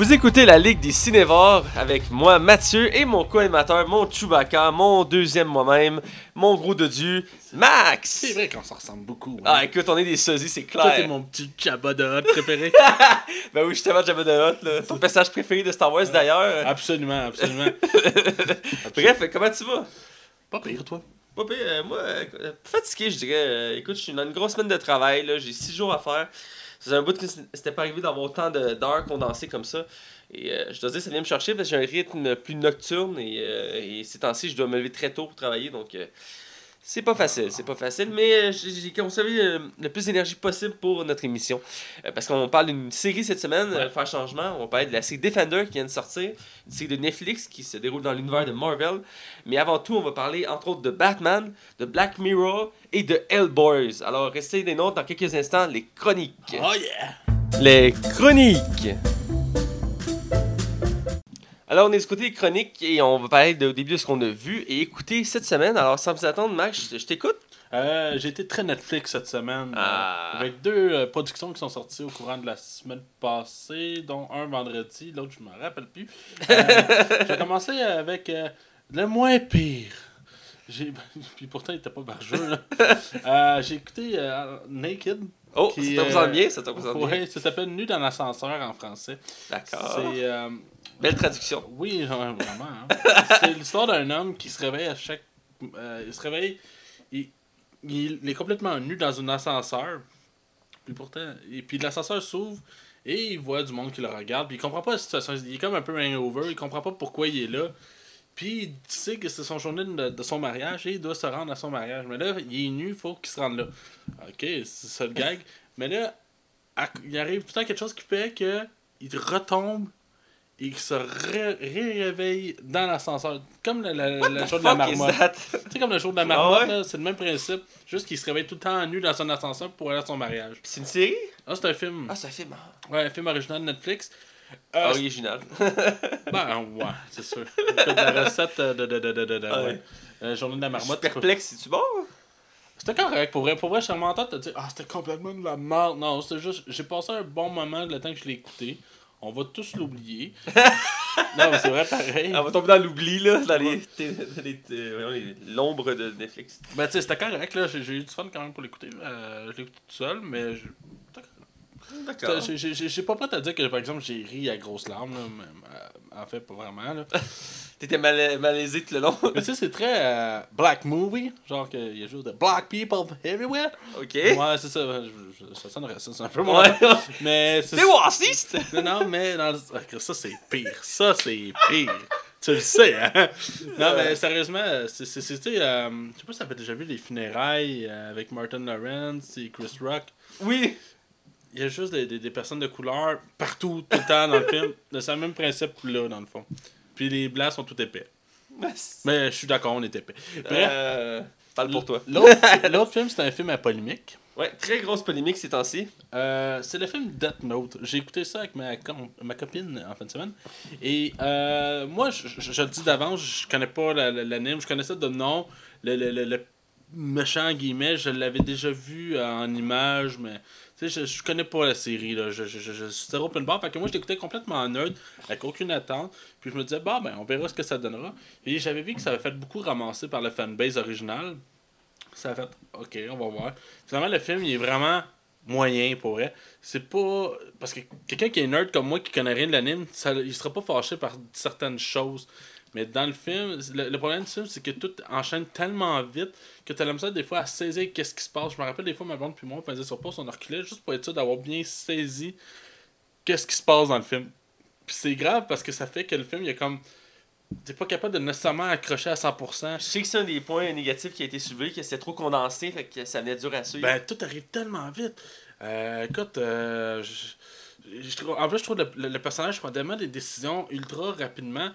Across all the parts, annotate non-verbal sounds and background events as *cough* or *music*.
Vous écoutez la Ligue des Cinévores avec moi, Mathieu, et mon co-animateur, mon Chewbacca, mon deuxième moi-même, mon gros dodu, Max! C'est vrai qu'on s'en ressemble beaucoup. hein. Ah, écoute, on est des sosies, c'est Toi, t'es clair. mon petit Jabba de Hutt préféré. *laughs* Ben oui, justement, Jabba the Hutt, là. Ton personnage préféré de Star Wars, d'ailleurs. absolument, absolument. *laughs* Bref, comment tu vas? Pas pire, toi. Pas pire, euh, moi, euh, fatigué, je dirais. Euh, écoute, je suis dans une grosse semaine de travail, là. J'ai six jours à faire. C'est un bout que c'était pas arrivé d'avoir autant d'heures condensées comme ça. Et euh, je dois dire, ça vient me chercher parce que j'ai un rythme plus nocturne et, euh, et ces temps-ci, je dois me lever très tôt pour travailler. Donc, euh, c'est pas facile, c'est pas facile. Mais euh, j'ai conservé euh, le plus d'énergie possible pour notre émission. Euh, parce qu'on parle d'une série cette semaine, euh, Faire Changement. On va parler de la série Defender qui vient de sortir. Une série de Netflix qui se déroule dans l'univers de Marvel. Mais avant tout, on va parler entre autres de Batman, de Black Mirror et de Hellboys. Alors, restez des nôtres dans quelques instants, les chroniques. Oh yeah! Les chroniques. Alors, on est du côté des chroniques et on va parler de- au début de ce qu'on a vu et écouté cette semaine. Alors, sans plus attendre, Max, je, je t'écoute. Euh, j'ai été très Netflix cette semaine. Ah. euh, avec deux euh, productions qui sont sorties au courant de la semaine passée, dont un vendredi, l'autre je me rappelle plus. *laughs* J'ai commencé avec le moins pire. J'ai... *laughs* Puis pourtant, il était pas barjeux. *laughs* j'ai écouté Naked. Oh, Qui, ça te bien, ça te bien. Ça s'appelle Nu dans l'ascenseur en français. D'accord. C'est. Belle traduction. Oui, vraiment. hein. *laughs* c'est l'histoire d'un homme qui se réveille à chaque. euh, il se réveille. Il, il est complètement nu dans un ascenseur. Puis pourtant. Et puis l'ascenseur s'ouvre et il voit du monde qui le regarde. Puis il comprend pas la situation. Il est comme un peu hangover. Il comprend pas pourquoi il est là. Puis il sait que c'est son journée de, son mariage et il doit se rendre à son mariage. Mais là, il est nu, faut qu'il se rende là. Ok, c'est ça le gag. Mais là, il arrive tout le temps quelque chose qui fait que il retombe et qu'il se ré- réveille dans l'ascenseur. Comme le, le, le jour de la marmotte. sais, comme le jour de la Ah marmotte, ouais? c'est le même principe. Juste qu'il se réveille tout le temps nu dans son ascenseur pour aller à son mariage. C'est une série? Ah, c'est un film. Ah, c'est un film. ah. Ouais, un film original de Netflix. Euh, Original. *laughs* ben, ouais, c'est sûr. C'est la recette euh, de, de, de, de, de, de- Ah ouais. Euh, journée de la marmotte. perplexe, c'est-tu bon? C'était correct, pour vrai. Pour vrai, je suis en train de te dire, ah, c'était complètement de la merde. Non, c'était juste, j'ai passé un bon moment le temps que je l'ai écouté. On va tous l'oublier. *laughs* non, mais c'est vrai, pareil. On va tomber dans l'oubli, là, dans les, l'ombre de Netflix. Ben, tu sais, c'était correct, là. J'ai eu du fun quand même pour l'écouter. Euh, je l'ai écouté tout seul, mais. je- D'accord. J'ai pas prêt à dire que, par exemple, j'ai ri à grosses larmes, là, mais, euh, en fait, pas vraiment, là. *laughs* T'étais mal, malaisé tout le long. *laughs* mais sais, c'est très euh, black movie, genre qu'il y a juste de black people everywhere. ok. Ouais, c'est ça, je- je- ça ça, c'est un peu moins. Ouais. Mais *laughs* c'est C'est raciste! *laughs* Non, non, mais dans le- ah, ça, c'est pire. Ça, c'est pire. Tu le sais, hein? Non, mais sérieusement, sais, euh, je sais pas si t'avais déjà vu les funérailles euh, avec Martin Lawrence et Chris Rock. Oui. Il y a juste des, des, des personnes de couleur partout, tout le temps dans le film. C'est le même principe là, dans le fond. Puis les blancs sont tout épais. Mais je suis d'accord, on est épais. Bref, Euh, parle pour toi. *laughs* l'autre, film, c'est un film à polémique. Ouais, très grosse polémique ces temps-ci. Euh, c'est le film Death Note. J'ai écouté ça avec ma, com- ma copine en fin de semaine. Et euh, moi, je, je- je le dis d'avance, je connais pas la- la- l'anime. Je connaissais de nom. Le, le, le, le méchant, guillemets, je l'avais déjà vu en image, mais tu sais, je, je connais pas la série. Là. Je, je, je, je suis open bar. Que moi, je l'écoutais complètement en neutre, avec aucune attente. Puis je me disais, bah, ben, on verra ce que ça donnera. Et j'avais vu que ça avait fait beaucoup ramasser par le fanbase original. Ça a fait, ok, on va voir. Finalement, le film, il est vraiment moyen pour vrai. C'est pas. Parce que quelqu'un qui est nerd comme moi, qui connaît rien de l'anime, ça- il sera pas fâché par certaines choses. Mais dans le film, le, le problème du film, c'est que tout enchaîne tellement vite que tu as l'impression des fois à saisir qu'est-ce qui se passe. Je me rappelle des fois, ma blonde puis moi, on faisait sur pause, on reculait juste pour être sûr d'avoir bien saisi qu'est-ce qui se passe dans le film. Puis c'est grave parce que ça fait que le film, il y a comme. T'es pas capable de nécessairement accrocher à 100%. Je sais que c'est un des points négatifs qui a été soulevé, que c'était trop condensé, fait que ça venait dur à suivre. Ben, tout arrive tellement vite. Euh, écoute, euh, je- je trouve- en plus, je trouve le, le, le personnage prend tellement des décisions ultra rapidement,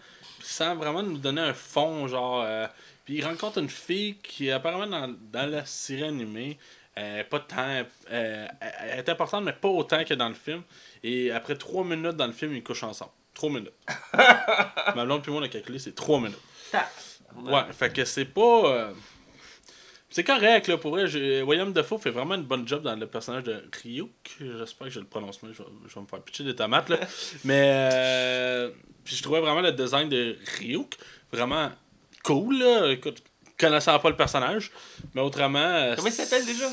sans vraiment nous donner un fond, genre. euh, puis il rencontre une fille qui, apparemment, dans, dans la série animée, euh, pas tant. euh, elle- est importante, mais pas autant que dans le film. Et après trois minutes dans le film, ils couchent ensemble. Trois minutes. *laughs* Ma blonde puis moi, on a calculé, c'est trois minutes. Ouais, fait que c'est pas. C'est correct, là, pour vrai. William Defoe fait vraiment une bonne job dans le personnage de Ryuk. J'espère que je le prononce bien. Je vais, je vais me faire pitcher des tomates, là. *laughs* Mais. euh, Puis je trouvais vraiment le design de Ryuk vraiment cool, là. Écoute, connaissant pas le personnage. Mais autrement. euh, Comment il s'appelle déjà?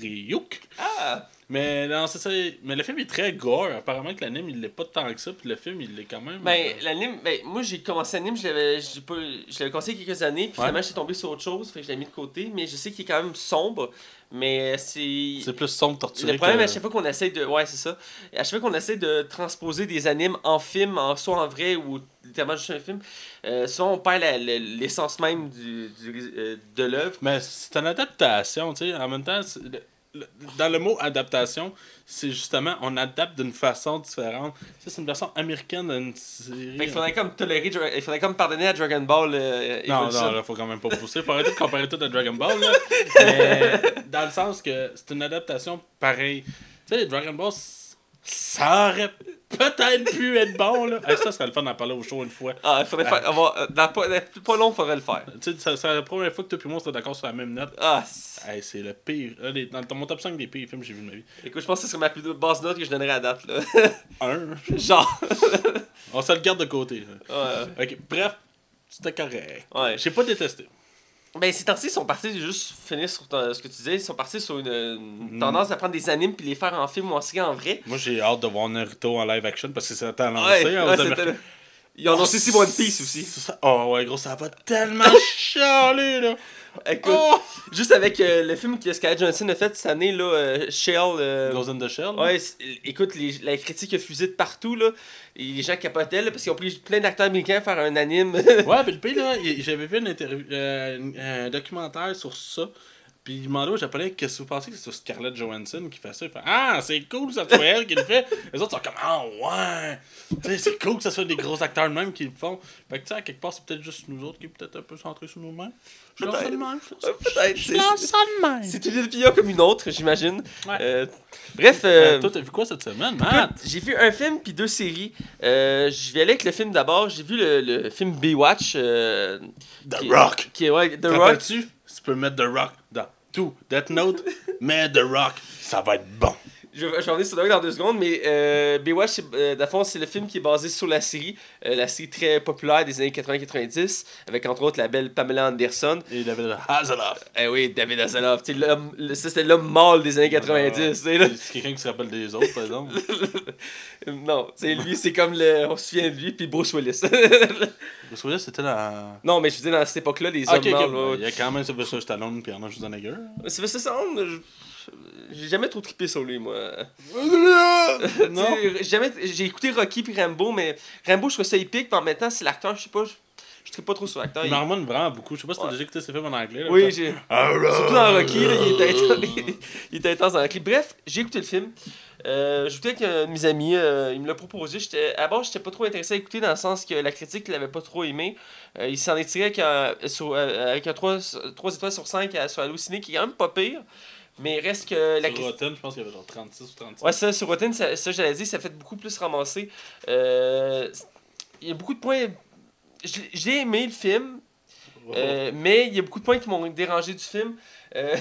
Ryuk. Ah! Mais non, c'est ça. Mais le film est très gore. Apparemment que l'anime, il l'est pas tant que ça. Puis le film, il l'est quand même. Ben, euh, l'anime, ben, moi j'ai commencé l'anime, je l'avais j'ai pas- je l'avais commencé il y a quelques années, puis Ouais. finalement j'étais tombé sur autre chose, fait que je l'ai mis de côté, mais je sais qu'il est quand même sombre, mais c'est. c'est plus sombre, torturé. Le problème, que- à chaque fois qu'on essaie de. Ouais, c'est ça. À chaque fois qu'on essaie de transposer des animes en film, en, soit en vrai ou littéralement juste un film, euh, souvent on perd la- la- l'essence même du, du- euh, de l'œuvre. Mais c'est une adaptation, tu sais. En même temps, dans le mot adaptation, c'est justement, on adapte d'une façon différente. Sais, c'est une version américaine d'une série. Fait qu'il faudrait comme tolérer, il faudrait comme pardonner à Dragon Ball. euh, Non, non, là, faut quand même pas pousser. Faut arrêter de comparer tout à Dragon Ball, là. *laughs* Mais dans le sens que c'est une adaptation pareille. Tu sais, Dragon Ball, ça aurait peut-être pu être bon, là. Hey, ça serait le fun d'en parler au show une fois. Ah, il faudrait faire. avoir- euh, dans pas, dans pas long, il faudrait le faire. Tu sais, ça- c'est la première fois que toi et moi, on serait d'accord sur la même note. Ah, c'est- Hey, c'est le pire. Dans mon top 5 des pires films que j'ai vu de ma vie. écoute, je pense que ce serait ma plus basse note que je donnerais à date, là. Un. *laughs* Genre. On se le garde de côté. là. Ouais. Ok, bref, c'était correct. Ouais. J'ai pas détesté. Ben, ces temps-ci, ils sont partis, juste finir sur ton- ce que tu disais, ils sont partis sur une, une Mm. tendance à prendre des animes puis les faire en film ou en série en vrai. Moi, j'ai hâte de voir Naruto en live action parce que c'est à Ouais, lancé. hein, ouais, Américains. là. Ils ont annoncé aussi One Piece aussi. Ça- Oh ouais, gros, ça va tellement *laughs* chialer, là. *laughs* Écoute, Oh! juste avec euh, le film que Scarlett Johansson a fait cette année, là, euh, Shell. euh, Goes in the Shell. Ouais, écoute, les- la critique a fusé de partout, là. Et les gens capotaient, là, parce qu'ils ont pris plein d'acteurs américains à faire un anime. Ouais, *laughs* puis le pire, là, j'avais vu une interview, euh, un documentaire sur ça. Puis il demandait aux Japonais qu'est-ce que vous pensez que c'est Scarlett Johansson qui fait ça? Il fait Ah, c'est cool, ça soit elle qui le fait. Les autres sont comme Ah, ouais. Tu sais, c'est cool que ce soit des gros acteurs de même qui le font. Fait que tu sais, à quelque part, c'est peut-être juste nous autres qui est peut-être un peu centrés sur nous-mêmes. Je lance ça de même. je lance ça- Peut-être. je c'est- lance ça de même. C'est une opinion comme une autre, j'imagine. Ouais. Euh, bref. Euh, euh, toi, t'as vu quoi cette semaine, Matt? J'ai vu un film puis deux séries. Euh, je vais aller avec le film d'abord. J'ai vu le, le film Baywatch. euh, The qui- Rock. Qui ouais, The Rock. Tu peux mettre The Rock tout. Death Note, *laughs* mais The Rock, ça va être bon. Je, vais revenir sur Rock dans deux secondes, mais euh, Baywatch, c'est, euh, c'est le film qui est basé sur la série. euh, la série très populaire des années 80-90, avec entre autres la belle Pamela Anderson. Et David Hasselhoff. Eh oui, David Hasselhoff. c'était l'homme mâle des années 90. tu sais, là. C'est quelqu'un qui se rappelle des autres, par exemple. *laughs* Non, sais, lui, c'est comme le. On se souvient de lui, puis Bruce Willis. *laughs* Bruce Willis, c'était dans... non, mais je veux dire, dans cette époque-là, les Ah, hommes ok, ok. mâles. Il y a quand même Sylvester Stallone puis Arnold Schwarzenegger. Sylvester Stallone, je- j'ai jamais trop trippé sur lui, moi. *laughs* non. J'ai jamais, j'ai écouté Rocky puis Rambo, mais Rambo, je trouve ça épique, mais en même temps, c'est l'acteur, je sais pas, je, je trippe pas trop sur l'acteur. Il m'harmonne vraiment beaucoup. Je sais pas si t'as Ouais. déjà écouté ses films en anglais. là, Oui, j'ai. Surtout dans Rocky, là, il, était intense, *laughs* il était intense dans Rocky. Bref, j'ai écouté le film. Euh, J'écoutais avec un de mes amis, euh, il me l'a proposé. J'étais, à bord, j'étais pas trop intéressé à écouter dans le sens que la critique l'avait pas trop aimé. Euh, il s'en est tiré avec un, sur- euh, avec un 3, étoiles sur 5 à, sur Halluciné, qui est quand même pas pire. Mais reste que la Sur. Rotten, je pense qu'il y avait genre 36 ou 37. Ouais, ça, sur Rotten, ça, ça j'allais dire, ça fait beaucoup plus ramasser. Euh, Il y a beaucoup de points. J'ai aimé le film, euh, mais il y a beaucoup de points qui m'ont dérangé du film. Euh,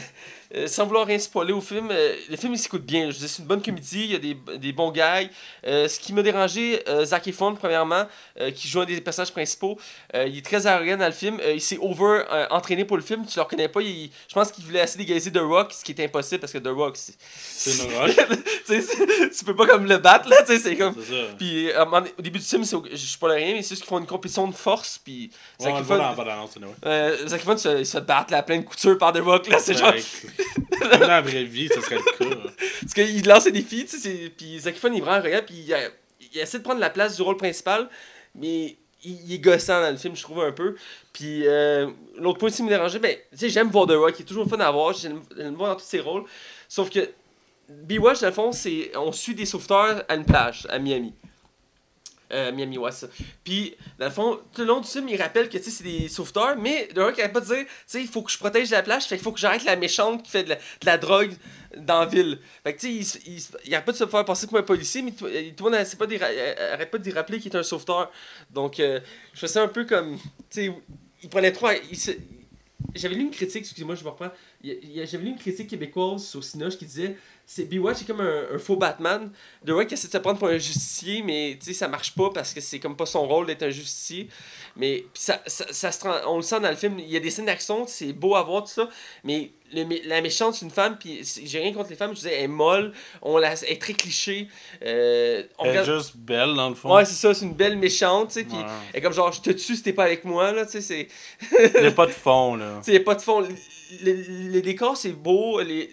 euh, sans vouloir rien spoiler au film, euh, le film il s'écoute bien. Je C'est une bonne comédie, il y a des, des bons gags. Euh, ce qui m'a dérangé, Zac Efron, premièrement, qui joue un des personnages principaux, il est très arrogant dans le film. Il s'est over entraîné pour le film, tu le reconnais pas. il- je pense qu'il voulait assez dégager The Rock, ce qui est impossible parce que The Rock, c'est- C'est une roche. *laughs* tu peux pas comme le battre là, tu sais, c'est comme. Puis au début du film, je suis pas rien, mais c'est juste qu'ils font une compétition de force, puis Ouais, Zac le Efron, dans la bande-annonce, anyway. Zac Efron, il se- se battre là, à pleine couture par The Rock là, c'est genre. *laughs* Dans la vraie vie, ça serait le cas. Parce qu'il lance des défis, tu sais, puis Zac Efron, il arrogant, puis il, essaie de prendre la place du rôle principal, mais il, est gossant dans le film, je trouve un peu. Puis euh, l'autre point aussi qui me dérangeait, ben, tu sais, j'aime voir The il est toujours fun à voir, j'aime le voir dans tous ses rôles, sauf que Bewatch, dans le fond, c'est on suit des sauveteurs à une plage, à Miami. Euh, Miami, ça. Puis, dans le fond, tout le long du film, il rappelle que c'est des sauveteurs, mais The Rock arrête pas de dire, tu sais, il faut que je protège la plage, fait qu'il faut que j'arrête la méchante qui fait de la, de la drogue dans la ville. Fait que il, il, arrête pas de se faire passer comme un policier, mais tout, euh, le monde arrête pas, ra- euh, pas d'y rappeler qu'il est un sauveteur. Donc, euh, je fais ça un peu comme, tu sais, il prenait trop. J'avais lu une critique, excusez-moi, je me reprends. Il il j'avais lu une critique québécoise sur Cinoche qui disait c'est Bewatch est comme un, un faux Batman. The Rock essaie de se prendre pour un justicier, mais tu sais, ça marche pas parce que c'est comme pas son rôle d'être un justicier. Mais ça, ça, ça se trans- on le sent dans le film, il y a des scènes d'action, c'est beau à voir tout ça, mais le la méchante c'est une femme, puis j'ai rien contre les femmes, je disais, elle est molle, on la, elle est très cliché. euh, on Elle est regarde- juste belle, dans le fond. Ouais, c'est ça, c'est une belle méchante, tu sais, puis Ouais. elle est comme genre, je te tue si t'es pas avec moi, là, tu sais, c'est. Il n'y a pas de fond, là. *laughs* Tu sais, y a pas de fond. Le, le- le décor, c'est beau. Les,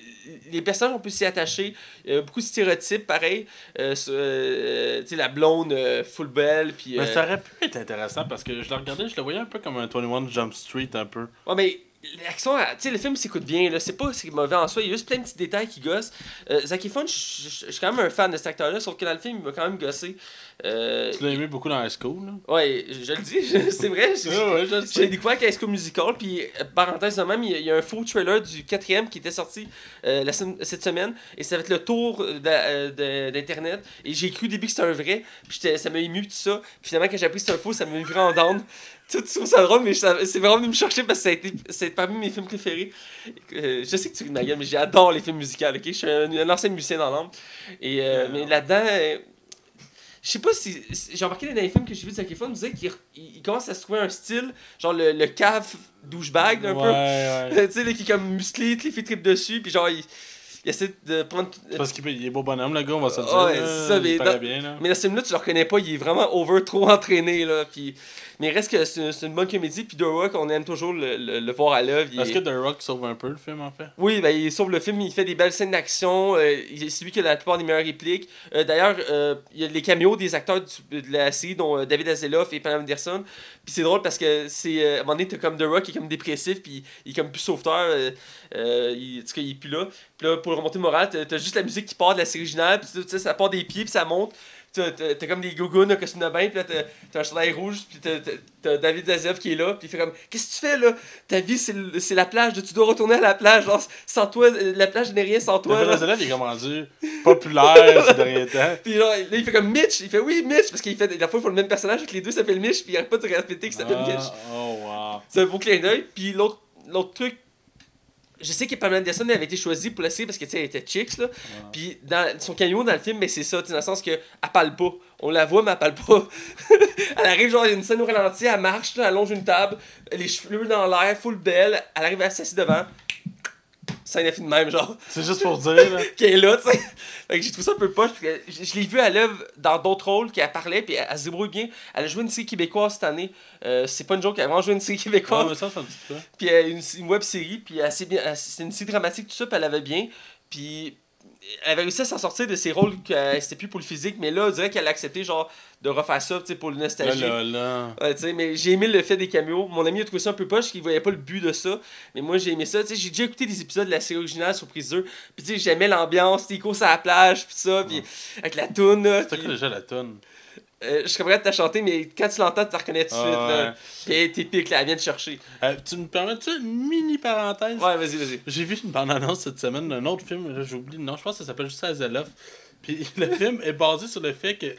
les personnages, on peut s'y attacher. Il y a beaucoup de stéréotypes, pareil. Euh, euh, tu sais, la blonde euh, full belle. Puis, Mais euh, ça aurait pu être intéressant parce que je le regardais, je le voyais un peu comme un 21 Jump Street, un peu. Ouais, mais l'action, tu sais, le film s'écoute bien. là C'est pas c'est mauvais en soi. Il y a juste plein de petits détails qui gossent. Euh, Zac Efron, je suis quand même un fan de cet acteur-là. Sauf que dans le film, il m'a quand même gossé. Euh, Tu l'as aimé beaucoup dans High School, là? ouais, je, je le dis, c'est vrai. je- Ouais, ouais, J'ai découvert avec High School Musical, puis euh, parenthèse de même, il y, a- il y a un faux trailer du quatrième qui était sorti euh, la cette semaine, et ça va être le tour d'Internet, et j'ai cru au début que c'était un vrai, puis ça m'a ému tout ça, puis finalement quand j'ai appris que c'était un faux, ça m'a mis vraiment down. Tu tu trouves ça drôle, mais c'est vraiment venu me chercher parce que ça a été c'est parmi mes films préférés. Euh, je sais que tu ris de ma gueule, mais j'adore les films musicaux, ok? Je suis un, un ancien musicien dans l'âme. Et, euh, mais là-dedans, euh, je sais pas si. J'ai remarqué dans les films que j'ai vu de on disait qu'il il- il commence à se trouver un style, genre le, le cave douchebag, un ouais, peu. ouais. *laughs* tu sais, là, qui est comme musclé, les filles tripent dessus, puis genre, il, il essaie de prendre. Parce qu'il est beau bonhomme, le gars, on va se le dire. Ouais, là. ça, mais dans- bien, là. Mais dans ce film-là, tu le reconnais pas, il est vraiment over, trop entraîné, là. Puis... Mais reste que c'est une bonne comédie, puis The Rock, on aime toujours le, le- le voir à l'œuvre. Est-ce est- que The Rock sauve un peu le film, en fait Oui, ben, il sauve le film, il fait des belles scènes d'action. euh, il- c'est lui qui a la plupart des meilleures répliques. Euh, D'ailleurs, euh, il y a les caméos des acteurs du- de la série, dont euh, David Hasselhoff et Pam Anderson. Puis c'est drôle parce que c'est à un moment donné, t'as comme The Rock qui est comme dépressif, puis il est comme plus sauveteur. il, en tout cas, il est plus là. Puis là, pour remonter le moral, t'as t'as juste la musique qui part de la série originale, puis ça part des pieds, puis ça monte. T'as t'as- comme des gougounes, un costume de bain, puis là t'as t'as un chandail rouge, puis t'as- David Hasselhoff qui est là, puis il fait comme Qu'est-ce que tu fais là? Ta vie c'est le- c'est la plage, tu dois retourner à la plage, genre sans toi, la plage n'est rien sans toi. David. Hasselhoff, il est comme rendu populaire *laughs* ces derniers temps. Puis genre, là, il fait comme Mitch, il fait oui, Mitch, parce qu'il fait, la fois, il faut le même personnage, avec les deux s'appellent Mitch, puis il arrête pas de répéter qu'il s'appelle Mitch. Ah, oh, wow. C'est un beau clin d'œil. Puis l'autre l'autre truc, je sais que Pamela Anderson avait été choisie pour la série parce que tu sais, elle était chicks, là. Puis dans son cameo dans le film, mais c'est ça, dans le sens que elle parle pas. On la voit, mais elle parle pas. *laughs* elle arrive, genre, une scène au ralenti, elle marche, là, elle longe une table, les cheveux dans l'air, full belle, elle arrive assise devant. Ça a fait de même, genre C'est juste pour dire, là. *laughs* qui est là, tu sais. Fait que j'ai trouvé ça un peu poche, je, je l'ai vu à l'œuvre dans d'autres rôles, qu'elle parlait, puis elle, elle se débrouille bien. Elle a joué une série québécoise cette année. Euh, c'est pas une joke, elle a vraiment joué une série Ouais, québécoise, mais ça, ça me dit pas. puis euh, une, une web série, puis c'est une série dramatique, tout ça, puis elle avait bien. Puis avait réussi à s'en sortir de ses rôles que euh, c'était plus pour le physique, mais là, on dirait qu'elle a accepté, genre, de refaire ça, tu sais, pour le Là, nostalgie. là, là. Ouais, sais, mais j'ai aimé le fait des caméos. Mon ami a trouvé ça un peu poche, qu'il voyait pas le but de ça. Mais moi, j'ai aimé ça. Tu sais, j'ai déjà écouté des épisodes de la série originale sur Prise 2. Puis, tu sais, j'aimais l'ambiance, les courses à la plage, puis ça, puis avec la toune, là. C'était quoi déjà la tonne euh, je serais prêt à te chanter, mais quand tu l'entends, tu la reconnais tout de suite, Ah, ouais. Puis, elle est épique, là, elle vient te chercher. Euh, Tu me permets-tu une mini parenthèse? Ouais, vas-y, vas-y. J'ai vu une bande-annonce cette semaine d'un autre film, oublié le nom, je pense que ça s'appelle juste Azeloff. Puis *laughs* le film est basé sur le fait que. Tu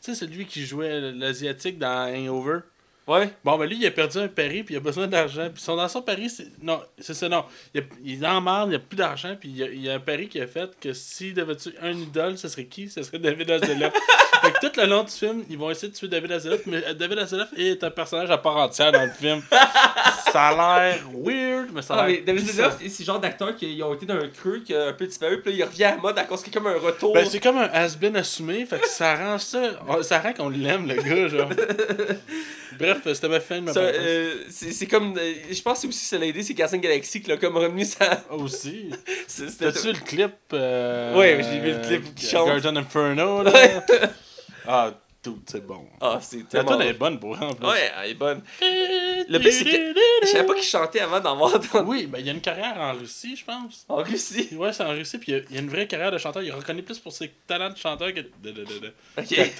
sais, celui qui jouait l'Asiatique dans Hangover. Ouais. Bon, ben lui, il a perdu un pari, puis il a besoin d'argent. Puis son dans son pari, c'est. Non, c'est ça, non. Il, a- il est en marde, il a plus d'argent, puis il y a, il a un pari qui a fait que s'il devait tuer un idole, ce serait qui? Ce serait David Hasselhoff. *laughs* fait que tout le long du film, ils vont essayer de tuer David Hasselhoff, mais euh, David Hasselhoff est un personnage à part entière dans le film. *laughs* ça a l'air weird, mais ça a Ah, l'air. mais David. Hasselhoff, c'est le genre d'acteur qui ont été dans un creux, qui a un peu disparu, puis là, il revient à la mode à cause qu'il a comme un retour. Ben, c'est comme un has-been assumé, fait que ça rend ça. Ça rend qu'on l'aime, le gars, genre. *laughs* Bref, c'était ma fin de ma Ça, euh, c'est c'est comme. euh, je pense que c'est aussi ça l'a aidé, c'est Casting Galaxy qui l'a comme remis ça. Aussi. *laughs* C'était T'as-tu le clip euh, Ouais, j'ai vu le clip qui chante. Guardian Inferno, là? Ouais. *laughs* ah, tout, c'est bon. Ah, c'est La tellement. tonne est bonne pour en plus. Ouais, elle est bonne. Le pire, c'est que. Je savais pas qu'il chantait avant d'en voir dans... Oui, ben il y a une carrière en Russie, je pense. en Russie? Ouais, c'est en Russie, puis il y a- il y, a une vraie carrière de chanteur. Il est reconnu plus pour ses talents de chanteur que de, de, de, de- Ok.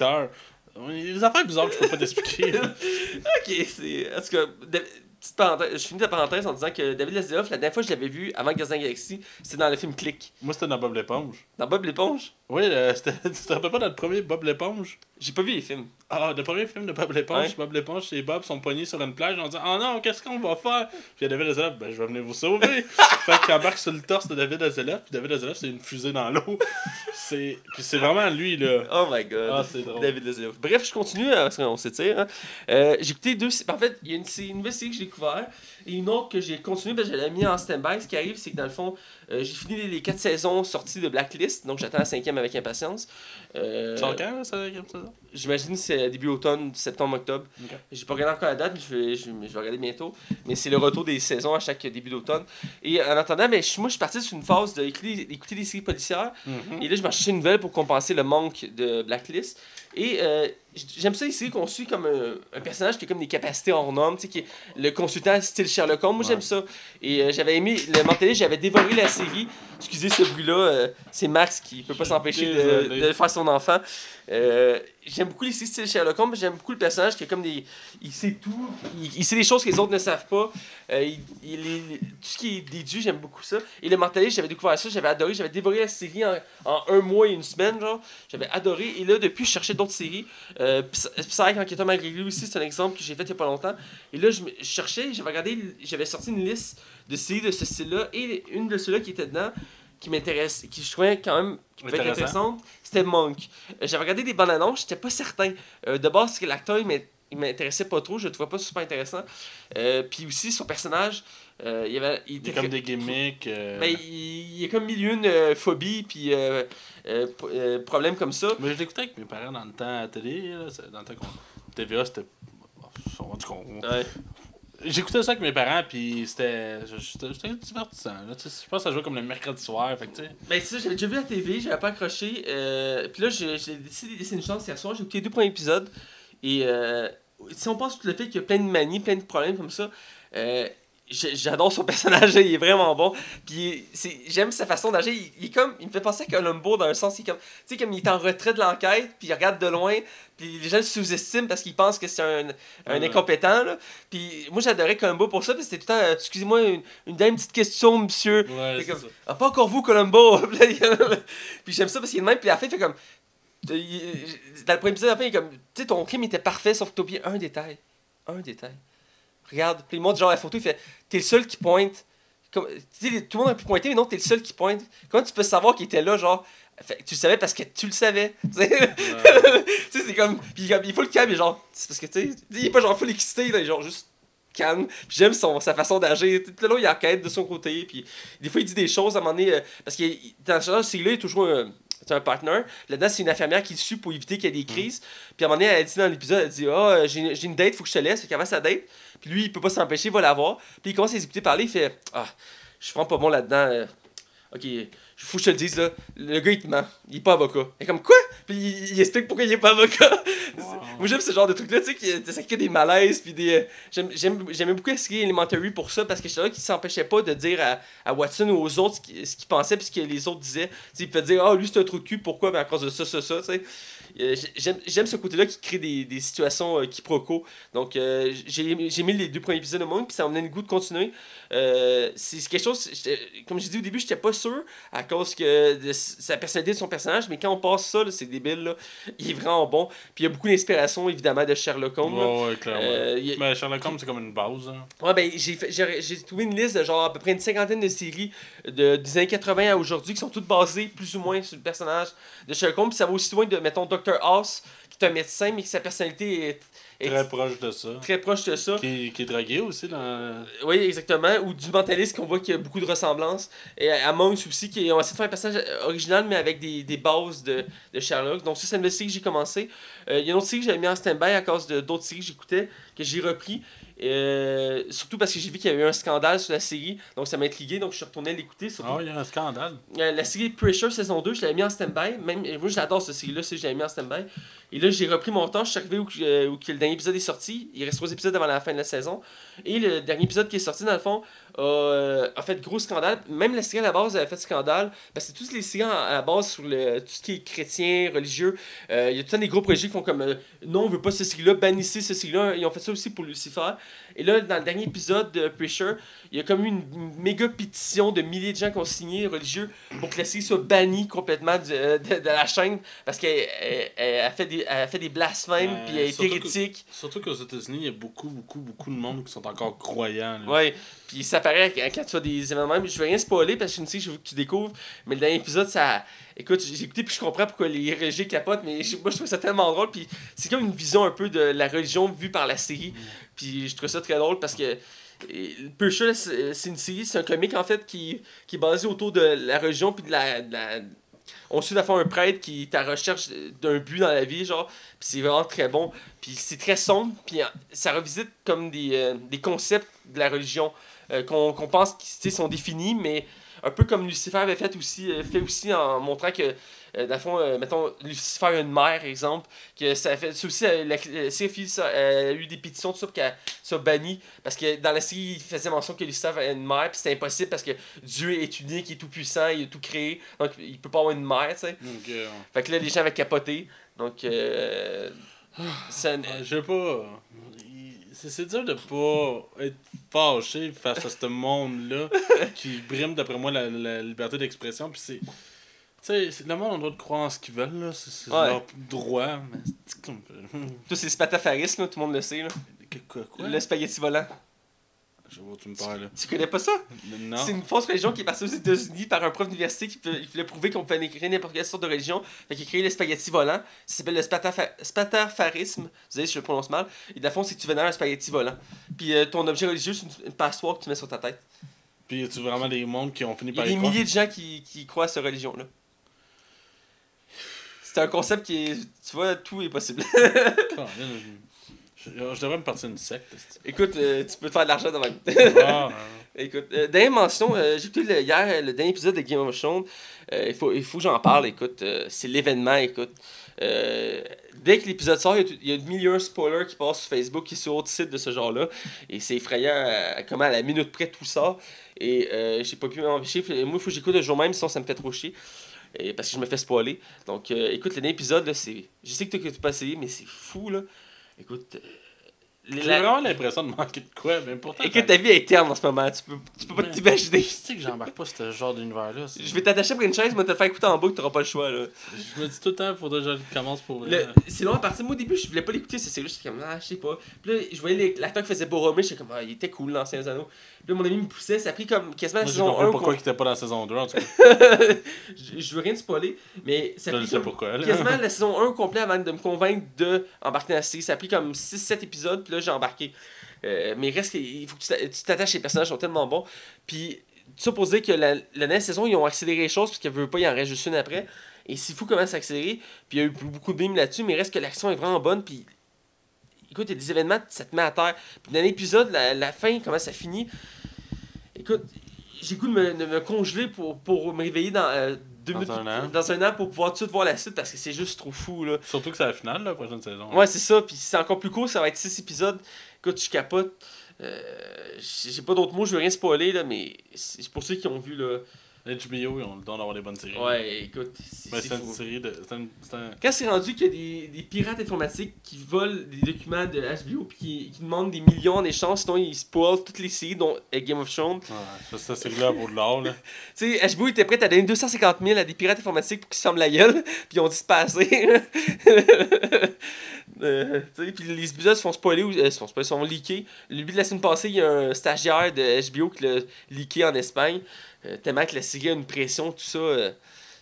Il y a des affaires bizarres que je peux pas t'expliquer. *laughs* Ok, c'est. En tout cas, de- petite parenthèse, je finis la parenthèse en disant que David Hasselhoff, la dernière fois que je l'avais vu avant Gazan Galaxy, c'était dans le film Click. Moi, c'était dans Bob l'éponge. Dans Bob l'éponge? Oui, euh, *laughs* c'était- tu te rappelles pas le premier Bob l'éponge? J'ai pas vu les films. Ah, le premier film de Bob l'éponge. Bob l'éponge et Bob sont poignés sur une plage en disant Oh non, qu'est-ce qu'on va faire? Puis David Hasselhoff, ben je vais venir vous sauver. *laughs* fait qu'il embarque sur le torse de David Hasselhoff, puis David Hasselhoff, c'est une fusée dans l'eau. *laughs* C'est... Puis c'est vraiment lui, là. Oh my god. Ah, c'est drôle. David Hasselhoff. Bref, je continue euh, parce qu'on s'étire. hein. Euh, j'ai écouté deux. En fait, il y a une, c'est une nouvelle série que j'ai découvert et une autre que j'ai continué parce que je l'avais mis en stand-by. Ce qui arrive, c'est que dans le fond, euh, j'ai fini les, les quatre saisons sorties de Blacklist, donc j'attends la cinquième avec impatience. Euh, Sort quand, ça, comme ça J'imagine que c'est début automne, septembre-octobre. Ok. J'ai pas regardé encore la date, mais je vais, je, je vais regarder bientôt. Mais c'est le retour des saisons à chaque début d'automne. Et en attendant, mais je- moi je suis parti sur une phase d'écouter d'écouter des séries policières. Mhm. Et là, je m'en cherchais une nouvelle pour compenser le manque de Blacklist. Et euh, j'aime ça ici qu'on suit comme un, un personnage qui a comme des capacités hors normes, tu sais, qui est le consultant style Sherlock Holmes. Moi, Ouais. j'aime ça. Et euh, j'avais aimé le Mentalist, j'avais dévoré la série. Excusez ce bruit-là, euh, c'est Max qui peut pas s'empêcher de, de faire son enfant. Euh, j'aime beaucoup les séries style Sherlock Holmes, j'aime beaucoup le personnage qui a comme des. Il sait tout, il, il sait des choses que les autres ne savent pas. Euh, il, il est- tout ce qui est déduit, j'aime beaucoup ça. Et le Mentalist, j'avais découvert ça, j'avais adoré, j'avais dévoré la série en, en un mois et une semaine, genre. J'avais adoré. Et là, depuis, je cherchais d'autres séries. Euh, Psy- Psych, Enquêteur malgré lui aussi, c'est un exemple que j'ai fait il y a pas longtemps. Et là, je, cherchais, j'avais regardé, j'avais sorti une liste de séries de ce style-là. Et une de ceux-là qui était dedans, qui m'intéresse, qui je trouvais quand même qui pouvait être Intéressant. intéressante, c'était Monk. Euh, j'avais regardé des bandes annonces, j'étais pas certain. Euh, de base, c'est que l'acteur, il il m'intéressait pas trop, je le trouvais pas super intéressant. Euh, puis aussi, son personnage, euh, il, y avait, il Il comme des gimmicks. euh, ben, il, il a comme mille et une euh, phobies, puis euh, p- problèmes comme ça. Mais je l'écoutais avec mes parents dans le temps à la télé. Là, dans le temps qu'on. TVA, c'était. On- Ouais. J'écoutais ça avec mes parents, puis c'était. C'était divertissant. Là, je pense que ça jouait comme le mercredi soir. Fait que. Ben, c'est ça, j'avais déjà vu la TV, j'avais pas accroché. Euh, puis là, j'ai décidé de laisser une chance hier soir. J'ai écouté les deux premiers épisodes. Et euh, si on pense tout le fait qu'il y a plein de manies, plein de problèmes comme ça, euh, j'adore son *laughs* personnage, il est vraiment bon. Puis j'aime sa façon d'agir. Il, il est comme, il me fait penser à Columbo dans un sens, il comme, tu sais, comme il est en retrait de l'enquête, puis il regarde de loin, puis les gens le sous-estiment parce qu'ils pensent que c'est un, un Ouais. incompétent. Là. Puis moi, j'adorais Columbo pour ça, parce que c'était tout le temps, excusez-moi, une, une dernière petite question, monsieur. Ouais, comme- ça. Ah, pas encore vous, Columbo! *laughs* Puis j'aime ça parce qu'il est même, puis à la fin, il fait comme. Dans le premier épisode, à la fin, il est comme. Tu sais, ton crime était parfait, sauf que t'as oublié un détail. Un détail. Regarde, puis il montre genre la photo, il fait T'es le seul qui pointe. Comme, tu sais, tout le monde a pu pointer, mais non, t'es le seul qui pointe. Comment tu peux savoir qu'il était là, genre? Fait, tu le savais parce que tu le savais. *laughs* Tu sais, Ouais. *laughs* C'est comme. Puis comme, il faut le calme, genre. C'est parce que, tu sais, il est pas genre full excité, là, il est genre juste calme. Puis j'aime son, sa façon d'agir. Tout le il enquête de son côté. Puis des fois, il dit des choses à un moment donné. euh, parce que dans ce genre de il est toujours un, c'est un partner. Là-dedans, c'est une infirmière qui le suit pour éviter qu'il y ait des crises. Puis à un moment donné, elle dit dans l'épisode, elle dit Ah, euh, j'ai une date, faut que je te laisse. Fait qu'avant sa date, puis lui, il peut pas s'empêcher, il va la voir. Puis il commence à les écouter parler, il fait Ah, je suis vraiment pas bon là-dedans. euh, Ok, faut que je te le dise, là. Le gars, il te ment. Il est pas avocat. Et comme quoi? Puis il, il explique pourquoi il est pas avocat. *laughs* Moi, j'aime ce genre de truc-là, tu sais, ça crée des malaises. Puis des. euh, J'aimais beaucoup série Elementary pour ça, parce que j'étais là qui s'empêchait pas de dire à, à Watson ou aux autres ce qu'il qu'il pensait, puis ce que les autres disaient. Tu sais, il peut dire, ah, lui, c'est un trou de cul, pourquoi? Ben, à cause de ça, ça, ça, tu sais. Euh, j'ai- J'aime ce côté-là qui crée des, des situations euh, quiproquos. Donc, euh, j'ai mis les deux premiers épisodes au monde, puis ça m'a donné le goût de continuer. C'est quelque chose, comme j'ai dit au début, j'étais pas sûr à cause que de sa personnalité de son personnage, mais quand on passe ça, c'est débile, là, il est vraiment bon. Puis il y a beaucoup d'inspiration, évidemment, de Sherlock Holmes. là. Ouais, clairement. Euh, a- Mais Sherlock Holmes, c'est comme une base. Hein. Ouais, ben, j'ai trouvé une liste de genre à peu près une cinquantaine de séries de, des années 80 à aujourd'hui qui sont toutes basées plus ou moins sur le personnage de Sherlock Holmes. Puis ça va aussi loin de, mettons, Dr. House, qui est un médecin, mais que sa personnalité est, Très proche de ça. très proche de ça. Qui, qui est dragué aussi dans. Oui, exactement. Ou du mentaliste qu'on voit qu'il y a beaucoup de ressemblances. Et à Monks aussi, qui ont essayé de faire un personnage original, mais avec des, des bases de, de Sherlock. Donc, ça, c'est une série que j'ai commencé. Euh, Il y a une autre série que j'avais mis en stand-by à cause de d'autres séries que j'écoutais, que j'ai repris. Euh, surtout parce que j'ai vu qu'il y avait eu un scandale sur la série. Donc, ça m'a intrigué. Donc, je suis retourné l'écouter. surtout Ah, il y a un scandale. euh, la série Pressure saison 2, je l'avais mis en stand-by. Même, et moi, j'adore cette série-là, c'est- je l'avais mis en stand-by. Et là, j'ai repris mon temps. Je suis arrivé où, euh, où le dernier épisode est sorti. Il reste trois épisodes avant la fin de la saison. Et le dernier épisode qui est sorti, dans le fond, a, euh, a fait gros scandale. Même la série à la base avait fait scandale. Parce que toutes les séries à la base sur le, tout ce qui est chrétien, religieux, euh, il y a tout le temps des gros projets qui font comme euh, non, on veut pas cette série-là, bannissez cette série-là. Ils ont fait ça aussi pour Lucifer. Et là, dans le dernier épisode de Pressure, il y a comme eu une méga pétition de milliers de gens qui ont signé religieux pour que la série soit bannie complètement du- euh, de, de la chaîne parce qu'elle elle- elle a fait des, elle a fait des blasphèmes puis elle est que- hérétique. Surtout qu'aux États-Unis, il y a beaucoup, beaucoup, beaucoup de monde qui sont encore croyants. Ouais, puis ça paraît quand quand tu as des événements je vais rien spoiler parce que je veux que tu découvres, mais le dernier épisode ça écoute, j'ai écouté puis je comprends pourquoi les religieux capotent mais moi je trouve ça tellement drôle puis c'est comme une vision un peu de la religion vue par la série. Puis je trouve ça très drôle parce que et, Pusher, c'est une série, c'est un comique en fait qui, qui est basé autour de la religion puis de la, la- on suit à fond un prêtre qui est à recherche d'un but dans la vie, genre. Puis c'est vraiment très bon. Puis c'est très sombre. Puis ça revisite comme des, euh, des concepts de la religion euh, qu'on pense qui sont définis, mais un peu comme Lucifer avait fait aussi, euh, fait aussi en montrant que, euh, dans le fond, euh, mettons, Lucifer a une mère, exemple, que ça a fait. Ça aussi, la, série ça, elle a eu des pétitions, tout ça, pour qu'elle soit bannie. Parce que dans la série, il faisait mention que Lucifer avait une mère, puis c'était impossible parce que Dieu est unique, il est tout puissant, il a tout créé, donc il peut pas avoir une mère, tu sais. Donc, euh, Fait que là, les gens avaient capoté. Donc, euh, ça- euh, je sais pas. C'est dur de pas être fâché face à ce monde-là *laughs* qui brime, d'après moi, la, la liberté d'expression. Puis c'est. Tu sais, le monde a le droit de croire en ce qu'ils veulent, là. C'est Ouais. leur droit. Mais c'est comme. Toi, c'est spatafarisme, là, tout le monde le sait. Là. Quoi? Le spaghetti volant. Je tu me parles, là. Tu connais pas ça? Non. C'est une fausse religion qui est partie aux États-Unis par un prof d'université qui voulait- prouver qu'on pouvait créer n'importe quelle sorte de religion. Fait qu'il a créé le spaghetti volant. Ça s'appelle le spatafa- spatafarisme. Vous savez si je le prononce mal. Et dans le fond, c'est que tu vénères un spaghetti volant. Puis euh, ton objet religieux, c'est une, une passoire que tu mets sur ta tête. Puis y a-tu vraiment des mondes qui ont fini Il y a par des y milliers de gens qui, qui croient à cette religion-là. C'est un concept qui est. Tu vois, tout est possible. Je, devrais me partir une secte. Écoute, euh, tu peux te faire de l'argent de même. Ah, *laughs* Écoute, euh, dernière mention, euh, j'ai écouté le- hier le dernier épisode de Game of Thrones. Il, faut, il faut que j'en parle, écoute. c'est l'événement, écoute. Dès que l'épisode sort, il y, a a de millions de spoilers qui passent sur Facebook, sont sur autre site de ce genre-là. Et c'est effrayant à- à comment à la minute près tout sort. Et euh, j'ai pas pu m'empêcher. Moi, il faut que j'écoute le jour même, sinon ça me fait trop chier. Et parce que je me fais spoiler. Donc, écoute, le dernier épisode, là, c'est. Je sais que tu pas essayé, mais c'est fou, là. Écoute. J'ai la- vraiment l'impression de manquer de quoi, mais pourtant. Écoute, ta vie est terne en ce moment. Tu peux, tu peux pas t'imaginer. Tu sais que j'embarque pas ce genre d'univers-là. Je vais t'attacher après une chaise, mais te faire écouter en boucle, t'auras pas le choix. Là. Je me dis tout le temps, faudrait que je commence pour Le, c'est long à partir. Moi, au début, je voulais pas l'écouter, c'est juste comme, ah, je sais pas. Puis là, je voyais l'acteur qui faisait Boromir, j'étais comme, ah, il était cool, l'ancien anneau. Puis là, mon ami me poussait, ça a pris comme quasiment la Moi, saison 1. compris pourquoi il était pas dans la saison 2, en tout cas. *laughs* je, je veux rien spoiler, mais ça a pris sais comme pourquoi. là. quasiment la saison 1 complet avant de me convaincre de embarquer dans la série. Ça a pris comme 6-7 épisodes, puis là, j'ai embarqué. Euh, mais reste qu'il faut que tu t'a- tu t'attaches, les personnages sont tellement bons. Puis, ça pour dire que la, la dernière saison, ils ont accéléré les choses, parce qu'ils veulent pas, il en reste juste une après. Et c'est fou comment ça accéléré. Puis, il y a eu beaucoup de bimes là-dessus, mais reste que l'action est vraiment bonne. Puis, écoute, il y a des événements, ça te met à terre. Puis, dans l'épisode, la, la fin, comment ça finit? Écoute, j'ai goût de me, de me congeler pour, pour me réveiller dans, euh, deux Dans minutes- un an. dans un an pour pouvoir tout de suite voir la suite parce que c'est juste trop fou là. Surtout que c'est la finale, la prochaine saison. Ouais, c'est ça, puis c'est encore plus court, ça va être 6 épisodes. Écoute, je capote. Euh, j'ai j'ai pas d'autres mots, je veux rien spoiler là, mais c'est pour ceux qui ont vu là. HBO, ils ont le don d'avoir des bonnes séries. Ouais, écoute, c'est Ben, c'est c'est une fou. série de. C'est un- c'est un- Quand c'est rendu qu'il y a des, des pirates informatiques qui volent des documents de HBO puis qui, qui demandent des millions en échange, sinon ils spoilent toutes les séries, dont Game of Thrones. Ouais, ça, ça série-là vaut de l'or, là. *laughs* Tu sais, HBO était prêt à donner 250 000 à des pirates informatiques pour qu'ils se ferment la gueule, *laughs* puis ils ont dit se passer. *laughs* Euh, tu sais, puis les épisodes se font spoiler ou euh, se font spoiler, se font leaker. Le but de la semaine passée, il y a un stagiaire de HBO qui l'a leaké en Espagne. Euh, tellement que la série a une pression, tout ça. euh,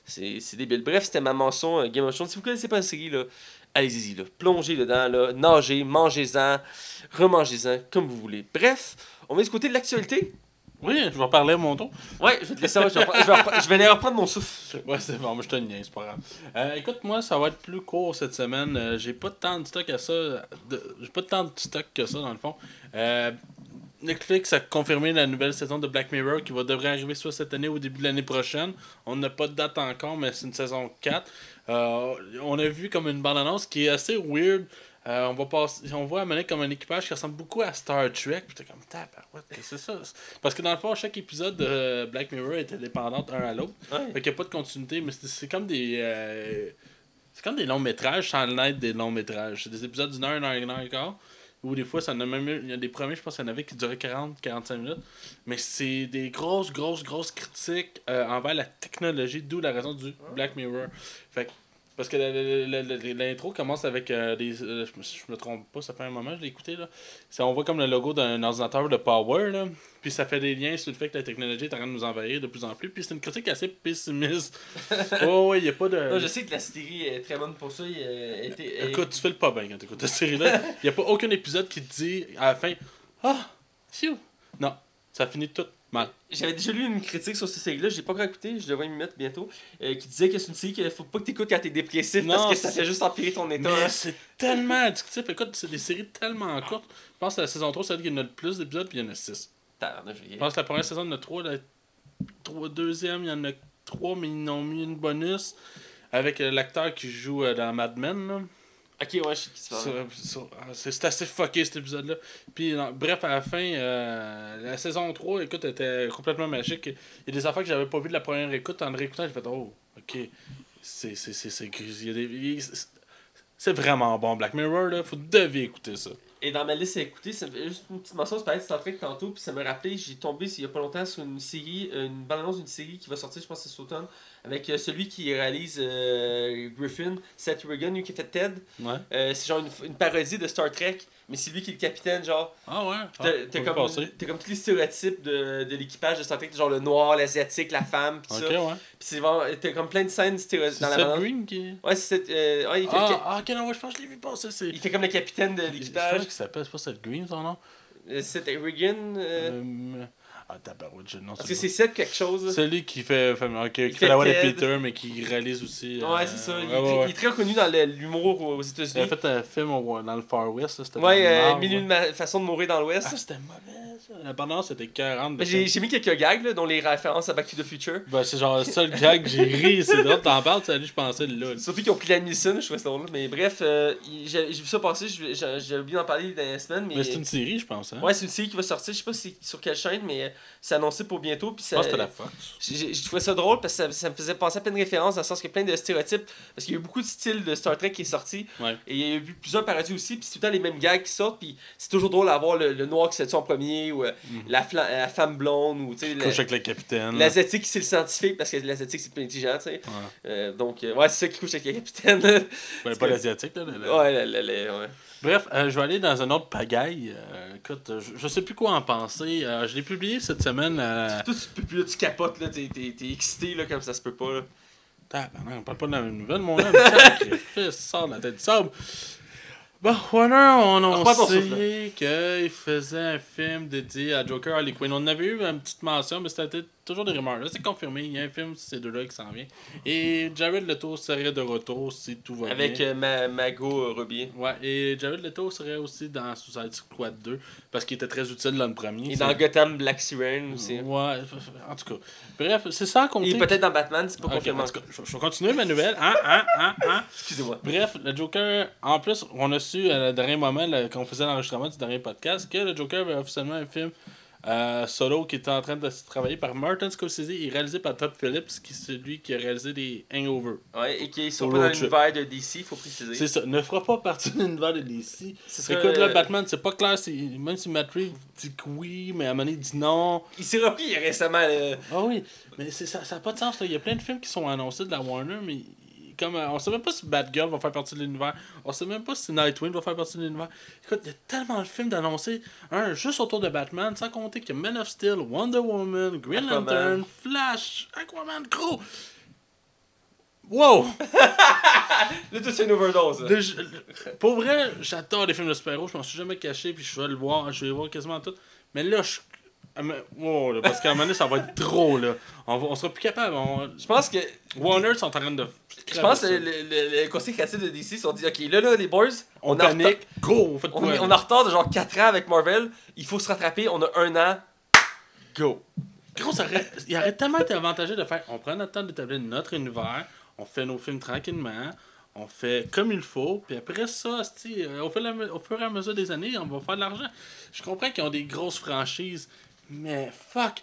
c'est débile. Bref, c'était ma mention euh, Game of Thrones. Si vous connaissez pas la série, là, allez-y, là. plongez dedans, là, nagez, mangez-en, remangez-en, comme vous voulez. Bref, on va du côté de l'actualité. Oui, je vais parler à mon tour. Ouais, je vais te laisser, je vais, reprendre- je aller reprendre mon souffle. Ouais, c'est bon, je te niaise, c'est pas grave. Euh, écoute, moi, ça va être plus court cette semaine. Euh, j'ai pas tant de stock à ça. de- J'ai pas tant de stock que ça, dans le fond. Euh, Netflix a confirmé la nouvelle saison de Black Mirror qui va devrait arriver soit cette année ou au début de l'année prochaine. On n'a pas de date encore, mais c'est une saison 4. Euh, on a vu comme une bande-annonce qui est assez weird. Euh, on, va passer, on voit amener comme un équipage qui ressemble beaucoup à Star Trek. Puis t'es comme, que c'est ça? Parce que dans le fond, chaque épisode de Black Mirror est indépendant un à l'autre. Ouais. Fait qu'il n'y a pas de continuité, mais c'est comme des. euh, c'est comme des longs métrages sans l'être des longs métrages. C'est des épisodes d'une heure, une heure, une heure et quart. Ou des fois, ça en a même eu- Il y a des premiers, je pense qu'il y en avait qui duraient 40-45 minutes. Mais c'est des grosses, grosses, grosses critiques euh, envers la technologie, d'où la raison du Black Mirror. Fait que- parce que l'intro commence avec des. des euh, je, me, je me trompe pas, ça fait un moment je l'ai écouté. Là. Ça, on voit comme le logo d'un ordinateur de Power. Là. Puis ça fait des liens sur le fait que la technologie est en train de nous envahir de plus en plus. Puis c'est une critique assez pessimiste. *laughs* oh, ouais, il n'y a pas de. Non, je sais que la série est très bonne pour ça. Il, Écoute, tu fais le pas bien quand tu écoutes cette série-là. *laughs* Il n'y a pas aucun épisode qui te dit à la fin Ah, phew. Non, ça finit tout mal. J'avais déjà lu une critique sur cette série-là, je l'ai pas encore écouté, je devrais m'y mettre bientôt, euh, qui disait que c'est une série qu'il faut pas que t'écoutes quand t'es dépressif Non, parce que ça fait juste empirer ton état. Hein. c'est tellement addictif. Écoute, c'est des séries tellement courtes. Je pense que la saison 3, c'est celle qui en a le plus d'épisodes, puis il y en a 6. Je pense que la première saison, il y en a 3. La trois- deuxième, il y en a 3, mais ils ont mis une bonus avec euh, l'acteur qui joue euh, dans Mad Men. Là. Ok, ouais, je sais qui se ah, C'est assez fucké cet épisode-là. Puis, non, bref, à la fin, euh, la saison 3, écoute, était complètement magique. Il y a des affaires que j'avais pas vues de la première écoute. En réécoutant, j'ai fait, oh, ok. C'est gris. C'est vraiment bon, Black Mirror, là. Faut devez écouter ça. Et dans ma liste à écouter, fait juste une petite mention, c'est de Star tantôt, puis ça me rappelait, j'ai tombé il y a pas longtemps sur une série, une bande-annonce d'une série qui va sortir, je pense c'est cet automne, avec euh, celui qui réalise euh, Griffin, Seth Rogen, lui qui a fait Ted. Ouais. Euh, c'est genre une, une parodie de Star Trek, mais c'est lui qui est le capitaine, genre. Ah ouais? T'as Ah, t'as comme, t'as comme tous les stéréotypes de, de l'équipage de Star Trek, genre le noir, l'asiatique, la femme, pis Ok, ça. ouais. Pis c'est vraiment, t'as comme plein de scènes stéréotypes dans la Seth bande. Green qui. Ouais, c'est Seth- ouais, il, fait le Ah, ah, ok, non, ouais, je pense que je l'ai vu passer. C'est. il fait comme le capitaine de Je l'équipage. qu'il s'appelle, c'est pas Seth Green son nom? Seth Rogen, Ah, tabarouette, je non. parce que c'est Seth quelque chose. là. Celui qui fait, qui Il fait, fait la voix de. Peter, mais qui réalise aussi. euh, Ouais, c'est ça. Il, ouais, est, ouais, très- ouais. il est très reconnu dans l'humour aux Il États-Unis. a fait un film dans le Far West. là, c'était Ouais, euh, Mille une ma- façons de mourir dans l'Ouest. Ah, c'était mauvais ça. La bande c'était 40. Mais j'ai mis quelques gags, là, dont les références à Back to the Future. Ben, c'est genre le seul gag que j'ai ri. C'est drôle, t'en parles, tu sais, je pensais là. là. Surtout qu'ils ont pris la Nielsen, je trouvais ça drôle. Mais bref, euh, il- j'ai vu ça passer, je- j'ai j'ai oublié d'en parler dans la semaine. Mais, Mais c'est une série, je pense. Hein? Ouais, c'est une série qui va sortir, je sais pas si- sur quelle chaîne, mais euh, c'est annoncé pour bientôt. Puis je ça, que la Fox. Ça drôle parce que ça, ça me faisait penser à plein de références dans le sens qu'il y a plein de stéréotypes. Parce qu'il y a eu beaucoup de styles de Star Trek qui est sorti. Ouais. Et il y a eu plusieurs parodies aussi. Puis c'est tout le temps les mêmes gags qui sortent. Puis c'est toujours drôle d'avoir le, le noir qui se tue en premier ou euh, Mhm. la, femme blonde ou tu sais. la- Couche avec le capitaine. L'asiatique c'est le scientifique parce que l'asiatique c'est plus intelligent, tu sais. Ouais. Euh, donc, euh, ouais, c'est ça qui couche avec le capitaine. là. Ben, pas *laughs* l'asiatique, là. ouais, ouais. Bref, euh, je vais aller dans un autre pagaille. Euh, écoute, je, je sais plus quoi en penser. Euh, je l'ai publié cette semaine. Euh... Toi, tu là, tu capotes, là, t'es, excité, là, comme ça se peut pas, là. Tabarnak, on parle pas de la même nouvelle, mon homme. Sacrifice, *laughs* sort de la tête du sable. Bon, Warner a Reprends ton annoncé qu'il faisait un film dédié à Joker Harley Quinn. On avait eu une petite mention, mais c'était toujours des rumeurs. Là, c'est confirmé. Il y a un film sur ces deux-là qui s'en vient. Et Jared Leto serait de retour si tout va Avec bien. euh, ma, Mago euh, Robier. Ouais, et Jared Leto serait aussi dans Suicide Squad 2 parce qu'il était très utile dans le premier. Et dans Gotham Black Siren aussi. Ouais, en tout cas. Bref, c'est ça qu'on Et peut-être dans Batman, c'est pas Ok, confirmé. en tout cas, je je vais continuer ma nouvelle. Hein, hein, hein, hein. Excusez-moi. Bref, le Joker, en plus, on a su à le dernier moment, là, quand on faisait l'enregistrement du dernier podcast, que le Joker avait officiellement un film euh, solo qui était en train de se travailler par Martin Scorsese et réalisé par Todd Phillips, qui est celui qui a réalisé des Hangover. Ouais, et qui sont pas dans l'univers de DC, faut préciser. C'est ça, ne fera pas partie de l'univers de DC. Ce serait, Écoute, là, euh, Batman, c'est pas clair, c'est- même si Matt Reeves dit que oui, mais à un moment donné, il dit non. Il s'est repris récemment. Ah oui, mais c'est ça n'a pas de sens. là. Il y a plein de films qui sont annoncés de la Warner, mais comme euh, on sait même pas si Batgirl va faire partie de l'univers. On sait même pas si Nightwing va faire partie de l'univers. Écoute, il y a tellement de films d'annoncer. Un juste autour de Batman, sans compter a Man of Steel, Wonder Woman, Green Aquaman. Lantern, Flash, Aquaman, gros. Wow! *laughs* Là, tout c'est une overdose. Déjà- pour vrai, j'adore les films de super-héros. Je m'en suis jamais caché, puis je vais le voir. Je vais les voir quasiment tout. Mais là, je. Wow, là, parce qu'à un moment donné, ça va être trop, là. On, va, on sera plus capable. on- Je pense que. Warner sont en train de. Je pense que le, le, le- le conseil créatif de DC sont dit Ok, là, là, les boys, On, on, panique. retard- Go, on fait on, est- là? on est en retard de genre 4 ans avec Marvel. Il faut se rattraper. On a un an. Go. Gros, ça aurait, il aurait tellement été avantageux de faire. On prend notre temps d'établir notre univers, on fait nos films tranquillement, on fait comme il faut, puis après ça, euh, au fur et à mesure des années, on va faire de l'argent. Je comprends qu'ils ont des grosses franchises, mais fuck,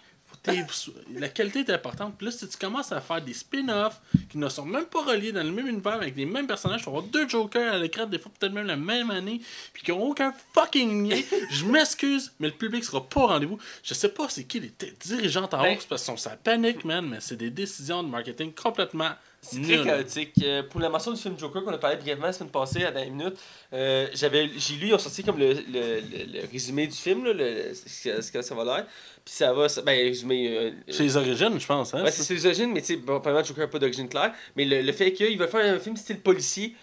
la qualité est importante. Puis là, si tu commences à faire des spin-offs qui ne sont même pas reliés dans le même univers avec les mêmes personnages, tu vas avoir deux Jokers à l'écran, des fois peut-être même la même année, puis qui ont aucun fucking lien. Je m'excuse, mais le public sera pas au rendez-vous. Je sais pas c'est qui les dirigeants en Ben- hausse parce qu'ils sont ça panique, man, mais c'est des décisions de marketing complètement C'est très chaotique. Euh, pour la mention du film Joker qu'on a parlé brièvement la semaine passée à dans une minute, euh, j'avais, j'ai lu, ils ont sorti comme le, le, le- le résumé du film, là, le, ce, que, ce que ça va l'air. Puis ça va, ça- ben, résumé. euh, C'est les origines, je pense. Hein? Ouais, c'est ses origines, mais tu sais, bon, probablement Joker n'a pas d'origine claire. Mais le, le fait qu'il va faire un film style policier,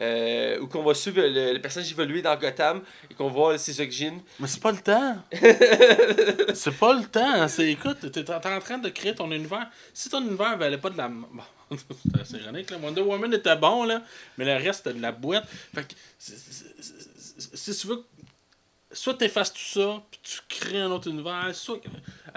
euh, où qu'on va suivre le, le personnage évoluer dans Gotham et qu'on voit ses origines. Mais c'est pas le temps. *laughs* c'est pas le temps. C'est, écoute, t'es, t'es en train de créer ton univers. Si ton univers valait pas de la. Bon, *laughs* c'est assez ironique, là. Wonder Woman était bon, là, mais le reste, c'était de la boîte. Fait que, si tu veux. Soit t'effaces tout ça, puis tu crées un autre univers, soit.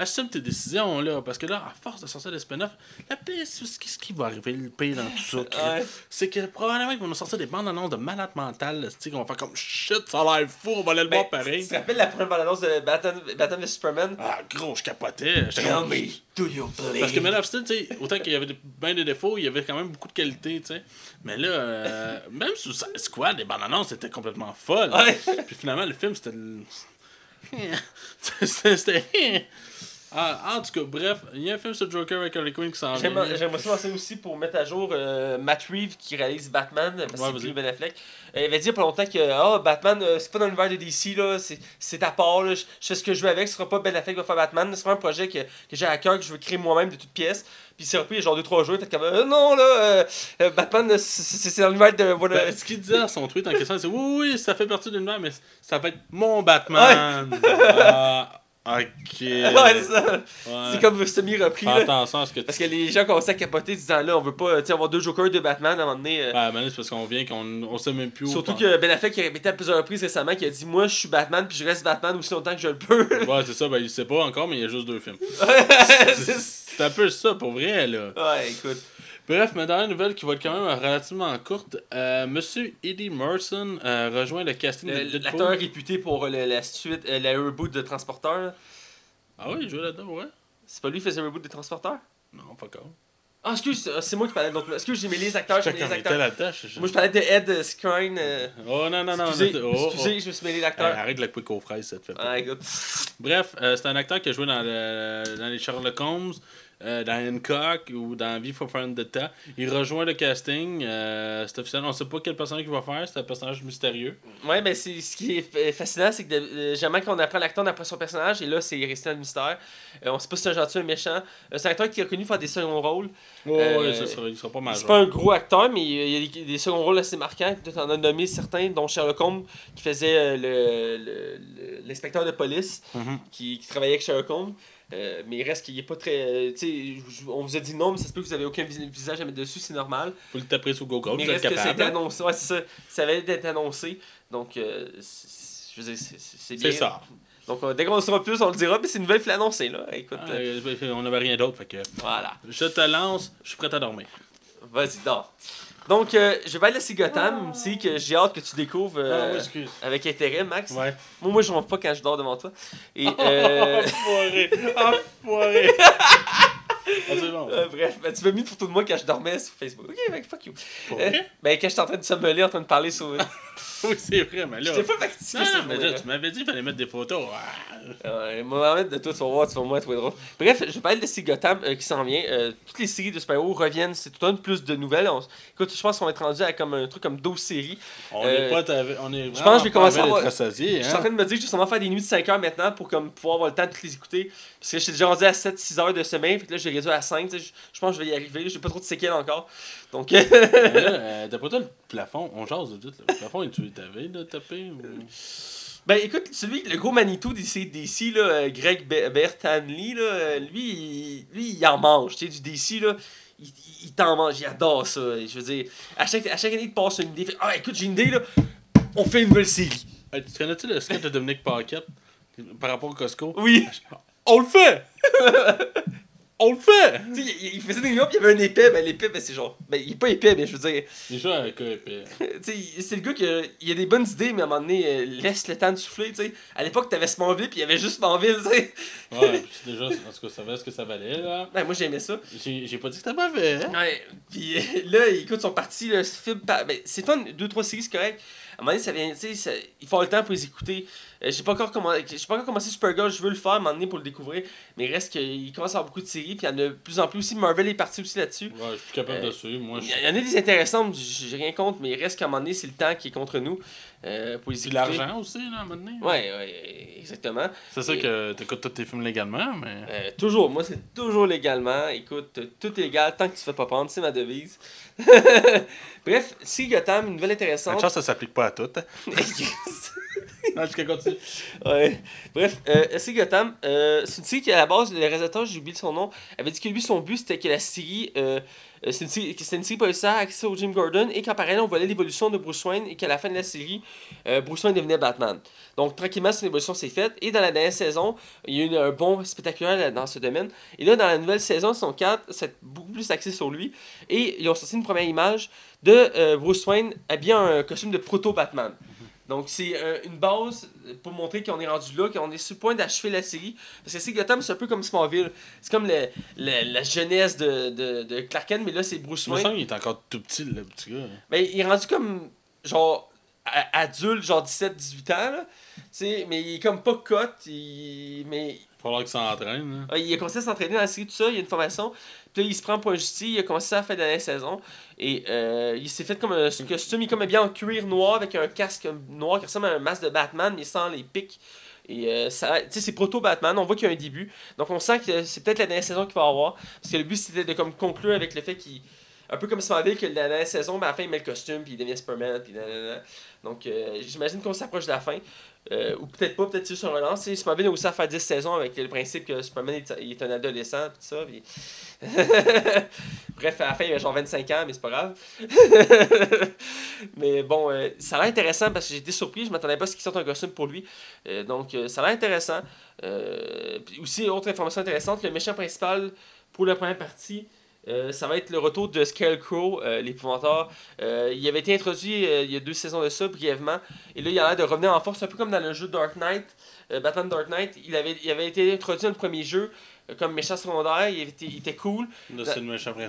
Assume tes décisions, là, parce que là, à force de sortir des spin-offs, la pire, ce qui, va arriver, le pire dans tout ça, c'est que probablement qu'ils vont nous sortir des bandes annonces de malades mentales, là, tu sais, qu'on va faire comme shit, ça a l'air fou, on va aller le Ben, voir pareil. Tu te rappelles la première bande-annonce de Batman, Batman vs Superman? Ah, gros, je capotais. Tell me, do you believe? Parce que Man of Steel, tu sais, autant qu'il y avait des- bien des défauts, il y avait quand même beaucoup de qualité, tu sais. Mais là, euh, même sous Squad, les bandes annonces étaient complètement folles. Puis finalement, le film, c'était. *laughs* c'était. Ah, en tout cas, bref, il y a un film sur Joker avec Harley Quinn qui s'en vient. J'aimerais ça lancer aussi pour mettre à jour euh, Matt Reeves qui réalise Batman, parce Ouais, que c'est Ben Affleck. Euh, il avait dit pas longtemps que ah, Batman, euh, c'est pas dans l'univers de DC, là, c'est- à part, là, je, je fais ce que je veux avec, ce sera pas Ben Affleck qui va faire Batman, c'est vraiment un projet que, que j'ai à cœur, que je veux créer moi-même de toutes pièces. Puis c'est repris genre 2-3 jours, fait comme euh, non, là, Batman, c'est dans l'univers de. voilà. Ben, ce qu'il disait dans son tweet en question, c'est oui, oui, ça fait partie de l'univers, mais ça va être mon Batman. *laughs* Ah, ok. *laughs* ouais, c'est ça. Ouais. C'est comme semi-repris, Fais attention à ce que tu Parce que les gens commençaient à capoter disant là, on veut pas avoir deux Jokers de Batman à un moment donné. euh, Ouais, c'est parce qu'on vient qu'on on sait même plus où. Surtout que Ben Affleck qui a répété à plusieurs reprises récemment qu'il a dit Moi je suis Batman puis je reste Batman aussi longtemps que je le peux. Ouais, c'est ça, ben il sait pas encore, mais il y a juste deux films. *laughs* C'est un peu ça, pour vrai, là. ouais, écoute. Bref, ma dernière nouvelle qui va être quand même relativement courte. Euh, Monsieur Eddie Merson euh, rejoint le casting Le- de Deadpool. L'acteur réputé pour le- la suite, euh, la reboot de Transporteur. Ah oui, il jouait là-dedans, ouais? C'est pas lui qui faisait le reboot de Transporteur? Non, pas encore. Ah, excuse, euh, c'est moi qui parlais d'autres. Excuse, j'ai mêlé les acteurs, j'ai mêlé les acteurs. je- Moi je parlais de Ed Skrein. euh, Oh non, non, non. excusez, non, oh, excusez, je me suis mêlé oh. l'acteur. Hey, arrête de la quick aux fraises, ça te fait. Ah, écoute. Bref, euh, c'est un acteur qui a joué dans, le- dans les Sherlock Holmes, euh, dans Hancock ou dans V for Vendetta. Il rejoint le casting. euh, c'est officiel. On sait pas quel personnage il va faire. C'est un personnage mystérieux. Ouais, ben c'est ce qui est fascinant, c'est que euh, jamais qu'on apprend l'acteur d'après son personnage, et là c'est resté un mystère. Euh, on sait pas si c'est un gentil ou un méchant. C'est un acteur qui est reconnu pour faire des seconds rôles. Euh, ouais, ça sera, il sera pas C'est majeur. pas un gros acteur, mais il y a des, des seconds rôles assez marquants. Tu en as nommé certains, dont Sherlock Holmes, qui faisait le- le- le- l'inspecteur de police, Mhm. qui, qui travaillait avec Sherlock Holmes. Euh, mais il reste qu'il est pas très. tu sais, on vous a dit non, mais ça se peut que vous avez aucun vis- visage à mettre dessus, c'est normal. Faut le taper sur Google. mais Vous êtes reste que été capable. annoncé. Ouais, ça. Ça avait annoncé. Donc, euh, je veux dire, c'est- bien. C'est ça. Donc, euh, dès qu'on le saura plus, on le dira, mais c'est une nouvelle fut annoncée, là. Écoute, Ah, on n'avait rien d'autre. Fait que voilà. je te lance. Je suis prêt à dormir. Vas-y, non. Donc, euh, je vais aller laisser Gotham, aussi, que j'ai hâte que tu découvres euh, Ah oui, excuse. avec intérêt, Max. Ouais. Moi, moi, je ne pas quand je dors devant toi. Et, euh, Enfoiré. *laughs* Enfoiré. Ah, bon. euh, bref, ben, tu m'as mis une photo de moi quand je dormais sur Facebook. Ok, mec, fuck you. Euh, ben, quand j'étais en train de somnoler, en train de parler sur. *laughs* Oui, c'est vrai, mais là. J'étais pas factice. Non, non, mais là, tu m'avais dit qu'il fallait mettre des photos. Ah. Ouais, mettre de toi, tu vas voir, tu vas moins trouver drôle. Bref, je vais parler de ces Gotham euh, qui s'en vient. Euh, toutes les séries de super-héros reviennent. C'est tout un plus de nouvelles. On- Écoute, je pense qu'on va être rendu à comme un truc comme 12 séries. On Euh, n'est pas. On est je pense que je vais commencer à avoir- rassasié. Je suis en Hein? train de me dire que je vais sûrement faire des nuits de 5 heures maintenant pour comme, pouvoir avoir le temps de toutes les écouter. Parce que j'étais déjà rendu à 7-6 heures de semaine. Puis là, j'ai réduit à 5. tu sais, Je, je pense que je vais y arriver. J'ai pas trop de séquelles encore. Donc, là, *laughs* euh, D'après toi, le plafond, on jase de tout. là. Le plafond, tu t'avais de taper ou... ben écoute, celui, le gros Manitou d'ici, DC, là, euh, Greg Be- Bertanli, là, euh, lui, il, lui, il en mange. Tu sais, du DC, là. Il, il- il t'en mange, il adore ça. Je veux dire, à chaque, à chaque année, il te passe une idée. fait, ah, écoute, j'ai une idée, là. On fait une nouvelle série. Hey, tu connais-tu le sketch de Dominique Paquette par rapport au Costco? Oui. On le fait! *laughs* On le fait! Tu sais, il, il faisait des gars, puis il y avait un épais, ben l'épais, ben c'est genre. Ben il est pas épais, mais je veux dire. Déjà un épais. *laughs* tu sais, c'est le gars qui a, il a des bonnes idées, mais à un moment donné, euh, laisse le temps de souffler, tu sais. À l'époque, t'avais Smallville, puis il y avait juste Smallville, tu sais. Ouais, puis déjà, en tout cas, ça valait ce que ça valait, là. Ben moi, j'aimais ça. J'ai pas dit que c'était mauvais, hein? Ouais, puis euh, là, écoute, ils sont partis, là, ce film, ben, c'est fun, deux, trois séries, c'est correct. À un moment donné, ça vient, tu sais, il faut le temps pour les écouter. Euh, j'ai pas encore commencé, j'ai pas encore commencé Supergirl, je veux le faire à un moment donné pour le découvrir, mais il reste qu'il commence à avoir beaucoup de séries, puis il y en a de plus en plus aussi. Marvel est parti aussi là-dessus. Ouais, je suis plus capable Euh, de suivre. Moi, Il y en a des intéressantes, j'ai rien contre, mais il reste qu'à un moment donné, c'est le temps qui est contre nous euh, pour les l'argent aussi, là, à un moment donné. Ouais, ouais, exactement. C'est ça Et- que t'écoutes tous tes films légalement, mais. Euh, toujours, moi c'est toujours légalement. Écoute, euh, tout est légal tant que tu te fais pas prendre, c'est ma devise. *laughs* Bref, si Gotham, une nouvelle intéressante. chance, ça s'applique pas à toutes. *laughs* *laughs* *laughs* Non, je continue. ouais. Bref, euh, si Gotham, euh, c'est une série qui à la base, le réalisateur, j'ai oublié son nom, avait dit que lui, son but c'était que la série. euh, euh, c'est une série, une au Jim Gordon et qu'en parallèle on voyait l'évolution de Bruce Wayne et qu'à la fin de la série, euh, Bruce Wayne devenait Batman. Donc tranquillement, cette évolution s'est faite et dans la dernière saison, il y a eu un bon spectaculaire dans ce domaine. Et là, dans la nouvelle saison, son 4, c'est beaucoup plus axé sur lui et ils ont sorti une première image de Bruce Wayne habillé en un costume de proto-Batman. Donc c'est euh, une base pour montrer qu'on est rendu là, qu'on est sur le point d'achever la série. Parce que c'est Gotham, c'est un peu comme Smallville. C'est comme le- le- la jeunesse de, de, de Clark Kent, mais là c'est Bruce Wayne. sens qu'il est encore tout petit, le petit gars. Mais il est rendu comme genre adulte, genre 17-18 ans. Là. Mais il est comme pas cut. Il... Mais Il falloir qu'il s'entraîne. hein. ah, il a commencé à s'entraîner dans la série, tout ça, il y a une formation. Puis là, il se prend pour un justicier, il a commencé à faire la saison. Et euh, il s'est fait comme un costume, il est comme bien en cuir noir avec un casque noir qui ressemble à un masque de Batman, mais sans les pics. Et euh, ça, c'est proto-Batman, on voit qu'il y a un début. Donc on sent que c'est peut-être la dernière saison qu'il va avoir. Parce que le but c'était de comme conclure avec le fait qu'il. Un peu comme Smallville, que la dernière saison, ben, à la fin il met le costume, puis il devient Superman, puis. Donc euh, j'imagine qu'on s'approche de la fin. Euh, ou peut-être pas, peut-être sur un relance. Tu sais, Smallville a aussi à faire 10 saisons avec le principe que Superman est, il est un adolescent, pis tout ça. *laughs* Bref, à la fin, il avait genre 25 ans, mais c'est pas grave. *laughs* mais bon, euh, ça a l'air intéressant parce que j'ai été surpris, je m'attendais pas à ce qu'il sorte un costume pour lui. Euh, donc, ça a l'air intéressant. Aussi, autre information intéressante, le méchant principal pour la première partie. Euh, ça va être le retour de Scarecrow, euh. Euh, il avait été introduit euh, il y a deux saisons de ça, brièvement. Et là, il a l'air de revenir en force, un peu comme dans le jeu Dark Knight, Batman Dark Knight. Il avait, il avait été introduit dans le premier jeu comme méchant secondaire, il, était, il était cool. Le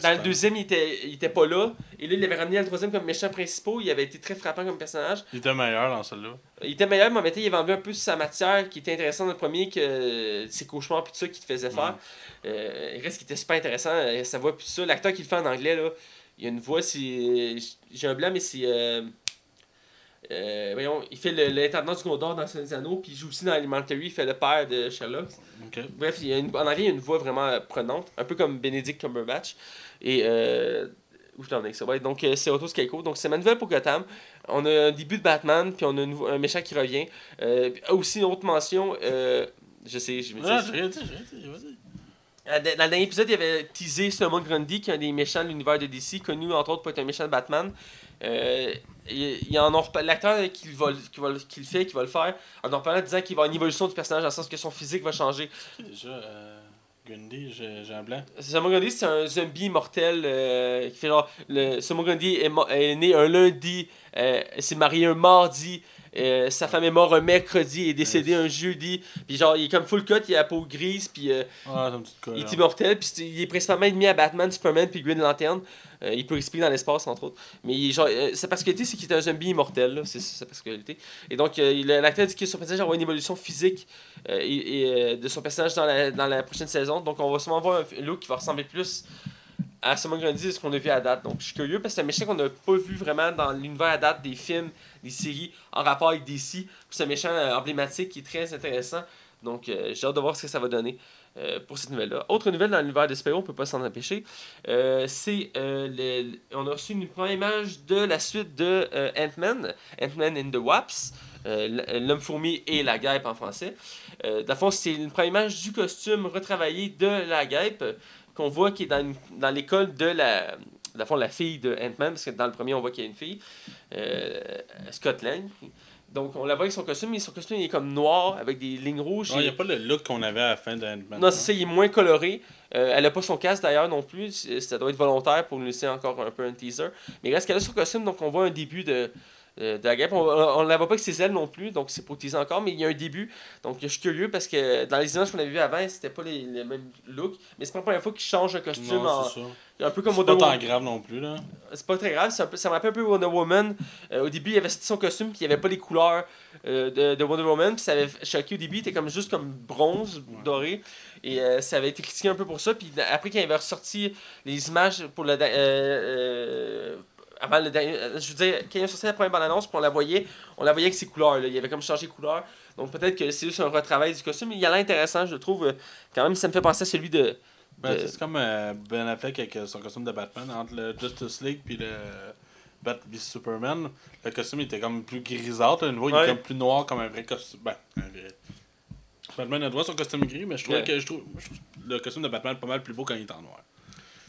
Dans le deuxième, il était, il était pas là. Et là, il l'avait ramené dans le troisième comme méchant principal. Il avait été très frappant comme personnage. Il était meilleur dans celui-là. Il était meilleur, mais en temps, il avait enlevé un peu sa matière qui était intéressante dans le premier, que euh, ses cauchemars puis tout ça qui te faisait faire. Euh, il reste qui était super intéressant, euh, sa voix puis tout ça. L'acteur qui le fait en anglais, là, il a une voix, c'est. J'ai un blanc, mais c'est. Euh, euh, voyons, il fait l'intendant du Gondor dans Seigneur Anneaux, puis il joue aussi dans Elementary, il fait le père de Sherlock. Bref, il y a une, en anglais, il y a une voix vraiment euh, prenante, un peu comme Benedict Cumberbatch. Et. Euh, où je t'en ai ça? Ouais, donc, euh, c'est Otto Scarecrow. Donc, c'est ma nouvelle pour Gotham. On a un début de Batman, puis on a un, méchant qui revient. Euh, ah, aussi, une autre mention. je sais, je me dis. Ah, j'ai rien dit, j'ai rien dit, vas-y. Euh, Dans le dernier épisode, il y avait teasé Solomon Grundy, qui est un des méchants de l'univers de DC, connu entre autres pour être un méchant de Batman. Euh, il, il en repa- L'acteur qui, le- qui, va le- qui le fait, qui va le faire, en en parlant disant qu'il va y avoir une évolution du personnage, dans le sens que son physique va changer. Déjà, euh, un blanc. Solomon Grundy, c'est un zombie mortel euh, qui fait genre. Le, Solomon Grundy est, est né un lundi, euh, s'est marié un mardi. Euh, sa femme est morte un mercredi et est décédée un jeudi. Puis genre, il est comme full cut, il a la peau grise, puis euh, Ah. Il est immortel, puis il est principalement ennemi à Batman, Superman, puis Green Lantern. Euh, il peut respirer dans l'espace, entre autres. Mais il genre, sa particularité, c'est qu'il est un zombie immortel, c'est sa particularité. Et donc, il- l'acteur dit que son personnage avoir une évolution physique et, et, de son personnage dans la, dans la prochaine saison. Donc, on va sûrement voir un look qui va ressembler plus à Simon Grundy de ce qu'on a vu à date? Donc, je suis curieux parce que c'est un méchant qu'on n'a pas vu vraiment dans l'univers à date des films, des séries en rapport avec DC. C'est un méchant euh, emblématique qui est très intéressant. Donc, euh, j'ai hâte de voir ce que ça va donner euh, pour cette nouvelle-là. Autre nouvelle dans l'univers de super on peut pas s'en empêcher. c'est on a reçu une première image de la suite de Ant-Man, Ant-Man and the Wasp, euh, l- l'homme-fourmi et la guêpe en français. Fond, c'est une première image du costume retravaillé de la guêpe qu'on voit qui est dans, une- dans l'école de la, dans le fond, la fille de Ant-Man, parce que dans le premier, on voit qu'il y a une fille, euh, Scott Lang. Donc, on la voit avec son costume, mais son costume il est comme noir avec des lignes rouges. Il n'y a pas le look qu'on avait à la fin d'Ant-Man. Non, c'est ça, il est moins coloré. Euh, elle a pas son casque d'ailleurs non plus. Ça doit être volontaire pour nous laisser encore un peu un teaser. Mais il reste qu'elle a son costume, donc on voit un début de, de, de la guêpe. On, ne la voit pas que ses ailes non plus, donc c'est pour teaser encore, mais il y a un début. Donc je suis curieux parce que dans les images qu'on avait vues avant, c'était pas les, les mêmes looks. Mais c'est pas la première fois qu'il change un costume. Non, en- un peu comme C'est pas tant grave non plus, là. C'est pas très grave, peu, ça me rappelle un peu Wonder Woman. Euh, au début, il avait son costume, puis il n'y avait pas les couleurs euh, de, de Wonder Woman, puis ça avait choqué au début, il était comme juste comme bronze, doré. Et euh, ça avait été critiqué un peu pour ça. Puis après, quand il avait ressorti les images pour le. Avant le dernier- euh, Je veux dire, quand il a sorti la première bande-annonce, on la voyait, on la voyait avec ses couleurs. Là. Il avait comme changé de couleur. Donc peut-être que c'est juste un retravail du costume. Il a l'air intéressant, je trouve. euh, Quand même, ça me fait penser à celui de. Ben, C'est comme euh, Ben Affleck avec son costume de Batman entre le Justice League puis le Bat v Superman. Le costume était comme plus grisâtre. Le nouveau, il est comme plus noir comme un vrai costume. Ben, un vrai. Batman a droit à son costume gris, mais je trouve Ouais. que je trouve, je trouve le costume de Batman pas mal plus beau quand il est en noir.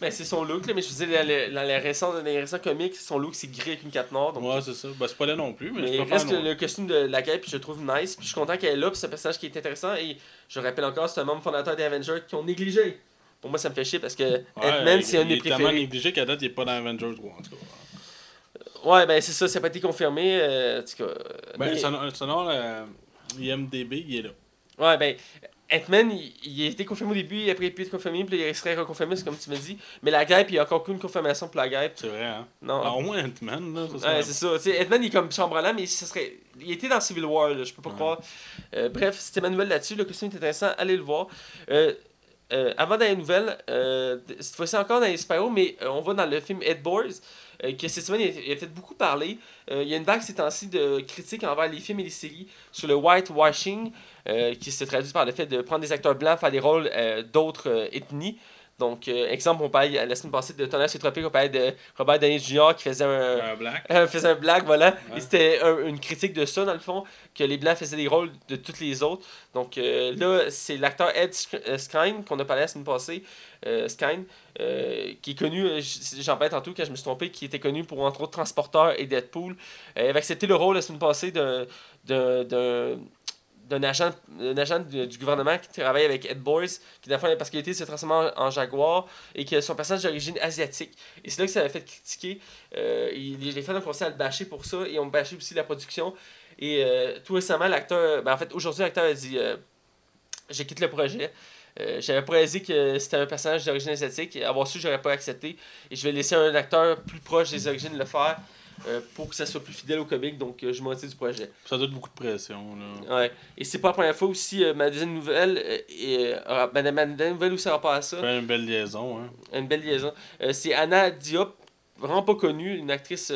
Ben, c'est son look, là, mais je dire, dans les, dans les récents, dans les récents comics, son look c'est gris avec une cape noire. Donc, Ouais, c'est ça. Ben, c'est pas là non plus, mais, mais je il préfère reste le costume de la guêpe, puis je le trouve nice. Puis je suis content qu'elle est là, puis c'est un personnage qui est intéressant. Et je rappelle encore, c'est un membre fondateur des Avengers qui ont négligé. Pour moi, ça me fait chier parce que Ouais, Ant-Man, c'est un de il mes est tellement préférés. négligé qu'à date, il est pas dans Avengers 3. En tout cas. Ouais, ben c'est ça, ça n'a pas été confirmé. euh, en tout cas, euh, Ben, mais- selon, selon euh, IMDB, il est là. Ouais, ben, Ant-Man, il, il a été confirmé au début, après il a pu être confirmé, puis il serait reconfirmé, c'est comme tu m'as dit. Mais la guêpe, il n'y a encore aucune confirmation pour la guêpe. C'est vrai, hein? Non. Ah, au moins Ant-Man, là. ça Ouais, c'est ça. Tu sais, Ant-Man, il est comme chambrelant, mais ça serait. Il était dans Civil War, là, je peux pas Ouais. croire. Euh, bref, c'était ma nouvelle là-dessus. Le costume est intéressant, allez le voir. Euh, euh, avant d'aller aux nouvelles, euh, cette fois-ci encore dans les super mais euh, on va dans le film Head Boys, euh, que cette semaine, il a, il a fait beaucoup parler. Il y a une vague ces temps-ci de critiques envers les films et les séries sur le whitewashing, qui se traduit par le fait de prendre des acteurs blancs, faire des rôles euh, d'autres euh, ethnies. Donc, euh, exemple, on parlait la semaine passée de Tonnerre sur Tropique, on parlait de Robert Downey Jr. qui faisait un, Un black. euh, *laughs* faisait un blague, voilà. Ouais. Et c'était un- une critique de ça, dans le fond, que les Blancs faisaient des rôles de tous les autres. Donc euh, là, c'est l'acteur Ed Sk- euh, Skine, qu'on a parlé la semaine passée, euh, Skine, euh, qui est connu, euh, j'en parlais tantôt quand je me suis trompé, qui était connu pour entre autres Transporteur et Deadpool. Euh, il avait accepté le rôle la semaine passée d'un- agent, un agent du, gouvernement qui travaille avec Ed Boys, qui dans le fond, parce qu'il était s'est transformé en, jaguar et que son personnage d'origine asiatique. Et c'est là que ça avait fait critiquer. Euh, les fans ont commencé à le bâcher pour ça et ont bâché aussi la production. Et euh, tout récemment, l'acteur, ben, en fait, aujourd'hui, l'acteur a dit euh, Je quitte le projet. Euh, J'avais prédit que c'était un personnage d'origine asiatique. Avoir su, j'aurais pas accepté. Et je vais laisser un acteur plus proche des origines le faire euh, pour que ça soit plus fidèle au comique. Donc, euh, je m'en du projet. Ça donne beaucoup de pression, là. Ouais. Et c'est pas la première fois aussi. euh, ma deuxième nouvelle, et, euh, ma, ma deuxième nouvelle aussi par rapport à ça Fait une belle liaison, hein. une belle liaison. C'est Anna Diop, vraiment pas connue, une actrice.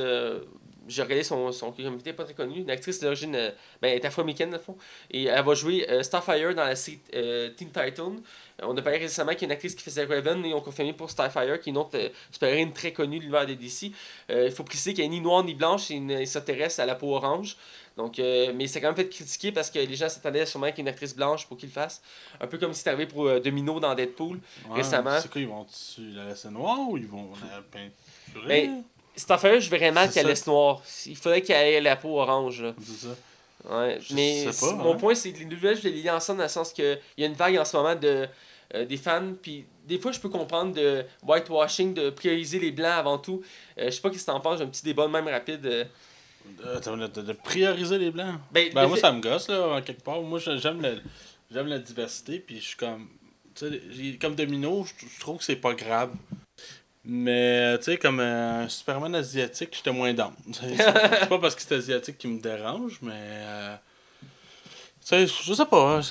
J'ai regardé son, son comité, pas très connue, une actrice d'origine. euh, ben, elle est afro-américaine, dans le fond. Et elle va jouer euh, Starfire dans la série euh, Teen Titan. On a parlé récemment qu'il y a une actrice qui faisait Raven, et on confirmé pour Starfire, qui est une autre super-héroïne très connue de l'univers des DC. Il faut préciser qu'elle est ni noire ni blanche, c'est une extraterrestre à la peau orange. Donc, mais c'est quand même fait critiquer parce que les gens s'attendaient sûrement qu'il y ait une actrice blanche pour qu'il le fasse. Un peu comme si c'était arrivé pour Domino dans Deadpool. Ouais, Récemment. C'est quoi, ils vont-tu la laisser noire ou ils vont la peinturer? Ben, Starfire, je verrais mal C'est qu'elle laisse noire. Il faudrait qu'elle ait la peau orange. Là. C'est ça. Ouais. Je Mais sais pas, mon hein. point, c'est que les nouvelles, je les lis ensemble dans le sens qu'il y a une vague en ce moment de, euh, des fans. Puis des fois, je peux comprendre de whitewashing, de prioriser les blancs avant tout. Euh, je sais pas ce que t'en penses, j'ai un petit débat de même rapide. euh. De, de prioriser les blancs? Ben, Ben, moi, fait- ça me gosse, là, en quelque part. Moi, je- j'aime le- j'aime la diversité, puis je suis comme. Tu sais, j'ai- comme Domino, je je trouve que c'est pas grave. Mais, tu sais, comme euh, un Superman asiatique, j'étais moins down. *laughs* C'est pas parce que c'est asiatique qui me dérange, mais. euh, tu sais, je sais pas. hein.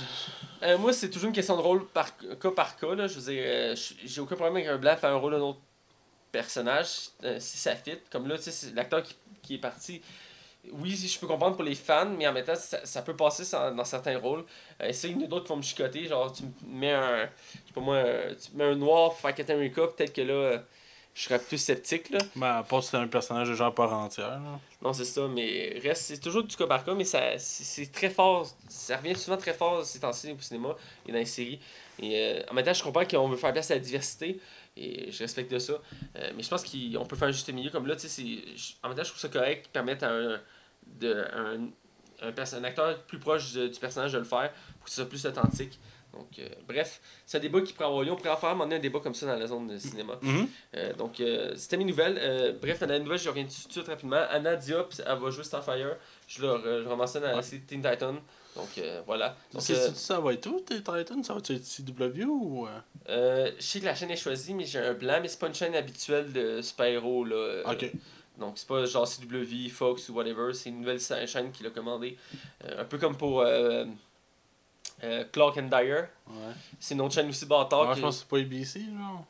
Euh, moi, c'est toujours une question de rôle par cas par cas. Là. Je veux dire, euh, j'ai aucun problème avec un blanc faire un rôle d'un autre personnage euh, si ça fit. Comme là, tu sais, l'acteur qui, qui est parti. Oui, je peux comprendre pour les fans, mais en même temps, ça, ça peut passer dans certains rôles. Euh, c'est une d'autres qui vont me chicoter. Genre, tu me mets un. Je sais pas moi, tu me mets un noir pour faire Captain America, peut-être que là, euh, je serais plus sceptique. Là. Ben, à part si c'est un personnage de genre part entière. là. Non, c'est ça, mais reste, c'est toujours du cas par cas, mais ça, c'est, très fort. Ça revient souvent très fort ces temps-ci au cinéma et dans les séries. Et euh, en même temps, je comprends qu'on veut faire place à la diversité et je respecte ça. Euh, mais je pense qu'on peut faire un juste milieu comme là, tu sais, c'est, en même temps, je trouve ça correct qu'ils permettent à un, de, un, un, acteur plus proche du, du personnage de le faire pour que ce soit plus authentique. Donc, euh, bref, c'est un débat qui pourrait avoir lieu. On pourrait en faire un débat comme ça dans la zone de cinéma. Mhm. Euh, donc, euh, c'était mes nouvelles. Euh, bref, dans la nouvelle, je reviens tout de suite rapidement. Anna Diop, elle va jouer Starfire. Je le re- je rementionne à la série Teen Titan. Donc, euh, voilà. Donc, C'est- euh, ça va être où, tes Titans? Ça va être CW ou. euh? euh, je sais que la chaîne est choisie, mais j'ai un blanc, mais c'est pas une chaîne habituelle de super-héros. là. Euh, Ok. Donc, c'est pas genre CW, Fox ou whatever. C'est une nouvelle chaîne qui l'a commandé. Euh, un peu comme pour euh, euh, Clark and Dyer. Ouais. C'est une autre chaîne aussi bâtard. Moi, qui- je pense que c'est pas ABC, genre.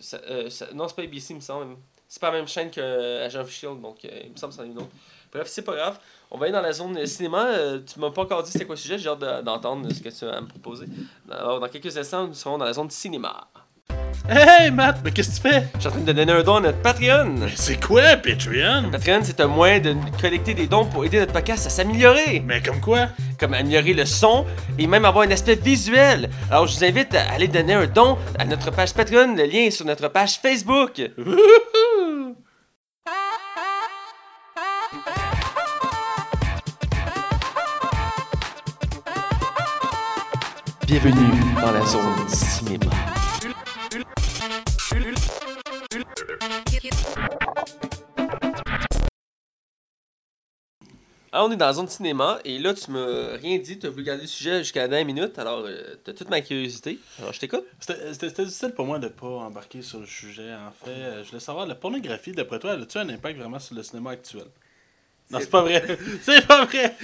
ça- euh, ça- non, c'est pas ABC, il me semble. C'est pas la même chaîne que euh, Agent of Shield, donc euh, il me semble que c'en est une autre. Bref, c'est pas grave. On va aller dans la zone euh, cinéma. Euh, tu m'as pas encore dit c'était quoi le sujet, j'ai hâte de- d'entendre ce que tu vas me proposer. Alors, dans quelques instants, nous serons dans la zone cinéma. Hey Matt, mais qu'est-ce que tu fais? Je suis en train de donner un don à notre Patreon. Mais c'est quoi Patreon? Patreon, c'est un moyen de collecter des dons pour aider notre podcast à s'améliorer. Mais comme quoi? Comme améliorer le son et même avoir un aspect visuel. Alors, je vous invite à aller donner un don à notre page Patreon. Le lien est sur notre page Facebook. Wouhou! Bienvenue dans la zone cinéma. Alors, on est dans la zone cinéma et là, tu m'as rien dit, tu as voulu garder le sujet jusqu'à la dernière minute, alors euh, t'as toute ma curiosité. Alors, je t'écoute. C'était difficile pour moi de pas embarquer sur le sujet. En fait, Euh, je voulais savoir, la pornographie, d'après toi, elle a-tu un impact vraiment sur le cinéma actuel? Non, C'est- pas vrai. *laughs* c'est pas vrai.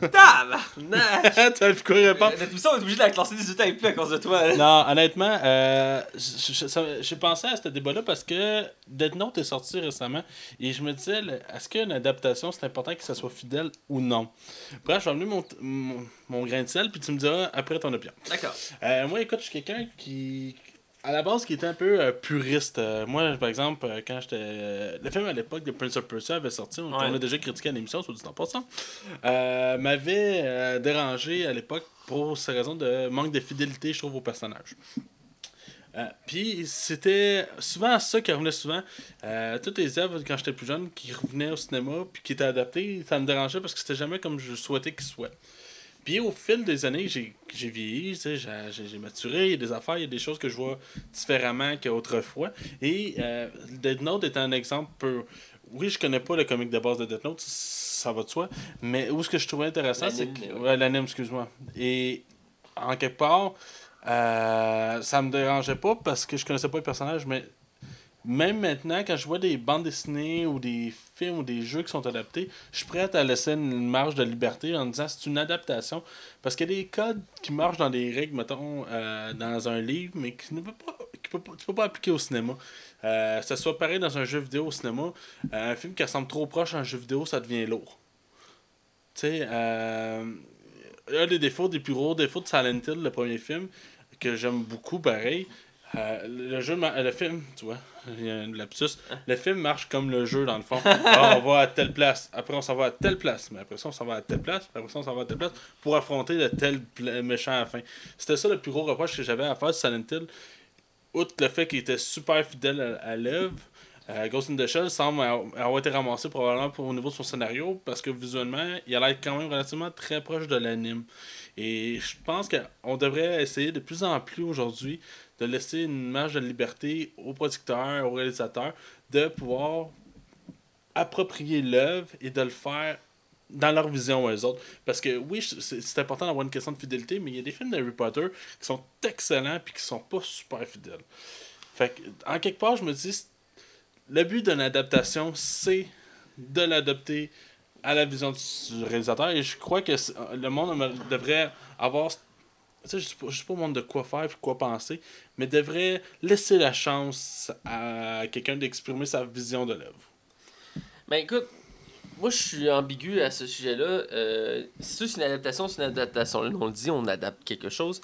Tabarnak! tu as plus quoi répondre Notre émission, on est obligé de la classer 18 ans et plus à cause de toi. hein. Non, honnêtement, euh, j'ai pensé à ce débat-là parce que Death Note est sorti récemment et je me disais, est-ce qu'une adaptation, c'est important que ça soit fidèle ou non? Bref, je vais amener mon, mon, mon grain de sel puis tu me diras après ton opinion. D'accord. Euh, moi, écoute, je suis quelqu'un qui, à la base, qui était un peu euh, puriste. Euh, moi, par exemple, euh, quand j'étais. le film à l'époque de Prince of Persia avait sorti, on, Ouais. on a déjà critiqué à l'émission, soit dit en passant, m'avait dérangé à l'époque pour ces raisons de manque de fidélité, je trouve, au personnage. Euh, Puis c'était souvent ça qui revenait souvent. Toutes les œuvres, quand j'étais plus jeune, qui revenaient au cinéma puis qui étaient adaptées, ça me dérangeait parce que c'était jamais comme je souhaitais qu'ils soient. Puis au fil des années, j'ai vieilli, tu sais, j'ai maturé, il y a des affaires, il y a des choses que je vois différemment qu'autrefois. Et euh, Death Note est un exemple peu... Oui, je connais pas le comic de base de Death Note, ça va de soi, mais où ce que je trouvais intéressant, c'est que... Ouais, l'anime, excuse-moi. Et en quelque part, euh, ça me dérangeait pas parce que je connaissais pas le personnage, mais même maintenant, quand je vois des bandes dessinées ou des films ou des jeux qui sont adaptés, je suis prêt à laisser une marge de liberté en disant c'est une adaptation. Parce qu'il y a des codes qui marchent dans des règles, mettons, euh, dans un livre, mais qui ne peut pas, qui peut peux pas appliquer au cinéma. Euh, ce soit pareil dans un jeu vidéo au cinéma, euh, un film qui ressemble trop proche à un jeu vidéo, ça devient lourd. Tu sais, euh, un des défauts, des plus gros défauts de Silent Hill, le premier film, que j'aime beaucoup, pareil, euh, le jeu, le film, tu vois, il y a un lapsus. Le film marche comme le jeu dans le fond. *laughs* Ah, on va à telle place, après on s'en va à telle place, mais après ça on s'en va à telle place, après ça on s'en va à telle place pour affronter le tel méchant à la fin. C'était ça le plus gros reproche que j'avais à faire de Silent Hill. Outre le fait qu'il était super fidèle à, à l'œuvre, euh, Ghost in the Shell semble avoir été ramassé probablement pour- au niveau de son scénario parce que visuellement, il a l'air quand même relativement très proche de l'anime. Et je pense qu'on devrait essayer de plus en plus aujourd'hui de laisser une marge de liberté aux producteurs, aux réalisateurs, de pouvoir approprier l'œuvre et de le faire dans leur vision eux autres. Parce que oui, c'est important d'avoir une question de fidélité, mais il y a des films d'Harry Potter qui sont excellents puis qui sont pas super fidèles. En quelque part, je me dis, le but d'une adaptation, c'est de l'adapter à la vision du réalisateur. Et je crois que le monde devrait avoir. Tu sais, je ne sais pas- au monde de quoi faire et quoi penser, mais devrait laisser la chance à quelqu'un d'exprimer sa vision de l'œuvre. Ben écoute, moi je suis ambigu à ce sujet-là. Euh, c'est une adaptation, c'est une adaptation. Là, on le dit, on adapte quelque chose.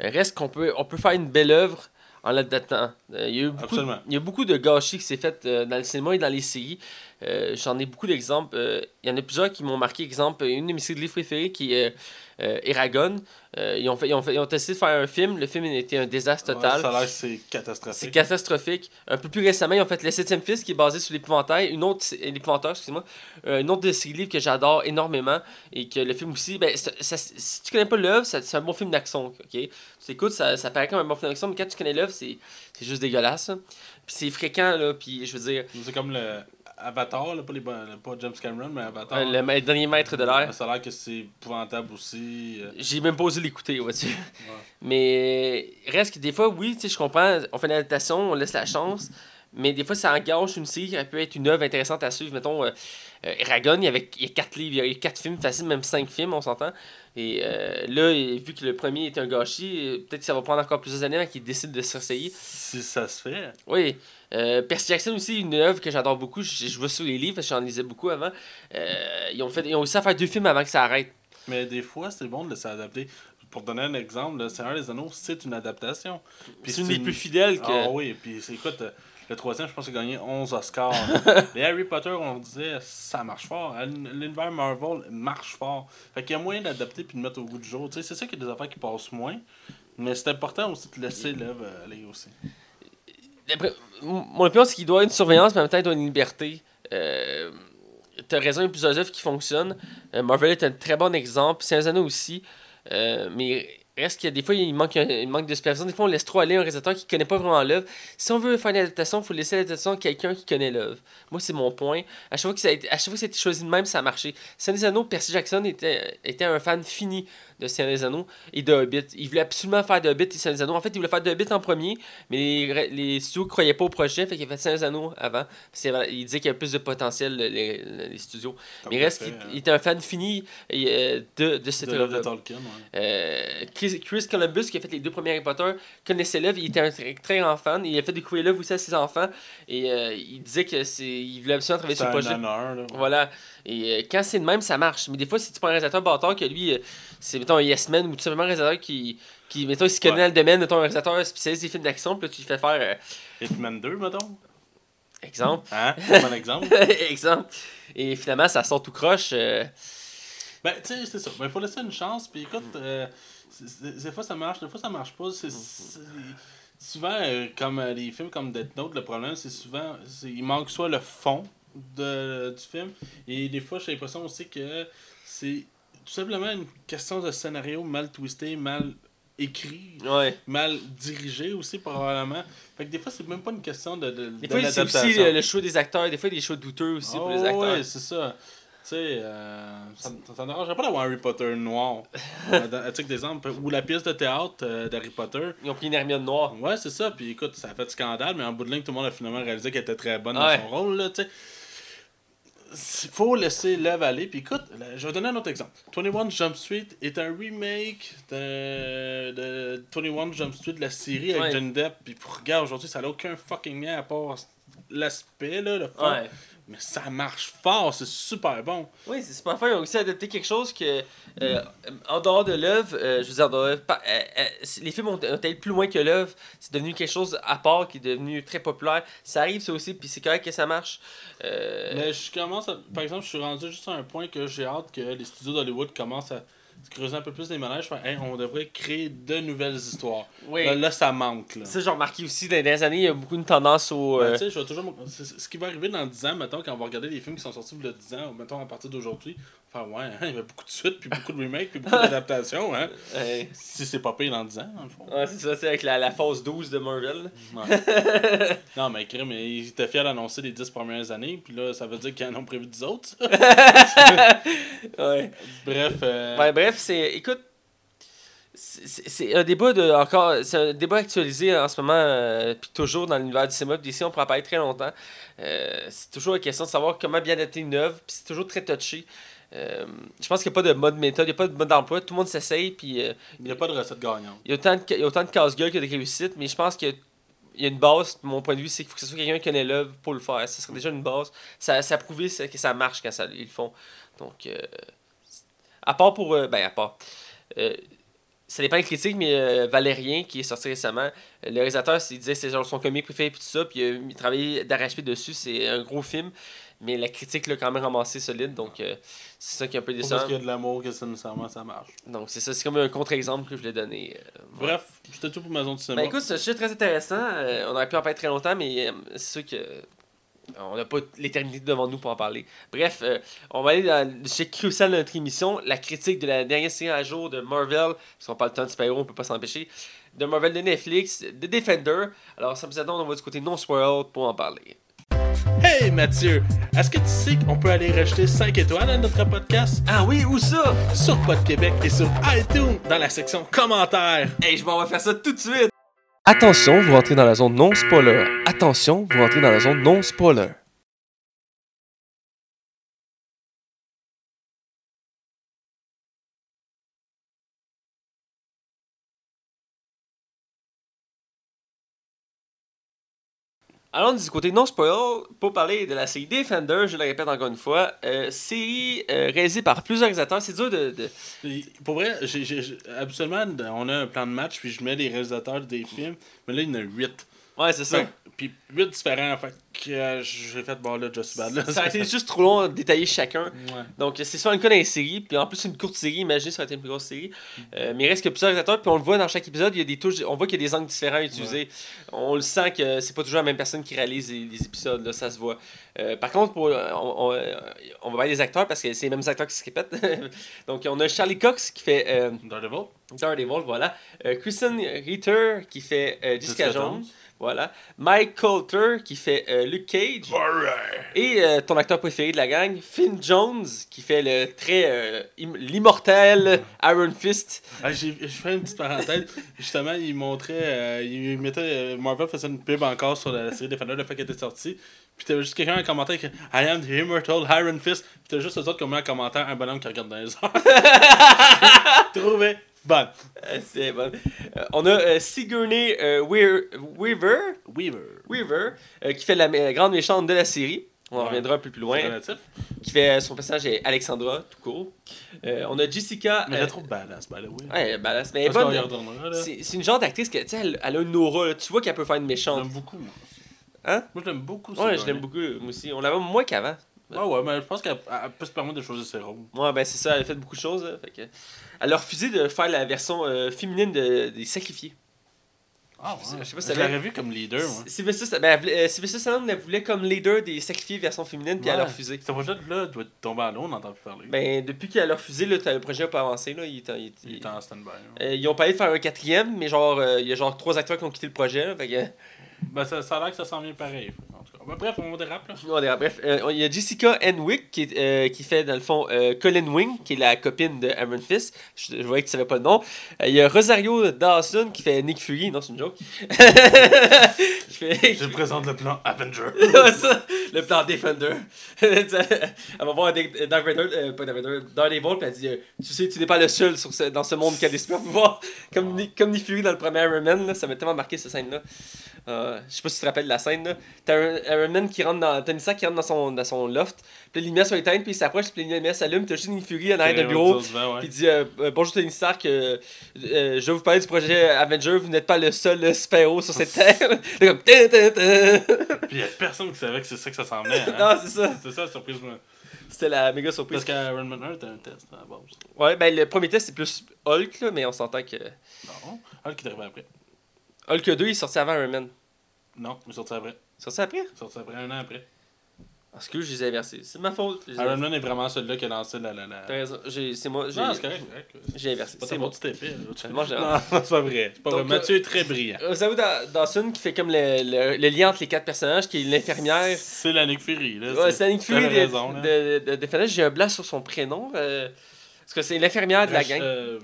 Euh, reste qu'on peut, on peut faire une belle œuvre en l'adaptant. Euh, il, y a eu beaucoup, Absolument. il y a beaucoup de gâchis qui s'est fait euh, dans le cinéma et dans les séries. Euh, J'en ai beaucoup d'exemples. Euh, Il y en a plusieurs qui m'ont marqué. Exemple, une de mes séries de livres préférées qui est euh, Eragon. Euh, ils, ont fait, ils, ont fait, ils ont essayé de faire un film. Le film était un désastre total. Ouais, ça a l'air c'est catastrophique. C'est catastrophique. Un peu plus récemment, ils ont fait Le Septième Fils qui est basé sur l'épouvantail. Une autre, l'épouvanteur, excusez-moi. Euh, une autre de ces livres que j'adore énormément. Et que le film aussi, ben, ça- ça- si tu connais pas l'œuvre, c'est un bon film d'action. ok? Tu écoutes, ça, ça paraît comme un bon film d'action, mais quand tu connais l'œuvre, c'est juste dégueulasse. Puis c'est fréquent, là. Puis je veux dire, C'est comme le Avatar, là, pas, les, pas James Cameron, mais Avatar. euh, le dernier maître de l'air. Ça a l'air que c'est épouvantable aussi. euh. J'ai même pas osé l'écouter, vois-tu. Mais reste que des fois, oui, tu sais, je comprends, on fait une adaptation, on laisse la chance, mais des fois, ça engage une série qui peut être une œuvre intéressante à suivre. Mettons, euh, euh, Eragon, il y, avait, il y a quatre livres, il y a quatre films, facile, même cinq films, on s'entend. Et euh, là, vu que le premier est un gâchis, euh, peut-être que ça va prendre encore plusieurs années avant qu'il décide de s'essayer. Si ça se fait. Oui. Euh, Percy Jackson aussi, une œuvre que j'adore beaucoup. Je, je vois sur les livres parce que j'en lisais beaucoup avant. Euh, ils, ont fait, ils ont réussi à faire deux films avant que ça arrête. Mais des fois, c'est bon de laisser adapter. Pour donner un exemple, le Seigneur des Anneaux, c'est une adaptation. C'est une des plus fidèles que. Ah oui, puis écoute, le troisième, je pense a gagné 11 Oscars. *laughs* Les Harry Potter, on disait, ça marche fort. L'univers Marvel marche fort. Fait qu'il y a moyen d'adapter puis de mettre au goût du jour. C'est ça qu'il y a des affaires qui passent moins. Mais c'est important aussi de laisser l'œuvre aller aussi. Mon opinion, c'est qu'il doit y avoir une surveillance, mais en même temps, il doit y avoir une liberté. Euh, T'as raison, il y a plusieurs œuvres qui fonctionnent. Euh, Marvel est un très bon exemple. C'est un aussi. Euh, mais reste qu'il y a des fois, il manque, il manque de supervision. Des fois, on laisse trop aller un réalisateur qui connaît pas vraiment l'œuvre. Si on veut faire une adaptation, il faut laisser l'adaptation à quelqu'un qui connaît l'œuvre. Moi, c'est mon point. À chaque fois que ça a été, à chaque fois que ça a été choisi de même, ça a marché. Des Anneaux, Percy Jackson était, était un fan fini de Seigneur des Anneaux et de Hobbit. Il voulait absolument faire de Hobbit et Seigneur des Anneaux. En fait, il voulait faire de Hobbit en premier, mais les, les studios croyaient pas au projet, fait qu'il a fait Seigneur des Anneaux avant. Il disait qu'il y avait plus de potentiel, les, les- les studios. Comme mais il reste qu'il hein. il était un fan fini euh, de, de cette œuvre. Tolkien, ouais. Euh, Chris, Columbus, qui a fait les deux premiers Harry Potter, connaissait l'œuvre, il était un très, très grand fan. Il a fait découvrir l'œuvre aussi à ses enfants. Et euh, il disait que c'est, il voulait absolument travailler sur le un projet. honneur, là. Voilà. Et euh, quand c'est de même, ça marche. Mais des fois, si tu prends un réalisateur bâtard, que lui, euh, c'est, mettons, un Yes Man ou tout simplement un réalisateur qui, qui mettons, il se connaît dans le domaine, mettons, un réalisateur spécialiste des films d'action, puis là, tu lui fais faire, euh, Hitman 2, mettons. exemple, Hein? Bon exemple. *laughs* exemple, et finalement, ça sort tout croche. euh, Ben, tu sais, c'est ça. Ben, il faut laisser une chance. Puis écoute, euh, des fois ça marche, des fois ça marche pas. C'est souvent, euh, comme euh, les films comme Death Note, le problème, c'est souvent, il manque soit le fond de, du film, et des fois, j'ai l'impression aussi que c'est tout simplement une question de scénario mal twisté, mal écrit, ouais. mal dirigé aussi, probablement. Fait que des fois, c'est même pas une question de, de, Des de fois, c'est aussi le, le choix des acteurs. Des fois, des choix douteux aussi pour les Oh, acteurs. Ouais, c'est ça. Tu sais, euh, ça ça ne dérangerait pas d'avoir Harry Potter noir. *laughs* euh, titre d'exemple, ou la pièce de théâtre euh, d'Harry Potter. Ils ont pris une Hermione noire. Ouais, c'est ça. Puis écoute, ça a fait scandale, mais en bout de ligne, tout le monde a finalement réalisé qu'elle était très bonne Ouais. dans son rôle. Là, tu sais. Il faut laisser l'œuvre aller. Puis écoute, là, je vais donner un autre exemple. 21 Jump Street est un remake de, de 21 Jump Street de la série avec Ouais. Depp. Puis regarde, aujourd'hui, ça n'a aucun fucking lien à part l'aspect, là, le fond. Ouais. Mais ça marche fort, c'est super bon. Oui, c'est super fun. Ils ont aussi adapté quelque chose que, euh, en dehors de l'œuvre, euh, je veux dire, en dehors de euh, euh, les films ont, été plus loin que l'œuvre. C'est devenu quelque chose à part qui est devenu très populaire. Ça arrive, ça aussi, puis c'est correct que ça marche. Mais je commence à- Par exemple, je suis rendu juste à un point que j'ai hâte que les studios d'Hollywood commencent à creuser un peu plus les manèges. Faire, Hey, on devrait créer de nouvelles histoires. oui. Là, là, ça manque. Là. Ça, j'ai remarqué aussi, dans les dernières années, il y a beaucoup une tendance au. Ben, euh, tu sais, je vais toujours. Ce qui va arriver dans 10 ans, mettons, quand on va regarder les films qui sont sortis il y a 10 ans, mettons à partir d'aujourd'hui, ouais, hein, il y avait beaucoup de suites, puis beaucoup de remakes, puis beaucoup d'adaptations. Hein. *laughs* Si c'est pas payé dans 10 ans, dans le fond. ouais, c'est ça, c'est avec la, la phase 12 de Marvel. Ouais. *laughs* non, mais crime, il était fier d'annoncer les 10 premières années, puis là, ça veut dire qu'ils en ont prévu 10 autres. *laughs* ouais. Bref. euh, Ouais, bref, c'est. Écoute. c'est- un débat de encore c'est un débat actualisé en ce moment euh, puis toujours dans l'univers du cinéma puis d'ici on pourra parler très longtemps Euh, c'est toujours la question de savoir comment bien adapter une œuvre puis c'est toujours très touché Euh, je pense qu'il n'y a pas de mode méthode il n'y a pas de mode d'emploi tout le monde s'essaye puis euh, Il n'y a pas de recette gagnante. il y a autant de, il y a autant de casse-gueule que de réussites mais je pense qu'il y a- il y a une base mon point de vue c'est qu'il faut que ce soit quelqu'un qui connaît l'œuvre pour le faire ça serait déjà une base ça, ça a prouvé que ça marche quand ça, ils le font donc euh, à part pour ben à part ça dépend des critiques, mais Valérien, qui est sorti récemment, le réalisateur, il disait que c'est genre son comique préféré, puis tout ça, puis il travaillait d'arrache-pied dessus, c'est un gros film. Mais la critique l'a quand même ramassé solide, donc euh, c'est ça qui est un peu Pas parce décevant. qu'il y a de l'amour que ça, nécessairement ça marche. Donc c'est ça, c'est comme un contre-exemple que je voulais donner. euh. Bref, c'était tout pour ma zone de cinéma. Ben écoute, c'est un sujet très intéressant. Euh, on aurait pu en parler très longtemps, mais euh, c'est sûr que on n'a pas l'éternité devant nous pour en parler. Bref, euh, on va aller dans le sujet crucial de notre émission, la critique de la dernière série à jour de Marvel, parce qu'on parle tant de super-héros, on peut pas s'empêcher, de Marvel de Netflix, The Defender. Alors, sans plus attendre, on va du côté non-spoil pour en parler. Hey Mathieu, est-ce que tu sais qu'on peut aller rajouter 5 étoiles à notre podcast? Ah oui, où ça? sur Pod Québec et sur iTunes dans la section commentaires? Hey, je m'en vais faire ça tout de suite! Attention, vous rentrez dans la zone non-spoiler. Attention, vous rentrez dans la zone non-spoiler. Allons du côté non spoil pour parler de la série Defender, je le répète encore une fois. Euh, série euh, réalisée par plusieurs réalisateurs. C'est dur de, Pour vrai, j'ai, on a un plan de match, puis je mets les réalisateurs des films, mais là, il y en a 8. Ouais, c'est ça. Puis 8 différents, fait que euh, j'ai fait, bon là, Just Bad. Là, Ça a *laughs* été juste trop long de détailler chacun. Ouais. Donc, c'est souvent le cas dans les séries. Puis en plus, c'est une courte série. Imaginez, ça aurait été une plus grosse série. Euh, mais il reste que plusieurs réalisateurs. Puis on le voit dans chaque épisode. Il y a des touches. On voit qu'il y a des angles différents utilisés. On le sent que c'est pas toujours la même personne qui réalise les, les épisodes. Là, ça se voit. Euh, par contre, pour, on, on, on va voir les acteurs parce que c'est les mêmes acteurs qui se répètent. *laughs* Donc, on a Charlie Cox qui fait Daredevil. Daredevil. Voilà. Kristen Ritter qui fait Jessica, Jessica Jones. Jones. Voilà. Mike Coulter qui fait euh, Luke Cage. Et euh, ton acteur préféré de la gang, Finn Jones, qui fait le très euh, im- l'immortel Iron Fist. Ah, j'ai, je fais une petite parenthèse. *laughs* Justement, il montrait, euh, il mettait, Marvel faisait une pub encore sur la série Defender, le fait qu'elle était sortie. Puis t'avais juste quelqu'un en commentaire qui I am the immortal Iron Fist. Puis t'as juste eux autres qui ont mis en commentaire un bonhomme qui regarde dans les *laughs* airs. *laughs* Trouvé. Bon. Euh, C'est bon. Euh, on a euh, Sigourney Weaver, Weaver. Weaver qui fait la, grande méchante de la série. On en Ouais. reviendra un peu plus loin. Qui fait son personnage est Alexandra, tout court. Euh, on a Jessica. Mais je la trouve badass, by the way. Ouais, badass. Mais elle est bonne. C'est une genre d'actrice qui elle, elle a une aura. là. Tu vois qu'elle peut faire une méchante. l'aime beaucoup. Hein? Moi, je l'aime beaucoup. Ouais, je l'aime beaucoup, moi aussi. On l'avait moins qu'avant. Ah ouais, mais je pense qu'elle elle peut se permettre de choisir ses rôles. Ouais, ben c'est ça, elle a fait beaucoup de choses. là, fait que... Elle a refusé de faire la version euh, féminine de, des sacrifiés. Ah ouais. je sais pas si Je l'aurais vu comme leader, moi. Sylvester, ben, elle voulait- euh, Stallone elle voulait comme leader des sacrifiés version féminine, puis elle a Ouais. refusé. Ce projet-là doit tomber à l'eau, on n'entend plus parler. Ben, depuis qu'elle a refusé, là, le projet n'a pas avancé. Là, il, est en- stand-by. hein. Euh, ils ont parlé de faire un quatrième, mais genre, il y a genre trois acteurs qui ont quitté le projet. là, fait que, Ben, ça, ça a l'air que ça s'en vient pareil. Ben, bref, on dérape là. on dirait- bref, euh, il y a Jessica Henwick qui, euh, qui fait dans le fond euh, Colin Wing, qui est la copine de Aaron Fist. Je, je voyais que tu savais pas le nom. Euh, il y a Rosario Dawson qui fait Nick Fury, non c'est une joke. *laughs* fait, Je présente le plan Avenger. *laughs* Ça, le plan Defender. *laughs* elle va voir Dark Dark Vader, euh, pas Dark Vader, Daredevil, puis elle dit euh, Tu sais, tu n'es pas le seul sur ce- dans ce monde qui a des super pouvoirs. Comme, Ni- comme Nick Fury dans le premier Iron Man, là, ça m'a tellement marqué cette scène-là. Euh, je sais pas si tu te rappelles de la scène. là. T'as un Iron Man qui rentre dans. Tony Stark qui rentre dans son, dans son loft, puis les lumières sont éteintes, puis il s'approche, puis les lumières s'allument, t'as juste Nick Fury en arrière de bureau. Puis il dit euh, euh, Bonjour Tony Stark, euh, euh, je vais vous parler du projet Avenger, vous n'êtes pas le seul super-héros sur cette *laughs* terre. Comme. Puis il y a personne qui savait que c'est ça que ça s'en venait. *laughs* Hein? non, c'est ça. C'est ça la surprise. moi. C'était la méga surprise. Parce qu'Iron Man 1 était un test à la base. Ouais, ben le premier test c'est plus Hulk, là, mais on s'entend que. Non. Hulk est arrivé après. Hulk 2 il est sorti avant Iron Man. Non, il est sorti après. Sorti après? Sorti après un an après. Parce que je les ai inversés. C'est ma faute. Iron Man est vraiment celui-là qui a lancé la. la, la... T'as raison. J'ai- C'est moi. J'ai Non, c'est correct. j'ai inversé. C'est. Tu- Moi, j'ai- Non, c'est pas vrai. C'est pas vrai. Mathieu est très brillant. Rosario Da- Dawson qui fait comme le, le, le lien entre les quatre personnages, qui est l'infirmière. C'est la Nick Fury. Là. Ouais, c'est Nick Fury t'as de, raison, de, de, de Defender. J'ai un blanc sur son prénom. euh, parce que c'est l'infirmière de la gang. euh,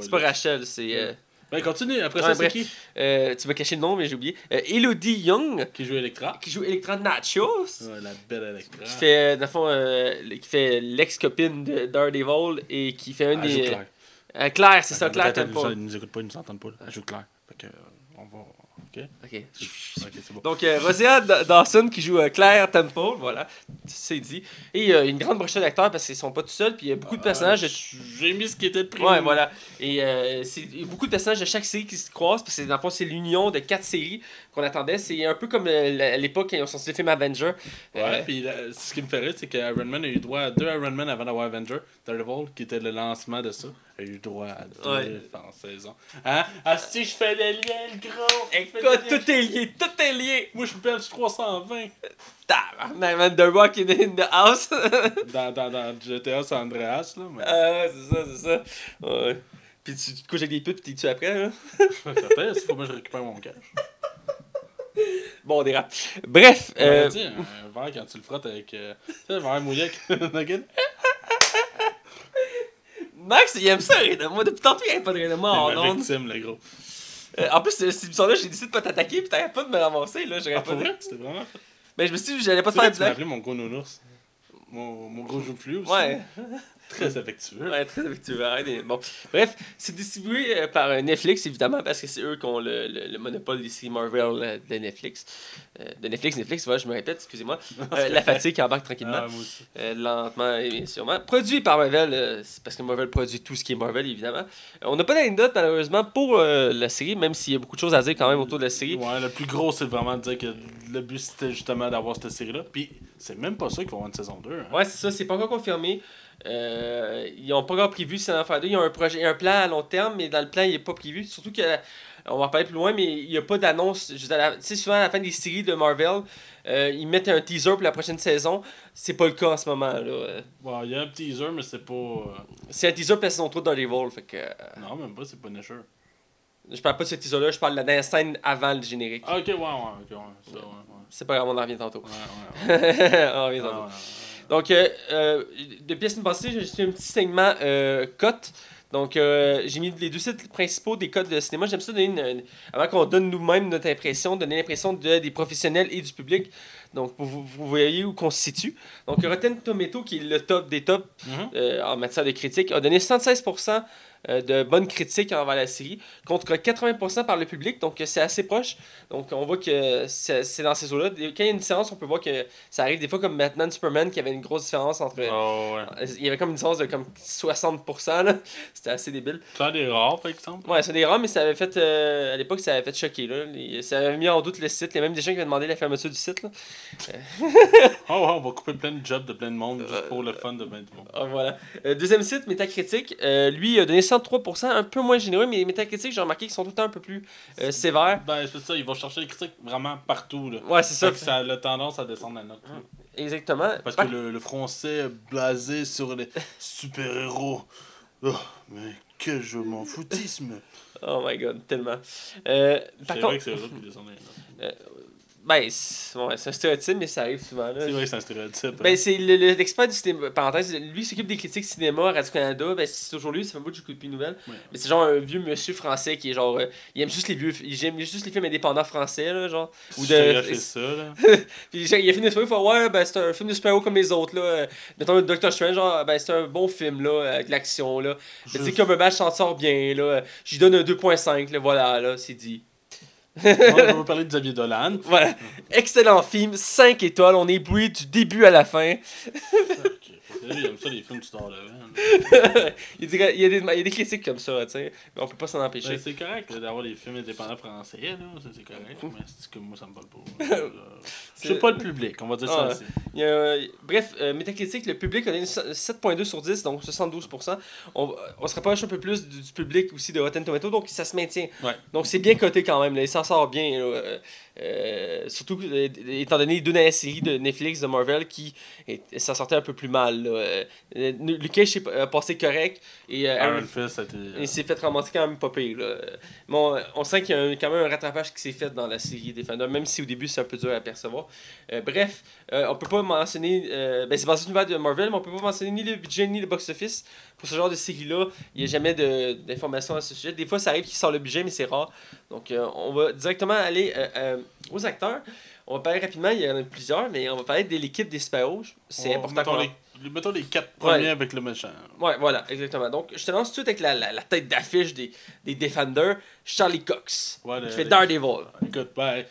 C'est pas Rachel, c'est. Euh, Ben continue, après Ouais, ça, c'est qui? Euh, tu m'as caché le nom, mais j'ai oublié. Euh, Elodie Young, Qui joue Electra qui joue Electra Nachos. Ouais, la belle Electra. qui fait dans le fond euh, qui fait l'ex-copine de Daredevil et qui fait un Elle joue des Claire. euh, Claire c'est ça Claire Ils nous écoutent pas, ils nous entendent pas. Elle joue Claire. Fait que, euh. Ok? Ok. *laughs* Ok, c'est bon. Donc, euh, Rosia Dawson qui joue euh, Claire Temple, voilà, c'est dit. Et euh, une grande brochette d'acteurs parce qu'ils sont pas tout seuls, puis il y a beaucoup de personnages. de- Euh, J'ai mis ce qui était pris. Ouais, voilà. Et euh, c'est il y a beaucoup de personnages de chaque série qui se croisent, parce que dans le fond, c'est l'union de quatre séries qu'on attendait. C'est un peu comme à l'époque quand ils ont sorti le film Avenger. Ouais, puis là, ce qui me fait rire, c'est que Iron Man a eu droit à deux Iron Man avant d'avoir Avenger. Daredevil, qui était le lancement de ça, a eu droit à deux Ouais. en saison. Hein? Ah, si je fais des liens, le gros! Fais Écoute, tout est lié, tout est lié. Moi, je perds 320 Tabarnak, man, The Rock in, the house. *laughs* dans, dans, dans GTA San Andreas, là. Mais... Ah, c'est ça, c'est ça. Ouais. Puis tu te couches avec des putes, puis tues après, là? Ça c'est faut que je récupère mon cash. Bon, on dérape. Bref, euh, Euh... Tu un verre quand tu le frottes avec. Euh, tu sais, un verre mouillé avec. *laughs* Max, il aime ça rire de moi. Depuis tantôt, il aime pas de rire de moi en ondes. victime, le gros. Euh, en plus, cette émission-là, j'ai décidé de pas t'attaquer, puis t'arrêtes pas de me ramasser, là. J'aurais Ah, pas vrai? C'était vraiment. Mais je me suis dit, j'allais pas te faire que tu m'as appelé mon gros nounours. Mon, mon gros joufflu aussi. Ouais. Très affectueux. Ouais, très affectueux. Bon. Bref, c'est distribué euh, par euh, Netflix, évidemment, parce que c'est eux qui ont le, le, le monopole séries Marvel euh, de Netflix. Euh, de Netflix, Netflix, voilà, je me répète, excusez-moi. *laughs* Euh, la fatigue embarque tranquillement. Ah, moi aussi. Euh, lentement et bien sûrement. Produit par Marvel, c'est parce que Marvel produit tout ce qui est Marvel, évidemment. On n'a pas d'anecdote, malheureusement, pour la série, même s'il y a beaucoup de choses à dire quand même autour de la série. Ouais, le plus gros, c'est vraiment de dire que le but, c'était justement d'avoir cette série-là. Puis, c'est même pas ça qu'il va y avoir une saison 2. hein. Ouais, c'est ça, c'est pas encore confirmé. Euh, ils ont pas encore prévu si en faire deux. Ils ont un projet, un plan à long terme, mais dans le plan, il est pas prévu. Surtout que, on va en parler plus loin, mais il n'y a pas d'annonce. juste à la- Tu sais, souvent à la fin des séries de Marvel, euh, ils mettent un teaser pour la prochaine saison. C'est pas le cas en ce moment. là. Il y a un teaser, mais c'est pas. euh, C'est un teaser pour la saison 3 de Daredevil. Fait que, Non, même pas, c'est pas Nasher. je parle pas de ce teaser-là, je parle de la dernière scène avant le générique. Ah, ok, ouais, ouais, ok, ouais. Ça, ouais, ouais. C'est pas grave, on en revient tantôt. Ouais, ouais, ouais. *laughs* on en revient Ah, tantôt. Donc, euh, euh, depuis la semaine passée, j'ai juste un petit segment euh, cote. Donc, euh, j'ai mis les deux sites principaux des codes de cinéma. J'aime ça donner une, une- avant qu'on donne nous-mêmes notre impression, donner l'impression de, des professionnels et du public. Donc, vous, vous voyez où on se situe. Donc, Rotten Tomato, qui est le top des tops Mhm. euh, en matière de critique, a donné 76% euh, de bonnes critiques envers la série, contre 80% par le public, donc euh, c'est assez proche. Donc on voit que c'est c'est dans ces eaux-là. Quand il y a une différence, on peut voir que ça arrive des fois comme Batman Superman, qui avait une grosse différence entre... Oh, ouais. Il y avait comme une différence de comme 60%, là. *laughs* C'était assez débile. A des rares, par exemple. Ouais, c'est des rares, mais ça avait fait... euh, à l'époque, ça avait fait choquer, là. Les- ça avait mis en doute le site. Il y a même des gens qui avaient demandé la fermeture du site, là. Oh, *laughs* ouais, on va couper plein de jobs de plein de monde juste pour le fun de du monde. Ah, voilà. Euh, deuxième site, Metacritic. Euh, lui, il a donné 103%, un peu moins généreux, mais Metacritic, j'ai remarqué qu'ils sont tout le temps un peu plus euh, sévères. Ben, c'est ça, ils vont chercher les critiques vraiment partout, là. Ouais, c'est Ça, ça. que ça a la tendance à descendre la note. Exactement. Parce Par- que le, le français blasé sur les super-héros. Oh, mais que je m'en foutisme. *laughs* Oh my god, tellement. Euh, par C'est vrai que c'est eux qui descendent les notes. Ben, c'est ouais, un stéréotype, mais ça arrive souvent. Là. C'est vrai que c'est un stéréotype. Ben, hein. c'est le- le- l'expert du cinéma. Parenthèse, lui il s'occupe des critiques cinéma à Radio-Canada. Ben, c'est toujours lui, ça fait un bout que j'écoute plus de nouvelles. Ouais. Mais c'est genre un vieux monsieur français qui est genre. euh, il aime juste les vieux. Il aime juste les films indépendants français, là, genre. Ou Je t'ai de. acheté ça, là. *laughs* Puis il a fini de film, il fait Ouais, ben, c'est un film de super-héros comme les autres, là. Euh, Mettons, Doctor Strange, genre, ben, c'est un bon film, là, avec de l'action, là. Mais tu sais, Cumberbatch s'en sort bien, là. J'y donne un 2.5, là, voilà, là, c'est dit. Moi, je vais parler de Xavier Dolan. Voilà. Excellent film, 5 étoiles, on est bouillé du début à la fin. Il aime ça, les films du Star *laughs* il, y a des, il, y a des, il y a des critiques comme ça, tu sais. Mais on peut pas s'en empêcher. Ben, c'est correct d'avoir des films indépendants français, là. C'est correct. Mais c'est que moi, ça me parle pas. Euh, *laughs* Je suis pas le public, on va dire ça Ah, aussi. Il y a- bref, euh, Metacritic, le public a donné 7.2 sur 10, donc 72%. On, on se rapproche un peu plus du, du public aussi de Rotten Tomato, donc ça se maintient. Ouais. Donc c'est bien coté quand même, là, il s'en sort bien. là. Euh, surtout euh, étant donné les deux dernières séries de Netflix, de Marvel, qui s'en sortaient un peu plus mal. là. Euh, Luke Cage est passé correct et euh, Aaron- Fist, il s'est fait ramasser quand même pas pire. Là. Bon, on sent qu'il y a un- quand même un rattrapage qui s'est fait dans la série Defender, même si au début c'est un peu dur à percevoir. Bref, on peut pas mentionner. ben c'est basé sur l'univers de Marvel, mais on peut pas mentionner ni le budget ni le box-office. Pour ce genre de série-là, il n'y a jamais d'informations à ce sujet. Des fois, ça arrive qu'il sort le budget, mais c'est rare. Donc, on va directement aller aux acteurs. On va parler rapidement, il y en a plusieurs, mais on va parler de l'équipe des super C'est important mettons les mettons les quatre Ouais. premiers avec le méchant. Ouais, voilà, exactement. Donc, je te lance tout de suite avec la, la, la tête d'affiche des, des Defenders, Charlie Cox, Ouais, qui fait le- Daredevil. Écoute, ben,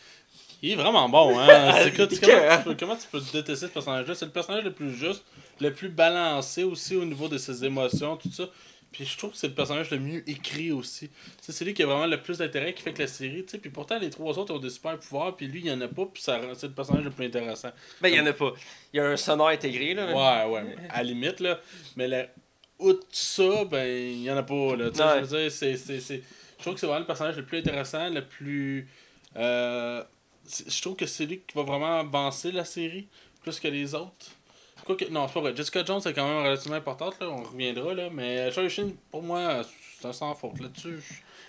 il est vraiment bon, hein. *laughs* C'est- écoute, Il est comment, cœur, tu peux, comment tu peux détester ce personnage-là? C'est le personnage le plus juste, le plus balancé aussi au niveau de ses émotions, tout ça. Puis je trouve que c'est le personnage le mieux écrit aussi. C'est lui qui a vraiment le plus d'intérêt qui fait que la série, tu sais. Puis pourtant, les trois autres ont des super pouvoirs, puis lui, il y en a pas, puis ça rend- c'est le personnage le plus intéressant. Ben, il y en a pas. Il y a un sonore intégré, là. Ouais, ouais, à la limite, là. Mais la... outre ça, ben, il y en a pas, là. Je veux dire, c'est. Je trouve que c'est vraiment le personnage le plus intéressant, le plus... Euh... Je trouve que c'est lui qui va vraiment avancer la série, plus que les autres. Quoique, non, c'est pas vrai. Jessica Jones est quand même relativement importante, là. On reviendra, là. Mais Charlie Sheen, pour moi, c'est un sans faute là-dessus.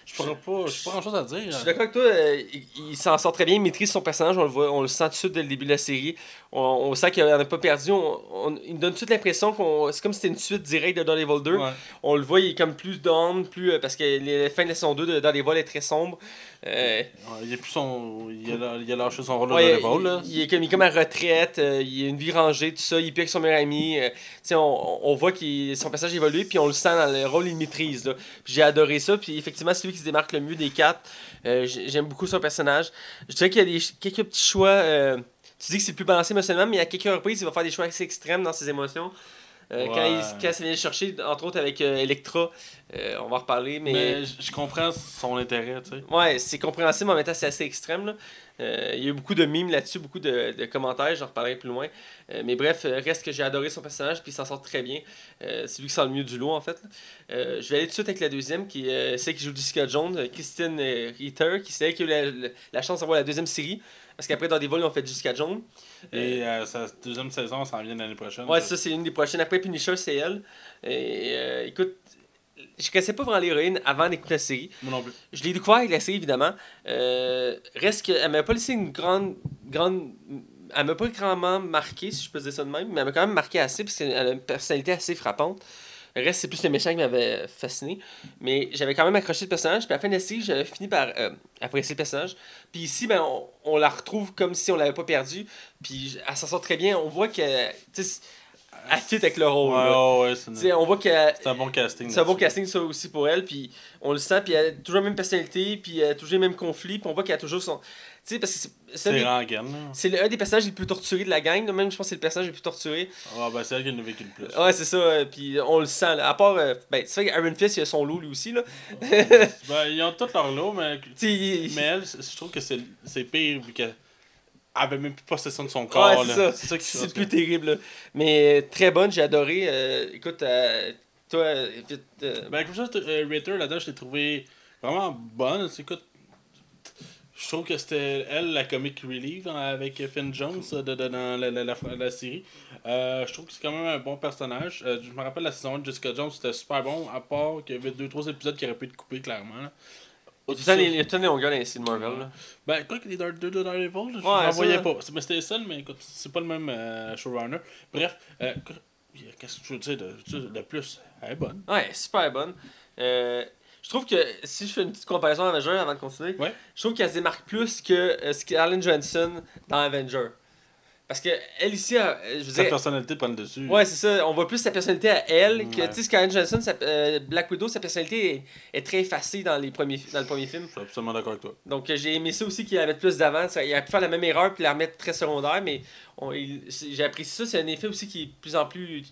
Je- pourrais pas... J'ai pas grand-chose à dire. Je suis d'accord avec toi, euh, il, il s'en sort très bien, il maîtrise son personnage, on le voit, on le sent tout de suite dès le début de la série. On, on sent qu'il n'en a pas perdu, on, on- il me donne toute l'impression qu'on c'est comme si c'était une suite directe de Daredevil 2. Ouais. On le voit, il est comme plus down, plus euh, parce que la fin de la saison 2 de Daredevil est très sombre. Ouais, Il a plus son... Il a, il a lâché son rôle ouais, de là. il, il est comme, il est comme à retraite, euh, il a une vie rangée, tout ça, il est avec son meilleur ami. euh, on, on voit que son personnage évolue, puis on le sent dans le rôle, il maîtrise. J'ai adoré ça, puis effectivement, c'est lui qui se démarque le mieux des quatre. Euh, j'ai- J'aime beaucoup son personnage. Je dirais qu'il y a des, quelques petits choix. euh, tu dis que c'est plus balancé émotionnellement, mais à quelques reprises, il va faire des choix assez extrêmes dans ses émotions. Euh, quand, Ouais. il, quand ça vient le chercher, entre autres avec euh, Electra, euh, on va en reparler, mais, Mais je comprends son intérêt, tu sais. ouais, c'est compréhensible, mais en même temps, c'est assez extrême. là. Euh, il y a eu beaucoup de mimes là-dessus, beaucoup de, de commentaires, j'en reparlerai plus loin. Euh, mais bref, reste que j'ai adoré son personnage, puis il s'en sort très bien. C'est lui qui sort le mieux du lot, en fait. je vais aller tout de suite avec la deuxième, qui est celle qui joue Jessica Jones, Christine Ritter, qui c'est elle qui a eu la, la- la chance d'avoir la deuxième série. Parce qu'après, dans des vols, ils ont fait Jessica Jones. Et euh, sa deuxième saison s'en vient l'année prochaine. Ouais, ça, c'est une des prochaines. Après Punisher, c'est elle. Et euh, écoute, je connaissais pas vraiment l'héroïne avant d'écouter la série. Moi non plus. Je l'ai découvert avec la série, évidemment. Euh, reste qu'elle m'a pas laissé une grande. grande elle m'a pas grandement marqué, si je peux dire ça de même, mais elle m'a quand même marqué assez, parce qu'elle a une personnalité assez frappante. Le reste, c'est plus le méchant qui m'avait fasciné. Mais j'avais quand même accroché le personnage. Puis à la fin de la série, j'avais fini par euh, apprécier le personnage. Puis ici, ben, on, on la retrouve comme si on l'avait pas perdu. Puis elle s'en sort très bien. On voit que. Tu sais, elle fit avec le rôle. Ouais, ouais, c'est on voit qu'elle c'est un bon casting. c'est un bon casting ça aussi pour elle, puis on le sent, puis elle a toujours la même personnalité, puis elle a toujours les mêmes conflits, puis on voit qu'elle a toujours son... Tu sais, parce que c'est- c'est un, des- un personnages les plus torturés de la gang, là. même je pense que c'est le personnage le plus torturé. Ah, ben c'est elle qui en a vécu le plus. Ouais, c'est ça, euh, puis on le sent, là. à part... euh, ben, c'est vrai qu'Iron Fist, il a son loup lui aussi, là. Ben, ils ont tous leur lot, mais. *laughs* Tu sais, Mais elle, je trouve que c'est pire vu qu'elle avait même plus possession de son corps. c'est ça. C'est ça qui c'est plus terrible, là. Mais euh, très bonne, j'ai adoré. euh, écoute, euh, toi, vite, euh, Ben, comme ça, Ritter, là-dedans, je l'ai trouvé vraiment bonne. Écoute, je trouve que c'était elle, la comic relief hein, avec Finn Jones euh, de, de- dans la, la, la, la série. Euh, je trouve que c'est quand même un bon personnage. Euh, je me rappelle la saison 1 de Jessica Jones, c'était super bon, à part qu'il y avait 2-3 épisodes qui auraient pu être coupés, clairement. là. il y a temps les longueurs dans les styles Marvel, là. Ben, quoi que les Dark 2 de Daredevil, je n'en voyais ça. pas. Mais c'était seul, mais écoute, c'est pas le même euh, showrunner. Bref, qu'est-ce que tu veux dire de, de plus? Elle est bonne. Ouais, super bonne. Euh, je trouve que si je fais une petite comparaison avec Avenger avant de continuer, Ouais. je trouve qu'elle se démarque plus que euh, Scarlett Johansson dans Avenger. Parce que elle ici, euh, je veux Sa dire, personnalité prend le dessus. ouais, c'est ça, on voit plus sa personnalité à elle que Ouais. tu sais Scarlett Johansson, sa- euh, Black Widow, sa personnalité est, est très effacée dans les premiers dans le premier film. Je suis absolument d'accord avec toi. Donc euh, j'ai aimé ça aussi qu'il avait plus d'avance. Il a pu faire la même erreur puis la remettre très secondaire, mais j'ai apprécié ça. C'est un effet aussi qui est de plus en plus.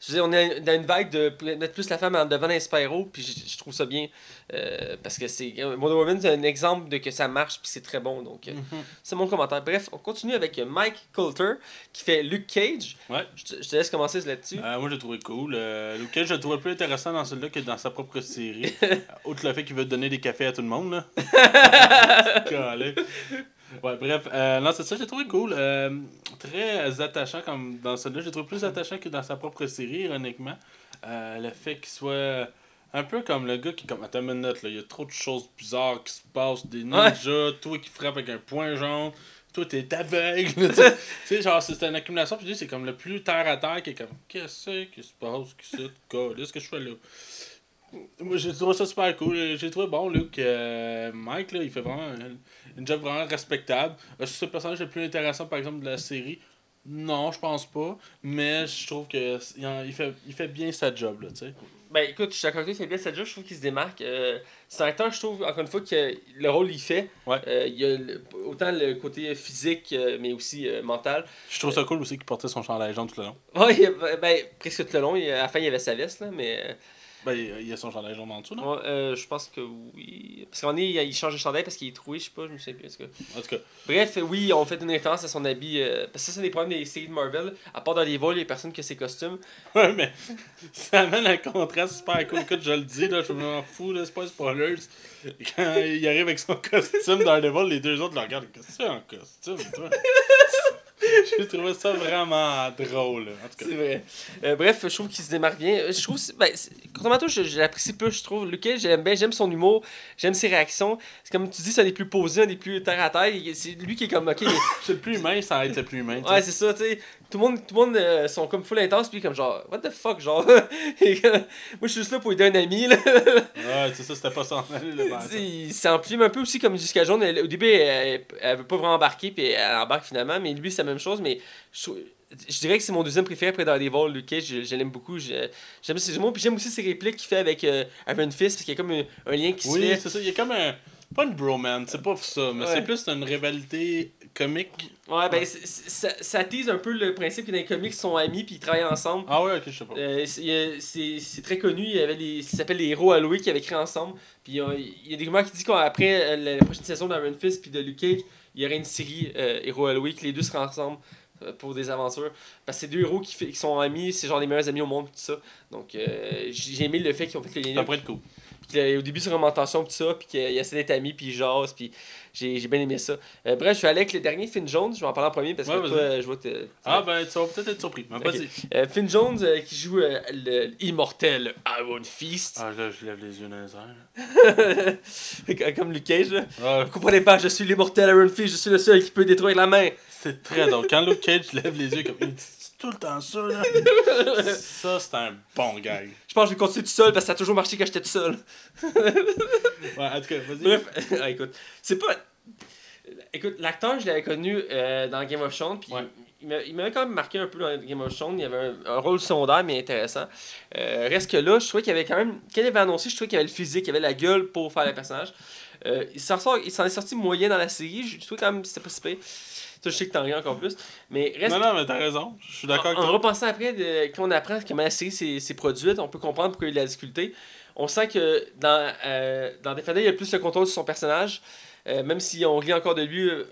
Je veux dire, on est dans une vague de mettre plus la femme en devant d'un super-héros, puis je, je trouve ça bien. euh, parce que c'est. Wonder Woman, c'est un exemple de que ça marche, puis c'est très bon. Donc, euh, Mhm. c'est mon commentaire. Bref, on continue avec Mike Coulter, qui fait Luke Cage. Ouais. Je te, je te laisse commencer là-dessus. Euh, moi, je l'ai trouvé cool. Euh, Luke Cage, je le trouvais plus intéressant dans celui-là que dans sa propre série. Euh, *laughs* Outre le fait qu'il veut donner des cafés à tout le monde. Là. *laughs* Ouais, bref. Euh, non, c'est ça, j'ai trouvé cool. Euh, très attachant comme dans celui-là. J'ai trouvé plus attachant que dans sa propre série, ironiquement. Euh, le fait qu'il soit un peu comme le gars qui, comme, attends une minute, là, il y a trop de choses bizarres qui se passent. Des ninjas, toi qui frappes avec un point jaune. Toi, t'es aveugle. *laughs* tu sais. Genre, c'est une accumulation. Puis c'est comme le plus terre à terre qui est comme, qu'est-ce qui se passe, qu'est-ce que ce que je fais là? Moi, j'ai trouvé ça super cool. J'ai trouvé bon, Luke. euh, Mike, là, il fait vraiment un- une job vraiment respectable. Euh, C'est le personnage le plus intéressant, par exemple, de la série? Non, je pense pas. Mais je trouve que il, fait, il fait bien sa job, là, tu sais. Ben écoute, je suis d'accord avec toi, il fait bien sa job, je trouve qu'il se démarque. Euh, c'est un acteur, je trouve, encore une fois, que le rôle il fait. Ouais. Euh, il y a le- autant le côté physique, euh, mais aussi mental. Je trouve ça cool aussi qu'il portait son chandail jaune tout le long. Ouais, il- ben, presque tout le long, il- à la fin, il y avait sa veste, là, mais. Ben, il y a son chandail jaune en dessous, non? ouais, euh, je pense que oui. Parce moment donné, il change de chandail parce qu'il est troué, je sais pas, je me souviens plus. en tout cas. En tout cas, Bref, oui, on fait une référence à son habit. euh, parce que ça, c'est des problèmes des séries de Marvel. À part dans les vols, il y a personne qui a ses costumes. ouais, mais *laughs* ça amène un contraste super cool. Écoute, je le dis, là, je m'en fous, là, c'est pas spoilers. Quand il arrive avec son costume dans le vol, les deux autres le regardent. Qu'est-ce que c'est un costume, toi? *laughs* *laughs* J'ai trouvé ça vraiment drôle. C'est vrai. Euh, bref, je trouve qu'il se démarque bien. Euh, Je trouve, ben, contrairement à toi, je, je l'apprécie plus, je trouve. Luke Cage, j'aime bien, j'aime son humour, j'aime ses réactions. C'est comme tu dis, c'est un des plus posés, un des plus terre à terre. C'est lui qui est comme, ok, *laughs* C'est le plus humain sans être le plus humain. ouais, c'est ça, tu sais. Tout le monde, tout le monde euh, sont comme full intense, puis comme genre, what the fuck, genre. Et, *laughs* euh, moi, je suis juste là pour aider un ami, là. Ouais, c'est ça, c'était pas sais, *laughs* il s'emplit un peu aussi comme Jones. Elle- au début, elle, elle veut pas vraiment embarquer, puis elle embarque finalement. Mais lui, c'est la même chose. Mais je, dirais que c'est mon deuxième préféré après Daredevil. Luke Cage, je, je l'aime beaucoup. J'aime ses humours. Puis j'aime aussi ses répliques qu'il fait avec euh, Iron Fist, parce qu'il y a comme un, un lien qui se Oui, fait. c'est ça. Il y a comme un. Pas une bromance, c'est pas ça, mais Ouais. c'est plus une rivalité comique. Ouais, ben, ça, ça tease un peu le principe que dans les comics, ils sont amis, puis ils travaillent ensemble. Ah ouais, ok, je sais pas. Euh, c'est- très connu, il y avait les, ça s'appelle les héros Halloween qui avaient créé ensemble. Puis euh, il y a des rumeurs qui disent qu'après la, la prochaine saison d'Iron Fist puis de Luke Cage, il y aurait une série euh, héros Halloween que les deux seraient ensemble euh, pour des aventures. Parce que c'est deux héros qui, sont amis, c'est genre les meilleurs amis au monde, tout ça. Donc euh, j'ai j'ai aimé le fait qu'ils ont fait le lien. Ça pourrait être cool. Puis qu'au début, c'est tension, tout ça, puis qu'ils essaient d'être amis, puis ils jasent, puis j'ai j'ai bien aimé ça. Euh, bref, je suis allé avec le dernier Finn Jones, je vais en parler en premier parce que toi, je vois que. Ah ben, tu vas peut-être être surpris. Mais Ok. vas-y. Euh, Finn Jones euh, qui joue euh, l'immortel Iron Fist. Ah là, je lève les yeux dans les airs. *laughs* Comme Luke Cage, là. Ah, Vous comprenez pas, je suis l'immortel Iron Fist, je suis le seul qui peut détruire la main. c'est très drôle. Quand Luke Cage lève les yeux comme. Il dit tout le temps ça, là. *laughs* ça, c'est un bon gag. Je pense que je vais continuer tout seul parce que ça a toujours marché quand j'étais tout seul. *laughs* Ouais, en tout cas, vas-y. Bref, *laughs* ah, écoute, c'est pas. Écoute, l'acteur, je l'avais connu euh, dans Game of Thrones, puis Ouais. il m'a- il m'avait quand même marqué un peu dans Game of Thrones. Il y avait un, un rôle secondaire, mais intéressant. Euh, reste que là, je trouvais qu'il y avait quand même. Quand il avait annoncé, je trouvais qu'il y avait le physique, il y avait la gueule pour faire le personnage. Euh, il s'en sort- il s'en est sorti moyen dans la série. Je trouvais quand même que c'était pas si je sais que t'en ris encore plus. Mais reste Non, non, mais t'as raison. Je suis d'accord avec en, en toi. repensant après, de- quand on apprend comment la série s'est produite, on peut comprendre pourquoi il y a la difficulté. On sent que dans, euh, dans Defender, il y a plus de contrôle sur son personnage, euh, même si on rit encore de lui euh,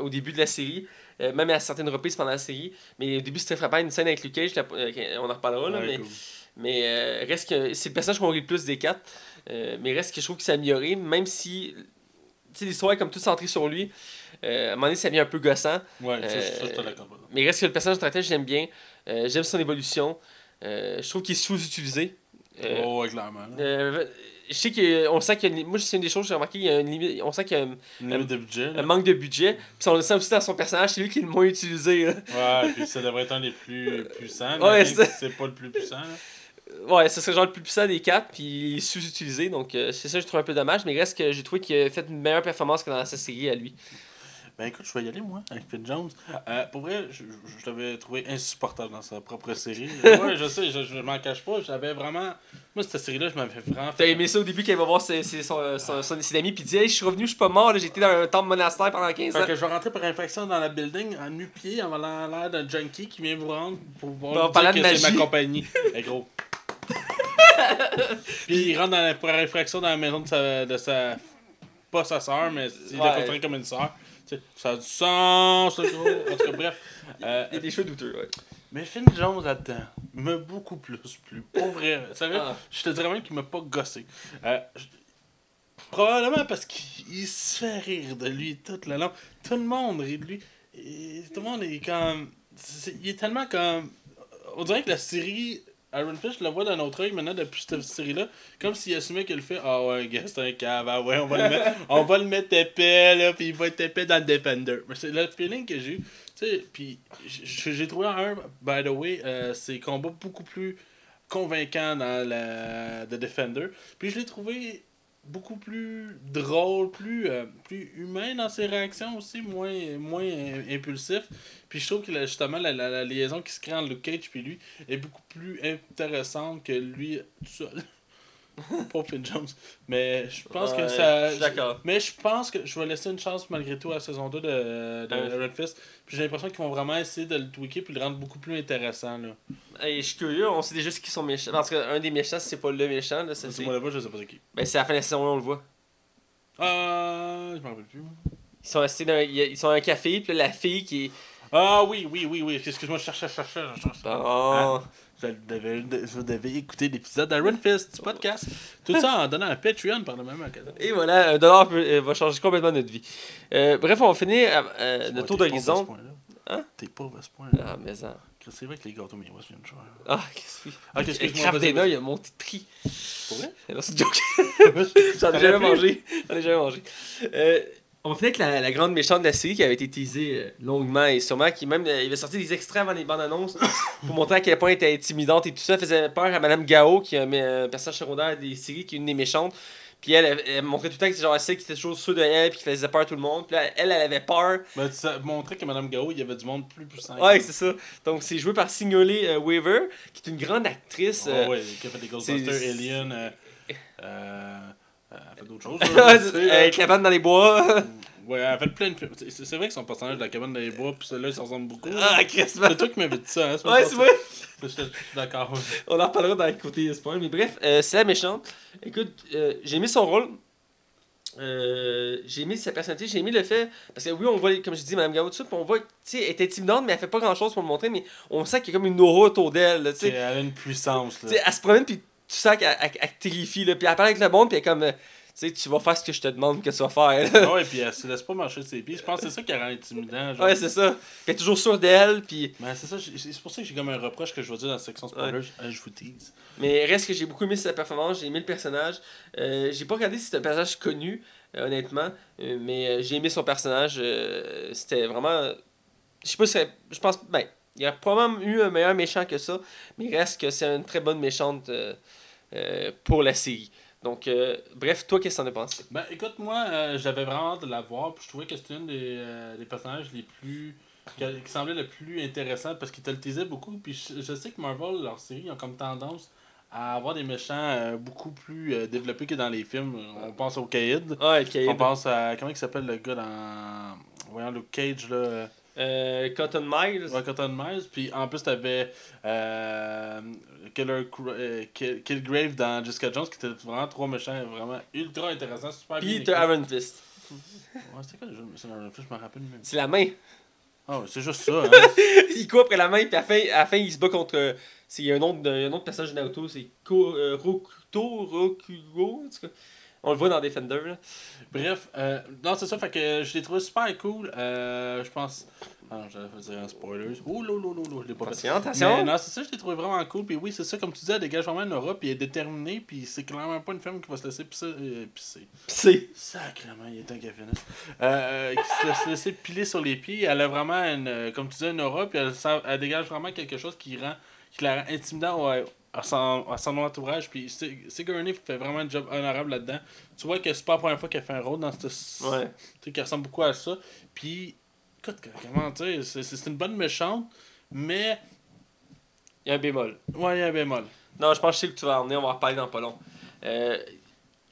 au début de la série, euh, même à certaines reprises pendant la série. Mais au début, c'était frappant, une scène avec Luke Cage, on en reparlera, là, Ouais, mais, cool. mais reste que c'est le personnage qu'on rit le plus des quatre. Mais reste que je trouve qu'il s'est amélioré, même si l'histoire est comme toute centrée sur lui. Euh, à un moment donné, ça devient un peu gossant. Ouais, ça, ça, je suis Euh, d'accord. exemple. Mais reste que le personnage de Tartel, j'aime bien. Euh, j'aime son évolution. Euh, je trouve qu'il est sous-utilisé. Euh, Oh, ouais, clairement. euh, je sais qu'on sent qu'il y a une... Moi, c'est une des choses que j'ai remarqué. Il y a une limite... On sent qu'il y a un, Une limite de budget. un manque de budget. Puis on le sent aussi dans son personnage. C'est lui qui est le moins utilisé. là. Ouais, puis ça devrait être un des plus puissants. Mais Ouais, c'est- c'est pas le plus puissant. là. Ouais, ce serait genre le plus puissant des quatre. Puis il est sous-utilisé. Donc euh, c'est ça que je trouve un peu dommage. Mais reste que j'ai trouvé qu'il a fait une meilleure performance que dans sa série à lui. Ben écoute, je vais y aller moi avec Finn Jones. Euh, pour vrai, je, je, je l'avais trouvé insupportable dans sa propre série. Euh, *laughs* ouais, je sais, je, je m'en cache pas. J'avais vraiment. Moi, cette série-là, je m'avais vraiment T'as aimé ça au début quand il va voir ses, ses, son, son, son- ses amis. Puis il dit Hey, je suis revenu, je suis pas mort. été dans un temple monastère pendant 15 ans. Fait que je vais rentrer par infraction dans la building en nu-pied, en avoir l'air d'un junkie qui vient vous rendre pour Bon, voir de que c'est ma compagnie. *laughs* Eh gros. Puis il rentre dans la, par infraction dans la maison de sa. De sa pas sa soeur, mais il Ouais. l'a considéré comme une soeur. Ça a du sens, ça, gros. En tout cas, bref. Euh, Il y a des douteux. Ouais. Mais Finn Jones là-dedans m'a beaucoup plus plu. Pour vrai. Sérieux, Ah. je te dirais même qu'il m'a pas gossé. Euh, je- Probablement parce qu'il il se fait rire de lui tout le long. Tout le monde rit de lui. Et tout le monde est comme. il est tellement comme. On dirait que la série. Iron Fist, je le vois d'un autre œil maintenant depuis cette série-là. Comme s'il assumait qu'il fait Ah ouais, gars, c'est un cave. Ah ouais, on va le mettre, *laughs* on va le mettre épais, là, puis il va être épais dans le Defender. C'est le feeling que j'ai eu. Tu sais, puis j'ai trouvé un, by the way, euh, ses combats beaucoup plus convaincants dans la The Defender. Puis je l'ai trouvé beaucoup plus drôle, plus, euh, plus humain dans ses réactions aussi, moins, euh, impulsif. Puis je trouve que justement la, liaison qui se crée entre Luke Cage et lui est beaucoup plus intéressante que lui tout seul. *laughs* *laughs* Pas Finn Jones. Mais je pense que ça. je suis d'accord. Mais je pense que je vais laisser une chance malgré tout à la saison 2 de, de Ouais. Red Fist. Puis j'ai l'impression qu'ils vont vraiment essayer de le tweaker puis le rendre beaucoup plus intéressant. Là. Hey, je suis curieux, on sait déjà ce qui sont méchants. Parce qu'un des méchants, c'est pas le méchant, là, C'est moi là-bas, je sais pas c'est qui. Ben, c'est à la fin de la saison, on le voit. Ah, je m'en rappelle plus. Ils sont assis dans, ils sont à un café, puis là, la fille qui est. Ah oui, oui, oui, oui. Excuse-moi, je cherchais, je cherchais. je cherchais. Bon. Ah, je je devais écouter l'épisode d'Iron Fist du podcast. Tout ça en donnant un Patreon par le même occasion. Et voilà, un dollar peut- euh, va changer complètement notre vie. Euh, bref, on va finir euh, euh, le tour t'es pauvre à ce d'horizon. point-là. Hein? T'es pauvre à ce point-là. Ah, mais ça. C'est vrai que les gâteaux Midwest viennent cher. Ah, qu'est-ce que c'est? excuse-moi, Kraft vas-y, Dinner, vas-y. il a monté de prix. Pour vrai? *laughs* Non, c'est une joke. *laughs* J'en ai jamais mangé. J'en ai jamais mangé. Euh, on va finir avec la, la grande méchante de la série qui avait été teasée euh, longuement et sûrement, qui même, euh, il avait sorti des extraits avant les bandes annonces *coughs* pour montrer à quel point elle était intimidante et tout ça. Elle faisait peur à Madame Gao, qui est un, personnage secondaire des séries, qui est une des méchantes. Puis elle, elle, elle montrait tout le temps que c'est genre celle qui était toujours sûre de elle, puis qui faisait peur à tout le monde. Puis là, elle, elle avait peur. Ben, ça montrait que Madame Gao, il y avait du monde plus puissant. Ouais, c'est ça. Donc c'est joué par Signolé euh, Weaver, qui est une grande actrice. Euh, ouais, qui a fait des Ghostbusters, Alien, euh, elle a fait d'autres choses. *laughs* Là, la bande dans les bois. Ouais, elle a fait plein de films. C'est vrai que son personnage de la cabane dans les bois, pis celui-là, il s'en ressemble beaucoup. ah, C'est toi qui m'avais dit ça, hein, semaine Ouais, c'est vrai. Je suis d'accord. On en reparlera dans le côté spoil. Mais bref, euh, c'est la méchante. Écoute, euh, j'ai aimé son rôle. Euh, j'ai aimé sa personnalité, j'ai aimé le fait. Parce que oui, on voit, comme je dis, Mme Gao, ça, puis on voit, tu sais, elle est intimidante, mais elle fait pas grand chose pour le montrer, mais on sent qu'il y a comme une aura autour d'elle, tu Elle sais. a une puissance, Tu là. sais, Elle se promène, puis tu sens qu'elle elle- elle te terrifie, là, puis elle parle avec le monde, puis elle est comme, euh, tu sais, tu vas faire ce que je te demande que tu vas faire, là. Ah ouais, puis elle se laisse pas marcher de ses pieds. Je pense que c'est ça qui rend intimidant. Genre. Ouais, c'est ça. Elle est toujours sûre d'elle, puis. Mais c'est ça, c'est pour ça que j'ai comme un reproche que je vais dire dans la section spoiler. Euh, Je vous tease. Mais reste que j'ai beaucoup aimé sa performance, j'ai aimé le personnage. Euh, j'ai pas regardé si c'est un personnage connu, euh, honnêtement, euh, mais j'ai aimé son personnage. C'était vraiment. Je sais pas si. c'est- Je pense. Ben, il y a probablement eu un meilleur méchant que ça, mais il reste que c'est une très bonne méchante euh, pour la série. Donc, euh, bref, toi, qu'est-ce que t'en as pensé? Ben écoute, moi, euh, j'avais vraiment hâte de la voir, puis je trouvais que c'était une des, des personnages les plus. qui, qui semblait le plus intéressant parce qu'il te le teasait beaucoup. Puis je, je sais que Marvel, leur série, ils ont comme tendance à avoir des méchants beaucoup plus développés que dans les films. On pense au Caïd. Ah, ok. On pense à. Comment il s'appelle le gars dans. Voyons, Luke Cage, là. Euh, Cotton Miles. Ouais, Cotton Miles. Puis en plus, t'avais euh, Killer euh, Kill- Killgrave dans Jessica Jones, qui était vraiment trois méchants, vraiment ultra intéressant, super bien. Puis t'as Aaron Fist. Ouais, c'était quoi déjà C'est dans le film, je me rappelle même. C'est la main. Ouais, c'est juste ça. Hein. *laughs* il court après la main, puis à la fin, à la fin il se bat contre. euh, C'est il y a un autre, un autre personnage de Naruto, c'est euh, Rokuto, Rokugo, en tout cas. On le voit dans Defender. Là. Bref, euh, non, c'est ça, fait que je l'ai trouvé super cool. Euh, je pense. Ah non, j'allais dire un spoiler. Ouh, là, là, là, je l'ai pas. Attention, attention. Non, c'est ça, je l'ai trouvé vraiment cool. Puis oui, c'est ça, comme tu disais, elle dégage vraiment une aura, puis elle est déterminée, puis c'est clairement pas une femme qui va se laisser pisser. euh, pisser. C'est. Sacrément, il est temps qu'elle finisse. Euh, qui se laisse laisser piler sur les pieds. Elle a vraiment, une, euh, comme tu disais, une aura, puis elle, elle dégage vraiment quelque chose qui, rend, qui la rend intimidante ouais, à, son, à son entourage. Puis Sigourney fait vraiment un job honorable là-dedans. Tu vois que c'est pas la première fois qu'elle fait un rôle dans cette. Ouais. Tu sais, qui ressemble beaucoup à ça. Puis, écoute, comment dire, c'est c'est une bonne méchante, mais. Il y a un bémol. Ouais, il y a un bémol. Non, je pense que je sais que tu vas emmener, on va en reparler dans pas long. Euh,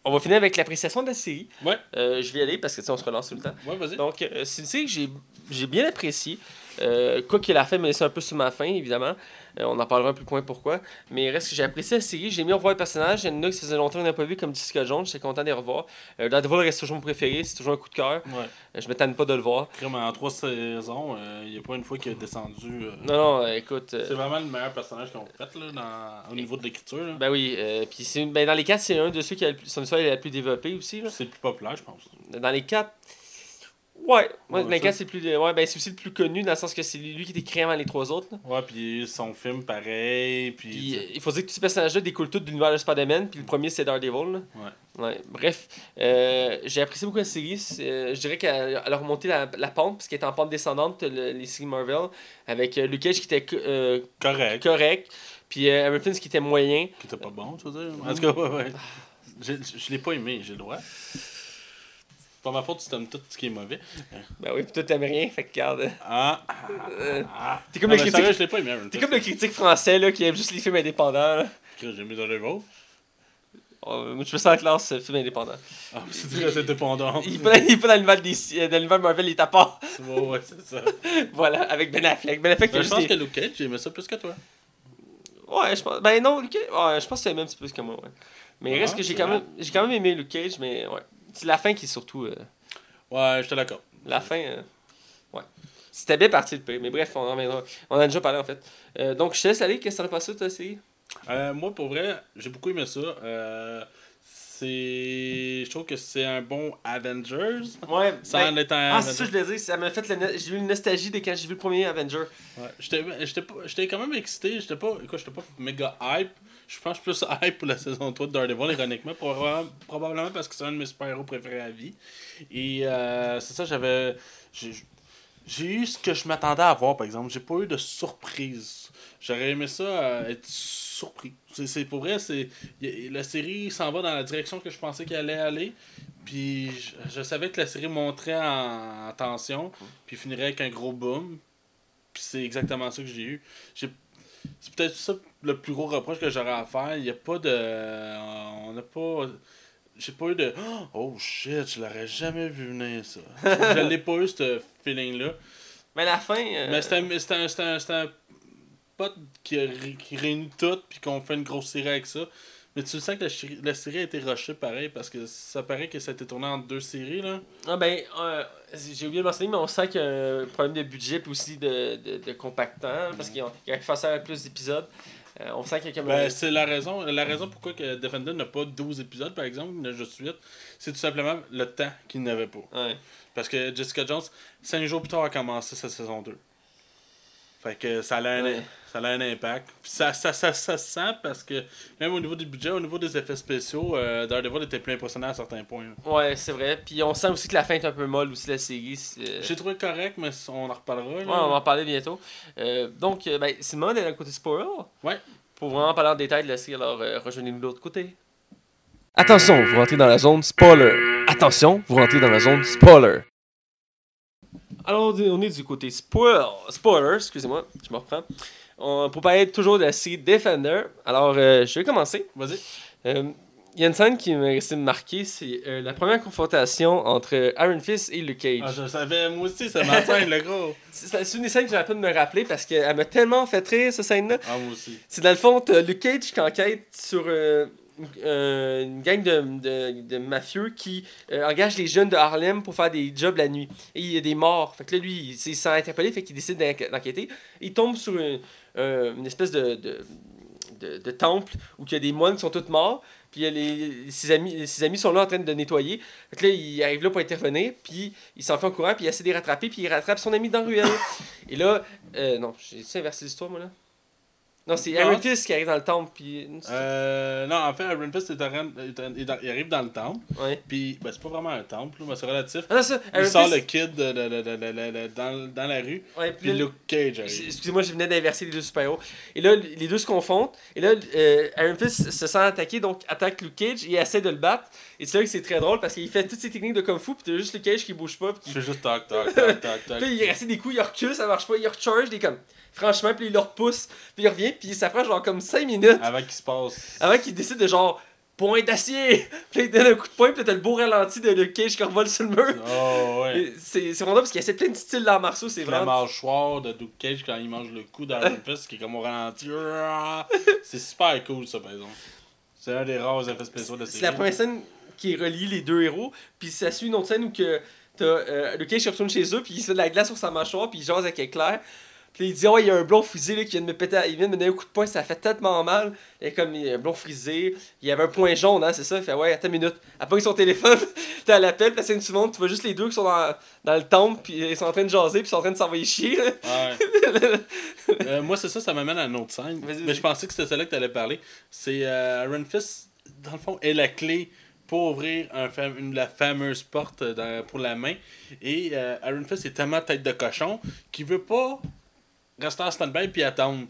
on va finir avec l'appréciation de la série. Ouais. Euh, je vais y aller parce que tu sais, on se relance tout le temps. Ouais, vas-y. Donc, euh, c'est une série que j'ai, j'ai bien appréciée. Euh, quoi qu'il a fait, mais c'est un peu sur ma fin, évidemment. Euh, on en parlera un peu plus loin pourquoi. Mais reste que j'ai apprécié la série. J'ai aimé revoir le personnage. Il y en a qui faisait longtemps qu'on n'a pas vu, comme Jessica Jones. J'étais content de les revoir. Euh, Daredevil reste toujours mon préféré. C'est toujours un coup de cœur. Ouais. Euh, je m'étonne pas de le voir. En trois saisons, euh, il n'y a pas une fois qu'il a descendu. Non, non, écoute. C'est vraiment le meilleur personnage qu'ils ont fait là, dans, au niveau de l'écriture. ben oui. puis ben, dans les quatre, c'est un de ceux qui a le plus, son histoire est la plus développée aussi. là. C'est le plus populaire, je pense. Dans les quatre. Ouais, ouais, c'est plus. Ouais, ben c'est aussi le plus connu dans le sens que c'est lui qui était créé avant les trois autres. là. Ouais, puis son film pareil, puis. Puis il faut dire que tous ces personnages-là découlent tous de l'univers de Spider-Man, puis le premier c'est Daredevil. Là. Ouais. Ouais. Bref, euh, j'ai apprécié beaucoup la série. Euh, je dirais qu'elle elle a remonté la, la pente, parce qu'elle est en pente descendante, le- les séries Marvel, avec euh, Luke Cage qui était euh, Correct. correct, puis Aaron Flynn qui était moyen. Qui était pas bon, tu veux dire? En tout cas, ouais, ouais. Je, je l'ai pas aimé, j'ai le droit. C'est pas ma faute si t'aimes tout ce qui est mauvais. Ben oui, pis toi t'aimes rien, fait que regarde. Ah. euh, ah. T'es comme Non, le mais critique. je pas aimé. Comme le critique français là, qui aime juste les films indépendants. J'ai aimé Daredevil. Oh, moi, je me sens en classe euh, film indépendant. Ah, c'est vrai, c'est dépendant. Il est pas, il est pas dans l'univers des- euh, dans l'univers Marvel, il est à part. Ouais, ouais, c'est ça. *laughs* voilà, avec Ben Affleck. Ben Affleck Ben, je pense des- que Luke Cage, j'ai aimé ça plus que toi. Ouais, je pense. Ben non, Luke Cage- ouais, je pense que c'est même un petit peu plus que moi, ouais. Mais il Ah, reste que j'ai c'est quand, même... j'ai quand même aimé Luke Cage, mais ouais. C'est la fin qui est surtout. euh, Ouais, j'étais d'accord. La fin. euh, Ouais. C'était bien parti le pire, mais bref, on en reviendra. On en a déjà parlé en fait. Euh, donc, je te laisse aller. Qu'est-ce que t'en as passé, toi, série Euh, moi, pour vrai, j'ai beaucoup aimé ça. C'est... Je trouve que c'est un bon Avengers. Ouais, Sans ben- Ah, c'est ça, je voulais dire. Ça m'a fait. le J'ai eu une nostalgie de quand j'ai vu le premier Avenger. Ouais, J'étais j'étais pas- j'étais quand même excité. J'étais pas, écoute, j'étais pas méga hype. Je pense plus hype pour la *laughs* saison 3 de Daredevil, ironiquement. Probablement, probablement parce que c'est un de mes super-héros préférés à vie. Et euh, c'est ça, j'avais. J'ai eu ce que je m'attendais à voir, par exemple. J'ai pas eu de surprise. J'aurais aimé ça euh, être surpris. C'est pour vrai, c'est la série s'en va dans la direction que je pensais qu'elle allait aller. Puis je, savais que la série monterait en, en tension, puis finirait avec un gros boom. Puis c'est exactement ça que j'ai eu. J'ai- C'est peut-être ça le plus gros reproche que j'aurais à faire. Il n'y a pas de. On n'a pas. J'ai pas eu de. Oh shit, je l'aurais jamais vu venir ça. *laughs* je l'ai pas eu ce feeling-là. Mais la fin. euh, Mais c'était un, un, un, pote qui, qui réunit tout, puis qu'on fait une grosse série avec ça. Mais tu sens que la, la série a été rushée pareil, parce que ça paraît que ça a été tourné en deux séries, là. Ah ben, euh, j'ai oublié de mentionner, mais on sent qu'il y a un problème de budget puis aussi de, de, de compactant, parce qu'il y a faire plus d'épisodes. Euh, on sent qu'il y a Ben, un- c'est la raison, la raison pourquoi que Defender n'a pas 12 épisodes, par exemple, il en a juste 8. C'est tout simplement le temps qu'il n'avait pas. Ouais. Parce que Jessica Jones, 5 jours plus tard, a commencé sa saison 2. Fait que ça a un, Ouais. Ça a un impact. Puis ça, ça, ça, ça se sent parce que même au niveau du budget, au niveau des effets spéciaux, euh, Daredevil était plus impressionnant à certains points. là. Ouais, c'est vrai. Puis on sent aussi que la fin est un peu molle aussi, la série. c'est- J'ai trouvé correct, mais on en reparlera. Ouais, on va en parler bientôt. Euh, donc, euh, ben, moment d'aller à côté spoiler. Ouais. Pour vraiment parler en détail de la série, alors euh, rejoignez-nous de l'autre côté. Attention, vous rentrez dans la zone spoiler. Attention, vous rentrez dans la zone spoiler. Alors, on est du côté spoiler, spoiler excusez-moi, je me reprends. On, pour parler toujours de la série Defender, alors euh, je vais commencer. Vas-y. Euh, Il y a une scène qui m'a resté marquée, c'est euh, la première confrontation entre Iron Fist et Luke Cage. Ah, je savais, moi aussi, ça m'enseigne, le gros. *laughs* C'est une des scènes que j'ai pas de me rappeler parce qu'elle m'a tellement fait rire, cette scène-là. Ah, moi aussi. C'est dans le fond, Luke Cage qui enquête sur euh, euh, une gang de, de, de mafieux qui euh, engage les jeunes de Harlem pour faire des jobs la nuit. Et il y a des morts. Fait que là, lui, il, il se sent interpellé, fait qu'il décide d'enquê- d'enquêter. Il tombe sur une, euh, une espèce de, de, de, de temple où il y a des moines qui sont tous morts. Puis les, amis, ses amis sont là en train de nettoyer. Fait que là, il arrive là pour intervenir. Puis il s'en fait en courant. Puis il essaie de les rattraper. Puis il rattrape son ami dans la ruelle. *laughs* Et là, euh, non, j'ai inversé l'histoire, moi là. Non, c'est. Iron Fist qui arrive dans le temple. Puis. Euh, non, en fait, Iron Fist est en il arrive dans le temple, Ouais. puis ben, c'est pas vraiment un temple, mais c'est relatif. Ah, non, ça, Il Iron sort Fist- le kid de- de- de- dans, dans la rue, Ouais, puis Luke Cage arrive. Excusez-moi, je venais d'inverser les deux super-héros. Et là, les deux se confondent. Et là, euh, Iron Fist se sent attaqué, donc attaque Luke Cage et essaie de le battre. Et c'est là que c'est très drôle parce qu'il fait toutes ses techniques de Kung Fu, puis t'as juste Luke Cage qui bouge pas. Puis Je qui... fais juste tac, tac, tac, tac, tac. Puis il est resté des coups, il recule, ça marche pas, il recharge, est comme. Franchement, puis il le repousse, puis il revient, puis ça prend genre comme 5 minutes Avant qu'il se passe. avant qu'il décide de genre. Point d'acier! *laughs* Puis il donne un coup de poing, puis t'as le beau ralenti de Luke Cage qui revole sur le mur. Oh, ouais. C'est c'est vraiment parce qu'il essaie plein de styles d'arts martiaux, c'est La vraiment. mâchoire de Luke Cage quand il mange le coup d'Iron Fist *laughs* qui est comme au ralenti. C'est super cool, ça, par exemple. C'est un des rares effets spéciaux de la C'est série. la première scène qui relie les deux héros, puis ça suit une autre scène où que t'as euh, Luke qui retourne chez eux, puis il se fait de la glace sur sa mâchoire, puis il jase avec Éclair. Puis il dit Oh, il y a un blond frisé là, qui vient de me péter, il vient de me donner un coup de poing, ça fait tellement mal. Est comme il y a un blond frisé, il y avait un point jaune, hein, c'est ça. Il fait Ouais, attends une minute. Après, son téléphone, *laughs* t'es à l'appel, puis la scène suivante, tu vois juste les deux qui sont dans, dans le temple, puis ils sont en train de jaser, puis ils sont en train de s'envoyer chier. Ouais. *laughs* Euh, moi, c'est ça, ça m'amène à une autre scène. Mais je pensais que c'était celle-là que tu allais parler. C'est euh, Iron Fist, dans le fond, est la clé pour ouvrir un une, la fameuse porte euh, dans- pour la main. Et euh, Iron Fist est tellement tête de cochon qu'il veut pas rester en stand-by puis attendre.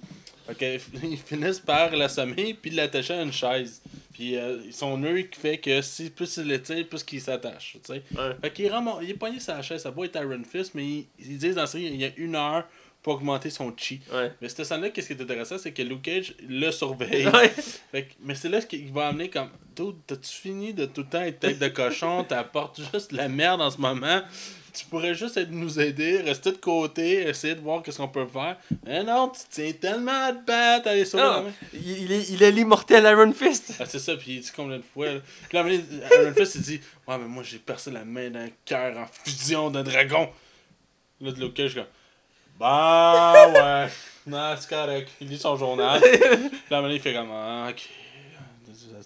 Que, *laughs* ils finissent par l'assommer puis l'attacher à une chaise. Puis euh, son nœud qui fait que si plus il l'étire, plus qu'il s'attache. Ouais. Fait qu'il est, il est pogné sur la chaise, ça doit être Iron Fist, mais ils, ils disent dans la série il y a une heure pour augmenter son chi. Ouais. Mais cette scène-là, qu'est-ce qui est intéressant, c'est que Luke Cage le surveille. *laughs* Ouais. Fait que- mais c'est là qu'il va amener comme t'as-tu fini de tout le temps être tête de cochon, *laughs* t'apportes juste de la merde en ce moment. Tu pourrais juste être nous aider, rester de côté, essayer de voir qu'est-ce qu'on peut faire. Mais non, tu tiens tellement à te battre, aller sauver la main. il, est, il est l'immortel Iron Fist. Ah, c'est ça, puis il dit combien de fois. Là. Iron Fist, il dit Ouais, mais moi j'ai percé la main d'un cœur en fusion d'un dragon. Là, de suis comme Bah, ouais. Non, c'est correct. Il lit son journal. Moment donné, il fait comme Ah, ok.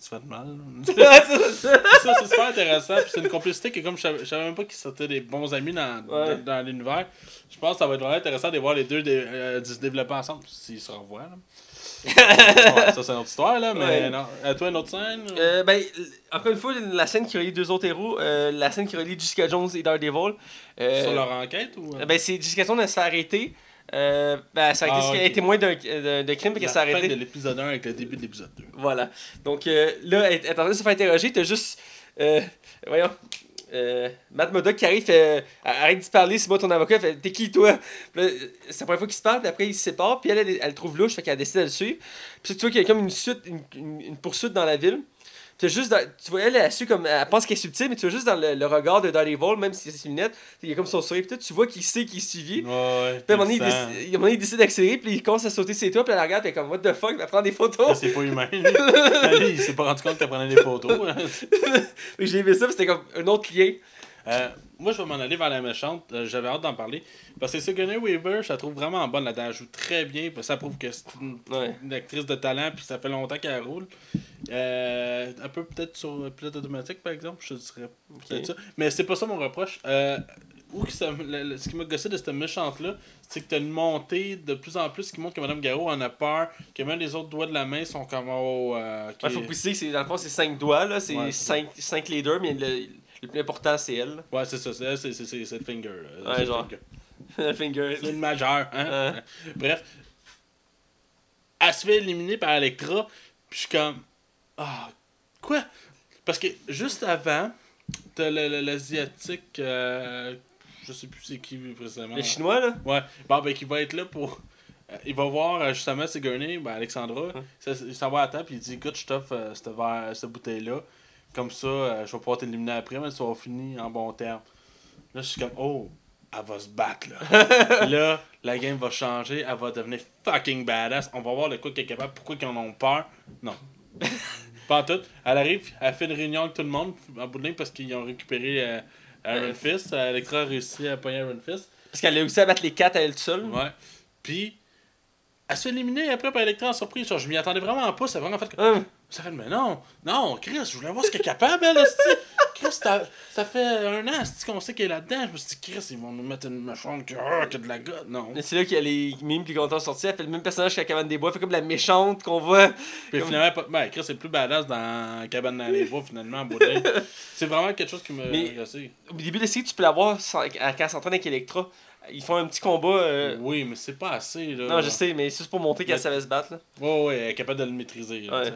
Tu fais de mal. *laughs* ça. c'est super intéressant. Puis c'est une complicité que, comme je savais, je savais même pas qu'ils étaient des bons amis dans, Ouais. dans, dans l'univers, je pense que ça va être vraiment intéressant de voir les deux dé- euh, se développer ensemble, s'ils se revoient. Là. *laughs* Ouais, ça, c'est une autre histoire, là, mais Ouais. non. À toi, une autre scène? Euh, ben, encore une fois, la scène qui relie deux autres héros, euh, la scène qui relie Jessica Jones et Daredevil. euh, Sur leur enquête ou. Ben, c'est Jessica Jones, elle se fait arrêter. Euh, ben, elle s'est arrêtée Ah, parce qu'elle ok. est témoin d'un d'un- d'un crime et qu'elle la s'est fin arrêtée. de l'épisode 1 avec le début de l'épisode 2. Voilà. Donc euh, là, elle elle est en train de se faire interroger. T'as juste. Euh, voyons. Euh, Matt Murdock qui arrive, fait, euh, arrête de se parler, c'est moi ton avocat. Fait, t'es qui toi? C'est la première fois qu'ils se parlent, puis après ils se séparent, puis elle, elle, elle le trouve louche, fait qu'elle décide de le suivre. Puis tu vois qu'il y a comme une, suite, une poursuite dans la ville. T'as juste dans- tu vois, elle, elle, su comme, elle pense qu'elle est subtile, mais tu vois juste dans le, le regard de Daredevil, même si c'est ses lunettes, il y a comme son sourire, puis tu vois qu'il sait qu'il est suivi. Ouais, Puis à un moment donné, il décide- il d'accélérer, puis il commence à sauter ses toits, puis elle la regarde, puis elle est comme, what the fuck, elle prend des photos. c'est pas humain. lui. *laughs* il s'est pas rendu compte que tu prenais des photos. Puis *laughs* j'ai aimé ça, puis c'était comme un autre lien. Euh, moi, je vais m'en aller vers la méchante. Euh, J'avais hâte d'en parler. Parce que Sigourney Weaver, je la trouve vraiment bonne là-dedans. Elle joue très bien. Ça prouve que c'est une, Ouais. une actrice de talent. Puis ça fait longtemps qu'elle roule. Euh, un peu peut-être sur le pilote automatique, par exemple. Je dirais peut-être ça. Mais c'est pas ça mon reproche. Euh, où que ça, le- le- ce qui m'a gossé de cette méchante-là, c'est que t'as une montée de plus en plus qui montre que Mme Garou en a peur. Que même les autres doigts de la main sont comme. Oh, euh, faut préciser dans le fond, c'est 5 doigts, là. C'est Ouais, c'est 5, leaders, mais le, le plus important, c'est elle. Ouais, c'est ça. C'est le finger. là. Ouais, genre. *laughs* Le finger. C'est une majeure, hein? Bref. Elle se fait éliminer par Electra, puis je suis comme. Ah, quoi? Parce que juste avant, t'as l'Asiatique. euh, je sais plus c'est qui précisément. Le chinois, là? Ouais, bon, ben, qui va être là pour. euh, il va voir euh, justement Sigourney, ben, Alexandra. Hein. Ça- Il s'en va à la table, puis il dit Écoute, je t'offre euh, cette, verre- cette bouteille-là. Comme ça, euh, je vais pouvoir t'éliminer après, mais ça va finir en bon terme. Là, je suis comme Oh, elle va se battre, là. *laughs* là, la game va changer, elle va devenir fucking badass. On va voir le quoi qu'elle est capable, pourquoi ils en ont peur. Non. *laughs* Pas en tout. Elle arrive, elle fait une réunion avec tout le monde en bout de ligne parce qu'ils ont récupéré euh, Iron. Fist. Electra a réussi à pogner Iron Fist. Parce qu'elle a réussi à battre les 4 à elle seule. Ouais. Puis, elle se fait éliminer après par Electra en surprise. Genre, je m'y attendais vraiment pas. C'est vraiment fait que. Ça fait, mais non, non, Chris, je voulais voir ce qu'elle est capable, elle. Chris, ça fait un an, qu'on sait qu'elle est là-dedans. Je me suis dit, Chris, ils vont nous mettre une méchante qui, qui a de la gotte. Non. Mais c'est là qu'il y a les mimes qui sont sortis. Elle fait le même personnage qu'à Cabane des Bois. Elle fait comme la méchante qu'on voit. Puis Comme- finalement, pas- ben, Chris est plus badass dans Cabane dans les bois, finalement. *laughs* C'est vraiment quelque chose qui me Mais-. Au début de la série, tu peux la voir sans- quand elle s'entraîne avec Electra. Ils font un petit combat. euh, Oui, mais c'est pas assez, là. Non, je sais, mais c'est juste pour montrer qu'elle savait se battre. Là. Ouais, ouais, elle est capable de le maîtriser. là, Ouais.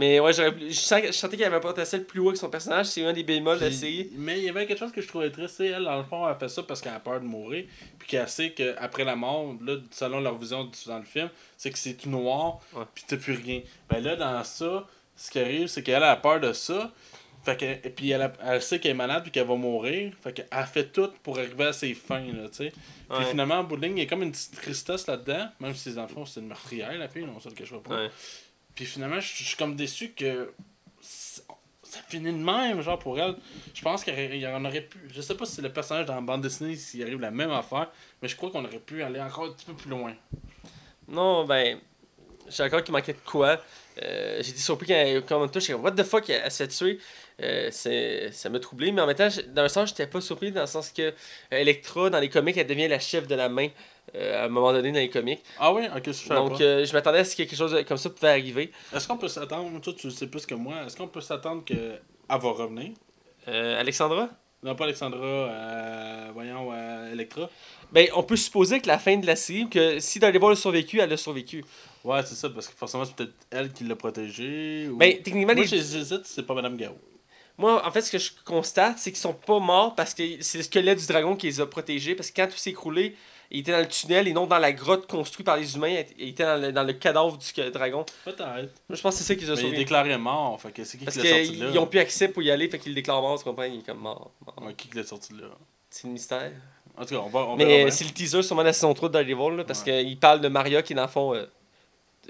Mais ouais, je, sens- je sentais qu'il avait un potentiel plus haut que son personnage. C'est un des bémols de la série. Mais il y avait quelque chose que je trouvais triste, c'est elle, dans le fond, elle fait ça parce qu'elle a peur de mourir, puis qu'elle sait qu'après la mort, là, selon leur vision dans le film, c'est que c'est tout noir, Ouais. puis t'as plus rien. Ben là, dans ça, ce qui arrive, c'est qu'elle a peur de ça, fait que, et puis elle, a- elle sait qu'elle est malade, puis qu'elle va mourir, fait qu'elle fait tout pour arriver à ses fins, là, tu sais. Puis Ouais. finalement, en bout de ligne, il y a comme une petite tristesse là-dedans, même si dans le fond, c'est une meurtrière, la fille, on se le cachera pas. Ouais. Puis finalement, je suis comme déçu que ça finit de même, genre pour elle. Je pense qu'il y en aurait pu. Je sais pas si le personnage dans la bande dessinée, s'il arrive la même affaire, mais je crois qu'on aurait pu aller encore un petit peu plus loin. Non, ben. Je suis qu'il manquait de quoi. Euh, j'ai été surpris quand elle comme touche. What the fuck, elle, elle se fait tuer. Euh, ça m'a troublé. Mais en même temps, dans un sens, j'étais pas surpris dans le sens que Electra, dans les comics, elle devient la chef de la main euh, à un moment donné dans les comics. Ah oui, ok, je Donc, euh, je m'attendais à ce que quelque chose comme ça pouvait arriver. Est-ce qu'on peut s'attendre, toi tu le sais plus que moi, est-ce qu'on peut s'attendre qu'elle va revenir? Euh, Alexandra? Non, pas Alexandra, voyons, Electra. Ben, on peut supposer que la fin de la série, que si Daredevil a survécu, elle a survécu. Ouais, c'est ça, parce que forcément, c'est peut-être elle qui l'a protégé. Ou... Ben, techniquement, Moi, les- j'hésite, c'est pas Madame Gao. Moi, en fait, ce que je constate, c'est qu'ils sont pas morts parce que c'est le squelette du dragon qui les a protégés. Parce que quand tout s'est écroulé, il était dans le tunnel et non dans la grotte construite par les humains. Il était dans le, dans le cadavre du dragon. Peut-être. Moi, je pense que c'est ça qu'ils ont Mais il est sauvé. déclaré mort, fait que c'est qui Parce qui l'a sorti de qu'ils là? n'ont plus accès pour y aller, fait qu'ils le déclarent mort, tu comprends? Il est comme mort. mort. Ouais, qui l'a sorti de là? C'est le mystère. En tout cas, on va. On Mais c'est le teaser sûrement de la saison 3 de Daredevil, là, parce Ouais. qu'il parle de Maria qui, dans le fond. euh,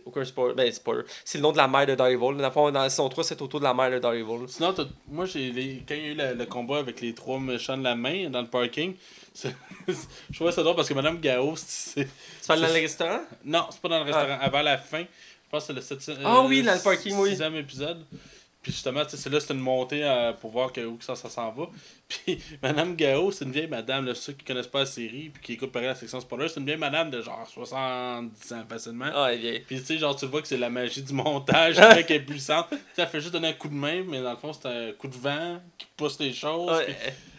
aucun spoiler. Ben, spoiler. C'est le nom de la mère de Daredevil. Dans la saison 3, c'est autour de la mère de Daredevil. Sinon, moi, j'ai les... quand il y a eu le, le combat avec les trois méchants de la main dans le parking, *laughs* c'est- je trouvais ça drôle parce que Madame Gao, c'est. Tu parles dans le restaurant? Non, c'est pas dans le restaurant. Avant la fin, je pense que c'est le septième. Ah oui, dans le parking, oui. épisode. Puis justement, tu sais, c'est là, c'est une montée euh, pour voir que, où que ça, ça s'en va. *laughs* Puis Madame Gao, c'est une vieille madame, là, ceux qui connaissent pas la série, puis qui écoutent pareil la section spoiler, c'est une vieille madame de genre 70 ans facilement. Ah, elle est Puis tu sais, genre, tu vois que c'est la magie du montage *laughs* qui est puissante. Elle fait juste donner un coup de main, mais dans le fond, c'est un coup de vent qui pousse les choses. Ouais, puis-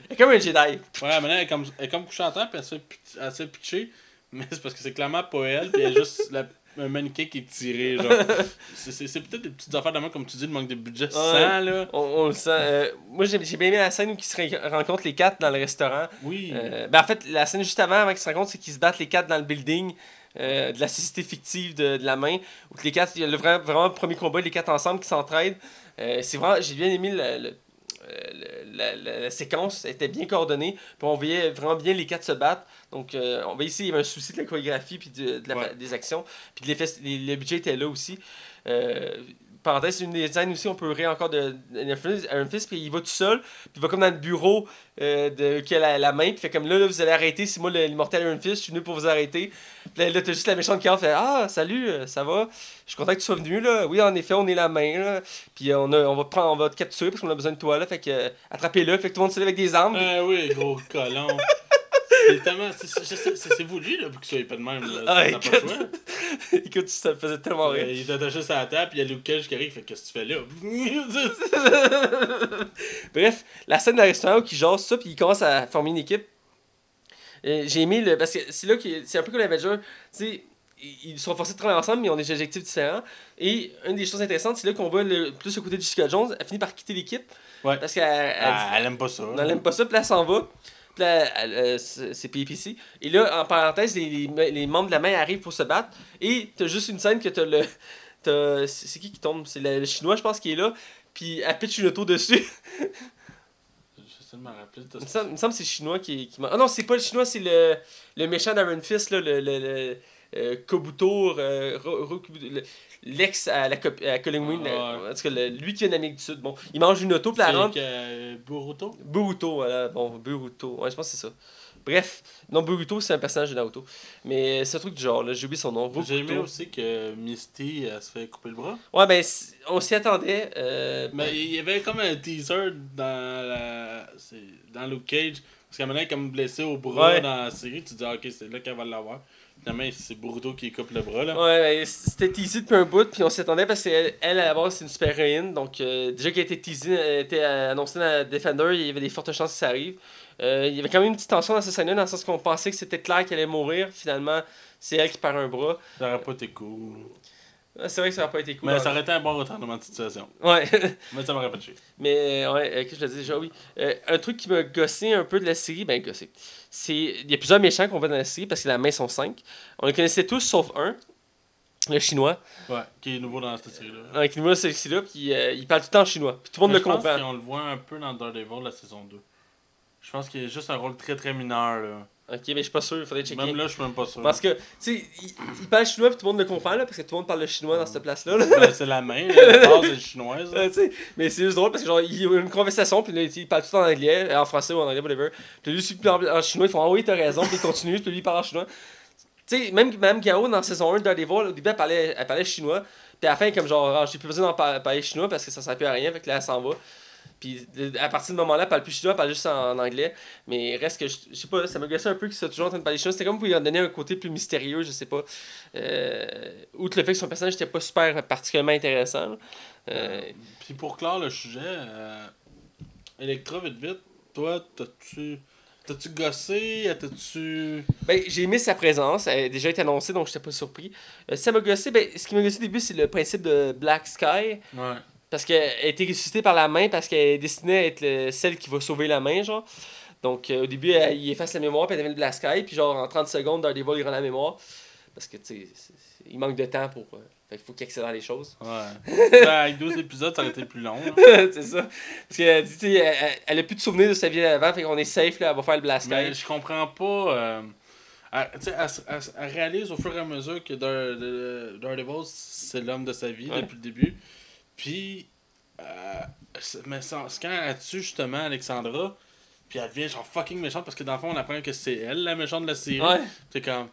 elle est comme un Jedi. Ouais, maintenant, elle est comme, elle est comme couchée en terre, puis elle se fait pitcher. Mais c'est parce que c'est clairement pas elle, puis elle est juste la, un mannequin qui est tiré, genre. *laughs* C'est- peut-être des petites affaires de même, comme tu dis, le manque de budget sans, là. On, on le sent. Euh, moi, j'ai j'ai bien aimé la scène où ils se rencontrent les quatre dans le restaurant. Oui. Euh, ben, en fait, la scène juste avant, avant qu'ils se rencontrent, c'est qu'ils se battent les quatre dans le building euh, de la société fictive de, de la main. Où les quatre, il y a le vrai, vraiment le premier combat, les quatre ensemble qui s'entraident. C'est vraiment, j'ai bien aimé le- la, la- la séquence, était bien coordonnée. Puis on voyait vraiment bien les quatre se battre. Donc, euh, on voyait ici, il y avait un souci de la chorégraphie puis de, de la- Ouais. des actions. Puis de l'effet- le budget était là aussi. Euh, parenthèse, une des scènes aussi, on peut rire encore de Iron Fist, puis il va tout seul, puis il va comme dans le bureau euh, de, qui a la, main, puis fait comme là, là, vous allez arrêter, c'est moi l'immortel Iron Fist, je suis venu pour vous arrêter. Puis là, là, t'as juste la méchante qui entre, fait Ah, salut, euh, ça va? Je suis content que tu sois venu, là. Oui, en effet, on est la main, là. Puis euh, on, a, on, va prendre, on va te capturer parce qu'on a besoin de toi, là. Fait que attrapez-le, fait que tout le monde se lève avec des armes. Ah oui, gros colon. C'est tellement. c'est- c'est voulu, là, pour qu'il soit pas de même. Là. Ah, T'as pas le écoute. *laughs* Écoute, ça me faisait tellement rire. Euh, il est attaché sur la table, puis il y a Luke Cage qui arrive, fait qu'est-ce que tu fais là? *laughs* Bref, la scène le restaurant où ils jasent ça, puis ils commencent à former une équipe. Euh, J'ai aimé le. Parce que c'est là que c'est un peu comme l'Avenger. Tu sais, ils sont forcés de travailler ensemble, mais ils ont des objectifs différents. Et une des choses intéressantes, c'est là qu'on voit le, plus le côté de Jessica Jones. Elle finit par quitter l'équipe. Ouais. Parce qu'elle elle- Ah, elle aime pas ça. elle aime pas ça, puis là, elle s'en va. Là, elle- euh, c'est c'est PPC. Et là, en parenthèse, les, les- les membres de la main arrivent pour se battre. Et t'as juste une scène que t'as le. t'as- C'est qui qui tombe? C'est le, le chinois, je pense, qui est là. Puis elle pitch une auto dessus. Il me semble, il me semble que c'est le chinois qui, qui Ah non, c'est pas le chinois, c'est le, le méchant d'Iron Fist, là, le, le, le euh, Kobuto, euh, Ro- Ro- le- l'ex à la à Colin Wing, Ah, le- en tout cas, le- lui qui vient d'Amérique du Sud. Bon, il mange une auto, puis la rentre. euh, Boruto? Boruto, voilà, bon, Boruto, ouais, je pense que c'est ça. Bref, non, Boruto, c'est un personnage de Naruto. Mais c'est un truc du genre, là, j'ai oublié son nom. J'ai aimé aussi que Misty elle se fait couper le bras. Ouais, ben, on s'y attendait. euh, Mais il y avait comme un teaser dans la... c'est- dans Luke Cage. Parce qu'elle maintenant comme blessée au bras Ouais. dans la série. Tu te dis, ah, ok, c'est là qu'elle va l'avoir. Finalement, c'est Boruto qui coupe le bras. là. Ouais, ben, c'était teasé depuis un bout, puis on s'y attendait parce qu'elle, elle, à la base, c'est une super héroïne. Donc, euh, déjà qu'elle était teasée, elle était annoncée dans Defender, il y avait des fortes chances que ça arrive. Euh, il y avait quand même une petite tension dans cette scène-là, dans le sens qu'on pensait que c'était clair qu'elle allait mourir. Finalement, c'est elle qui perd un bras. Ça aurait pas été cool. Ah, C'est vrai que ça n'aurait pas été cool. Mais ça aurait été un bon retournement de situation. Ouais. *laughs* Mais ça m'aurait pas tué. Mais euh, ouais, euh, qu'est-ce que je le dis déjà, oui. Euh, un truc qui m'a gossé un peu de la série, ben gossé. C'est. Il y a plusieurs méchants qu'on voit dans la série parce que la main sont cinq. On les connaissait tous sauf un, le chinois. Ouais, qui est nouveau dans cette série-là. Avec nous, c'est ici là, puis euh, il parle tout le temps en chinois. Puis tout le monde Mais le je pense comprend. qu'on le voit un peu dans Daredevil la saison 2. Je pense qu'il a juste un rôle très très mineur là. Ok, mais je suis pas sûr, il faudrait checker. Même là, je suis même pas sûr. Parce que, tu sais, il, il parle chinois, puis tout le monde le comprend, là, parce que tout le monde parle le chinois dans cette place-là. là. Ben, c'est la main, là, la base est chinoise. là. *laughs* Mais c'est juste drôle parce que genre il y a une conversation puis là, il parle tout en anglais, en français ou en anglais whatever. Puis lui il parle en chinois, ils font ah oui t'as raison puis il continue puis lui il parle en chinois. Tu sais même même Gao dans saison 1 de Daredevil au début elle parlait elle parlait chinois puis à la fin comme genre ah, j'ai plus besoin d'en par- parler chinois parce que ça sert plus à rien fait que là elle s'en va. Puis à partir de ce moment-là, elle parle plus chinois, elle parle juste en, en anglais. Mais reste que, je je sais pas, ça me gossait un peu qu'ils soient toujours en train de parler chinois. C'était comme pour lui en donner un côté plus mystérieux, je sais pas. Euh, outre le fait que son personnage n'était pas super particulièrement intéressant. là. Euh, Puis pour clore le sujet, euh, Electra, vite vite, toi, t'as-tu. T'as-tu gossé? T'as-tu. Ben, j'ai aimé sa présence. Elle a déjà été annoncée, donc j'étais pas surpris. Euh, ça m'a gossé. Ben, ce qui m'a gossé au début, c'est le principe de Black Sky. Ouais. Parce qu'elle a été ressuscitée par la main, parce qu'elle est destinée à être le- celle qui va sauver la main, genre. Donc, euh, au début, elle, il efface la mémoire, puis elle devient le Black Sky, puis genre, en 30 secondes, Daredevil, il rend la mémoire. Parce que, tu sais, il manque de temps pour. euh, fait qu'il faut qu'il accélère les choses. Ouais. *laughs* ben, avec 12 épisodes, ça aurait été plus long. là. *laughs* c'est ça. Parce qu'elle dit, tu sais, elle, elle- elle a plus de souvenirs de sa vie d'avant, fait qu'on est safe, là, elle va faire le Black Sky. Mais je comprends pas. Euh, elle, tu sais, elle, réalise au fur et à mesure que Dare- de- Daredevil, c'est l'homme de sa vie Ouais. depuis le début. Puis, euh, mais ça- quand elle tue justement Alexandra, puis elle devient genre fucking méchante parce que dans le fond, on apprend que c'est elle la méchante de la série. Ouais. C'est comme,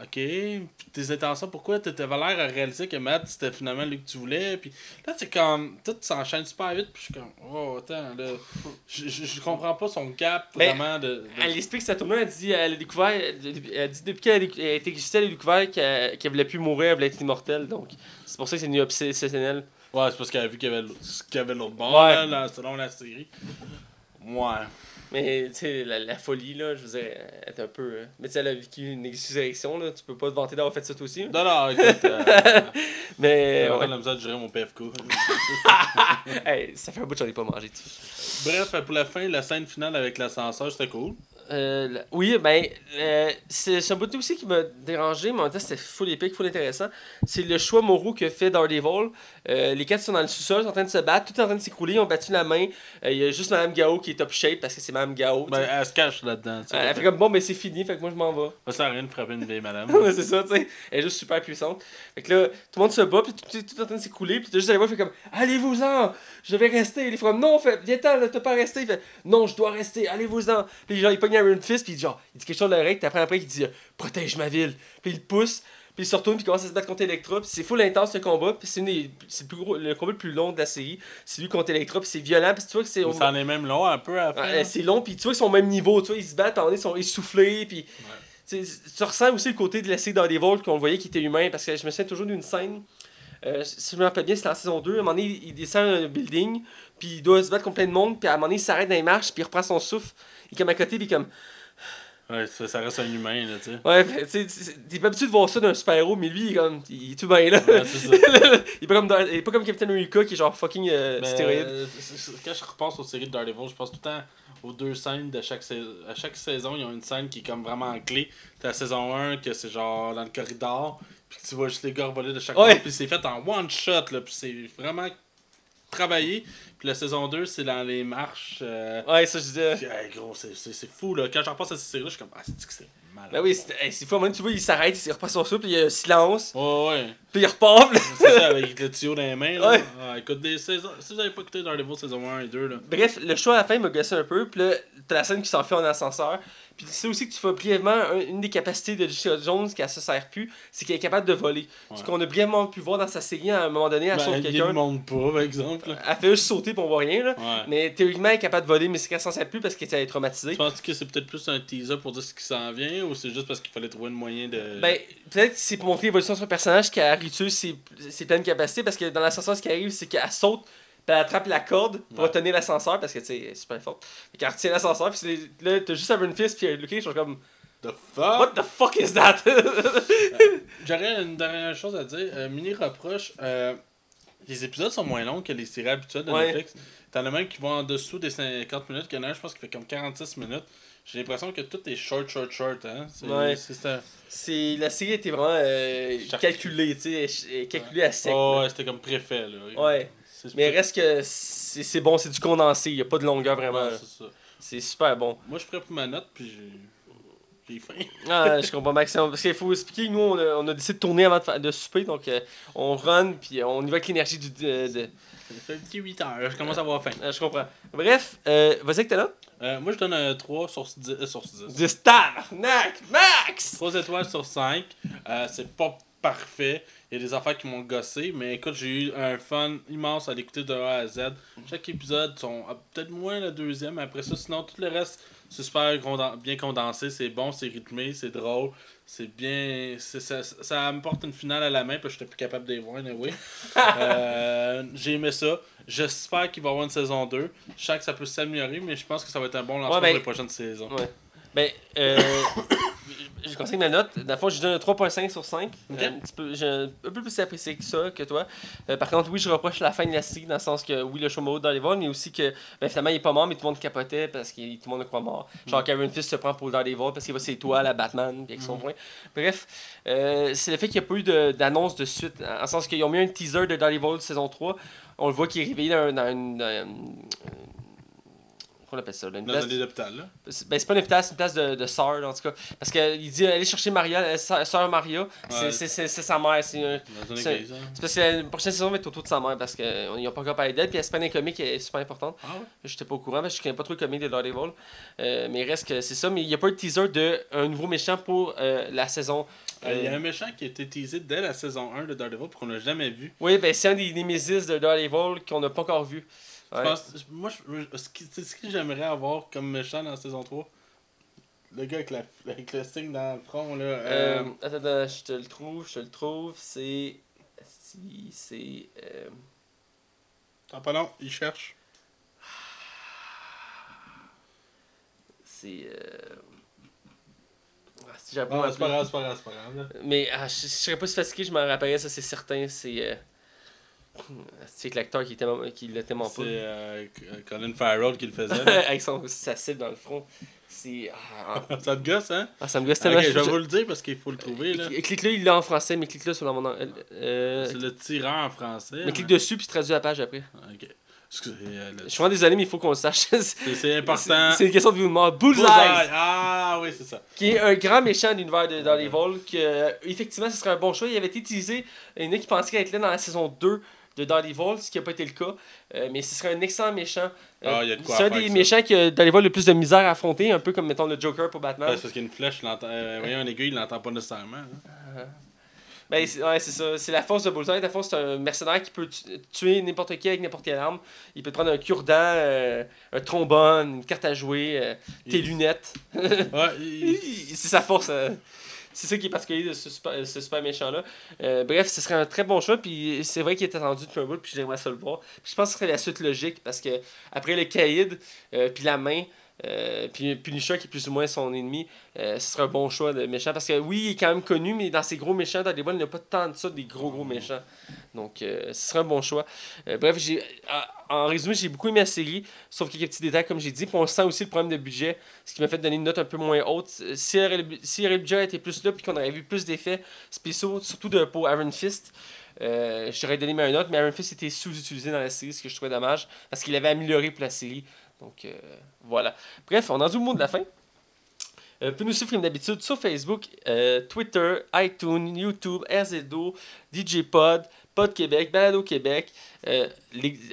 ok, puis tes intentions, pourquoi t'avais l'air à réaliser que Matt c'était finalement lui que tu voulais, puis là c'est comme, tout s'enchaîne super vite, puis je suis comme, oh attends, là, je, je, je comprends pas son cap Mais vraiment de. de- Elle explique sa tournée, elle dit, elle a découvert, elle dit depuis qu'elle a décou- elle a découvert qu'elle voulait plus mourir, elle voulait être immortelle. Donc, c'est pour ça que c'est devenu obsessionnel. Ouais, c'est parce qu'elle a vu qu'il y avait l'autre- qu'il y avait l'autre bord, Ouais. là, là, selon la série. Ouais. Mais, tu sais, la, la folie, là, je veux dire, elle est un peu. euh, Mais, tu sais, elle a vécu une résurrection, là. Tu peux pas te vanter d'avoir fait ça toi aussi. là. Non, non, écoute, euh, *laughs* Mais, j'ai ouais. la de gérer mon PFK. *laughs* Hey, ça fait un bout que j'en ai pas mangé, tu. Bref, pour la fin, la scène finale avec l'ascenseur, c'était cool. Euh, oui, ben, euh, c'est un bout aussi qui m'a dérangé, mais en même temps, c'était full épique, full intéressant. C'est le choix moraux que fait Daredevil. Euh, les quatre sont dans le sous-sol, sont en train de se battre, tout est en train de s'écrouler, ils ont battu la main. Euh, Il y a juste Madame Gao qui est top shape parce que c'est Madame Gao. Ben, elle se cache là-dedans. elle, fait comme bon, ben c'est fini, fait que moi je m'en vais. Ça sert à rien de frapper une vieille madame. *laughs* C'est ça, tu sais. Elle est juste super puissante. Fait que là, tout le monde se bat, puis tout, tout, tout est en train de s'écouler, puis t'as juste allé voir, fait comme Allez-vous-en, je vais rester. Il fait comme Non, fait, viens-t'en, t'as pas resté. Il fait Non, je dois rester, allez-vous-en. Puis genre, il pogne Iron Fist, puis genre, il dit quelque chose de l'oreille, puis après, après, il dit Protège ma ville. Puis il le pousse, puis il se retourne, puis il commence à se battre contre Electra, puis c'est full intense le combat, puis c'est une des- c'est le, plus gros- le combat le plus long de la série. C'est lui contre Electra, puis c'est violent, puis tu vois que c'est. Ça en est même long un peu à. Ouais, là. c'est long, puis tu vois qu'ils sont au même niveau, tu vois, ils se battent, ils sont essoufflés, puis... Tu ressens aussi le côté de la série dans des vols qu'on voyait qui était humain, parce que je me souviens toujours d'une scène, euh, si je me rappelle bien, c'était en saison 2, à un moment donné, il descend un building, puis il doit se battre contre plein de monde, puis à un moment donné, il s'arrête dans les marches, puis il reprend son souffle, il est comme à côté, puis comme... Ouais, ça, ça reste un humain, là, tu sais. Ouais, tu sais, c'est- t'es pas habitué de voir ça d'un super-héros, mais lui, il est comme... Il est tout bien, là. Ouais, c'est ça. *laughs* il, est pas comme dans- il est pas comme Captain America, qui est genre fucking euh, Mais, stéroïde. euh, quand je repense aux séries de Daredevil, je pense tout le temps aux deux scènes de chaque saison. À chaque saison, ils ont une scène qui est comme vraiment clé. T'as la saison 1 que c'est genre dans le corridor, puis que tu vois juste les gars voler de chaque Ouais. côté, puis c'est fait en one shot, là, puis c'est vraiment travaillé. Puis la saison 2, c'est dans les marches. euh, Ouais, ça, je disais... puis, hey, gros, c'est- fou, là. Quand je repense à cette série-là, je suis comme, ah, c'est que c'est malade? Ben oui, c'est hey, fou, donné, tu vois, il s'arrête, il reprend son souffle, puis il y a un silence, Ouais, ouais. puis il repart, C'est ça, avec le tuyau dans les mains, là. Ouais. Ah, écoute, des saisons... si vous avez pas écouté Daredevil saison 1 et 2, là. Bref, le choix à la fin m'a gossé un peu. Puis là, t'as la scène qui s'enfuit en ascenseur. Puis c'est aussi que tu vois brièvement un- une des capacités de Jessica Jones qui elle se sert plus, c'est qu'elle est capable de voler. Ce qu'on a brièvement pu voir dans sa série à un moment donné, elle Ben, sauve quelqu'un. ne monte pas, par exemple. Elle fait juste sauter pour on voit rien. Là. Ouais. Mais théoriquement, elle est capable de voler, mais c'est qu'elle s'en sert plus parce qu'elle est traumatisée. Tu penses que c'est peut-être plus un teaser pour dire ce qui s'en vient ou c'est juste parce qu'il fallait trouver un moyen de. Ben, peut-être que c'est pour montrer l'évolution de son personnage qu'elle réutilise ses, ses pleines capacités parce que dans l'ascenseur, ce qui arrive, c'est qu'elle saute, puis elle attrape la corde pour Ouais. tenir l'ascenseur parce que tu sais, elle est super forte. Fait qu'elle retient l'ascenseur, puis là, t'as juste Iron Fist, puis Lucky, je suis comme, The fuck? What the fuck is that? *laughs* J'aurais une dernière chose à dire. Euh, mini reproche. euh, les épisodes sont moins longs que les séries habituelles de Ouais. Netflix. T'en as même qui vont en dessous des 50 minutes. qu'il y en a un, je pense, qui fait comme 46 minutes. J'ai l'impression que tout est short, short, short. Hein? C'est, Ouais. la série était vraiment euh, calculée, tu sais, calculée à sec. Oh, ouais, c'était comme préfet. Là. Ouais. Mais reste que c'est bon, c'est du condensé, il y a pas de longueur vraiment. Ouais, c'est super bon. Moi, je prêt pour ma note, puis j'ai. Faim. *laughs* Ah, je comprends Maxime. Parce qu'il faut expliquer, nous, on a, on a décidé de tourner avant de, de souper, donc euh, on run, puis on y va avec l'énergie du. de- de- Ça fait un petit 8 heures, je commence à avoir faim. Ah, je comprends. Bref, euh, vas-y avec t'es là. Euh, moi, je donne un 3 sur 10. euh, sur 10. 10 tabarnak, Max! 3 étoiles sur 5. Euh, c'est pas parfait. Il y a des affaires qui m'ont gossé. Mais écoute, j'ai eu un fun immense à l'écouter de A à Z. Chaque épisode sont ah, peut-être moins le deuxième. mais Après ça, sinon, tout le reste C'est super conden- bien condensé, c'est bon, c'est rythmé, c'est drôle, c'est bien. Ça, ça me porte une finale à la main, parce que j'étais plus capable de les voir, anyway. *laughs* euh, J'ai aimé ça. J'espère qu'il va y avoir une saison 2. Je sens que ça peut s'améliorer, mais je pense que ça va être un bon lancement Ouais, ben- pour les prochaines saisons. Ouais. Ben, euh, *coughs* je conseille ma note. Dans le fond, je donne un 3.5 sur 5. Ok. Un, petit peu, j'ai un peu plus apprécié que ça, que toi. Euh, par contre, oui, je reproche la fin de la série, dans le sens que, oui, le show mode dans les vols, mais aussi que, ben, finalement, il est pas mort, mais tout le monde capotait parce que tout le monde le croit mort. Genre, Mm. Karen Fist se prend pour Daredevil parce qu'il va ses toiles à Batman, puis avec son Mm. point. Bref, euh, c'est le fait qu'il n'y a pas eu de- d'annonce de, suite. En en sens qu'ils ont mis un teaser de Daredevil saison 3. On le voit qu'il est réveillé dans, dans une. dans une- qu'on appelle ça là, une Dans place- un là. c'est- Ben, c'est pas une place, c'est une place de, de sœur, en tout cas. Parce qu'il dit aller chercher Maria, euh, sœur Maria, c'est- Ouais. c'est sa mère. C'est un- une hein. c'est parce que la prochaine saison va être autour de sa mère parce qu'ils n'ont pas encore parlé d'elle. Puis elle se comics, elle est super importante. Ah ouais? J'étais pas au courant parce que je connais pas trop le comic de Daredevil. Euh, mais il reste que c'est ça. Mais il n'y a pas eu de teaser d'un nouveau méchant pour euh, la saison. Euh, Il y a euh, un méchant qui a été teasé dès la saison 1 de Daredevil qu'on n'a jamais vu. Oui, ben c'est un des Nemesis de Daredevil qu'on n'a pas encore vu. Je Ouais. pense- moi, je- ce qui- c'est ce que j'aimerais avoir comme méchant dans la saison 3. Le gars avec, la, avec le signe dans le front, là. Euh, euh, attends, attends, je te le trouve, je te le trouve. C'est. Si, c'est. euh, Attends pas long, il cherche. C'est. Euh... ah, si pas c'est pas grave, c'est pas grave, c'est pas grave. là. Mais ah, je, je serais pas si fatigué, je m'en rappellerais, ça c'est certain. C'est. Euh... C'est l'acteur qui était qui l'a tellement C'est pas. euh, Colin Farrell qui le faisait. *laughs* Avec son, sa cible dans le front. C'est. Ah, ah, *laughs* ça te gosse, hein? ah, ça me gosse tellement. je vais vous le dire parce qu'il faut le trouver, là. Cl- Clique-le, il l'a en français, mais clique-le sur mon. Euh... C'est le tyran en français. Mais clique dessus puis traduis la page après. Ok. Excusez, euh, le- Je suis vraiment désolé, mais il faut qu'on le sache. c'est *laughs* important. c'est une question de vie ou de mort. Bullseye! Ah oui, c'est ça. qui est un grand méchant de l'univers de Daredevil, que euh, effectivement ce serait un bon choix. Il avait été utilisé, il y en a qui pensaient être là dans la saison 2 de Daredevil, ce qui n'a pas été le cas. Euh, mais ce serait un excellent méchant. Euh, Ah, c'est un des méchants que Daredevil a le plus de misère à affronter, un peu comme mettons le Joker pour Batman. Ouais, c'est parce qu'il y a une flèche, euh, voyons, un aiguille, il l'entend pas nécessairement. hein. Ben, c'est ouais, c'est ça. C'est la force de Bullseye. La force, c'est un mercenaire qui peut tu- tuer n'importe qui avec n'importe quelle arme. Il peut te prendre un cure-dent, euh, un trombone, une carte à jouer, euh, tes Il- lunettes. *laughs* Ouais, il- c'est sa force. euh, c'est ça qui est particulier de ce super, ce super méchant-là. Euh, bref, ce serait un très bon choix. Puis c'est vrai qu'il est attendu depuis un bout. Puis j'aimerais ça le voir. Puis je pense que ce serait la suite logique. Parce que après le Caïd, euh, puis la main. Euh, puis Punisher qui est plus ou moins son ennemi, euh, ce serait un bon choix de méchant. Parce que oui, il est quand même connu, mais dans ces gros méchants, dans les il n'y a pas tant de ça, des gros gros méchants. Donc euh, ce serait un bon choix. Bref, j'ai en- résumé, j'ai beaucoup aimé la série, sauf quelques petits détails, comme j'ai dit. Puis on sent aussi le problème de budget, ce qui m'a fait donner une note un peu moins haute. Si, si le budget était plus là, puis qu'on aurait vu plus d'effets spéciaux, surtout de, pour Iron Fist, j'aurais donné ma note, mais Iron Fist était sous-utilisé dans la série, ce que je trouvais dommage, parce qu'il avait amélioré pour la série. Donc euh, voilà. Bref, on en est au mot de la fin. Euh, vous pouvez nous suivre comme d'habitude sur Facebook, euh, Twitter, iTunes, YouTube, RZO, DJ Pod, Pod Québec, Balado Québec,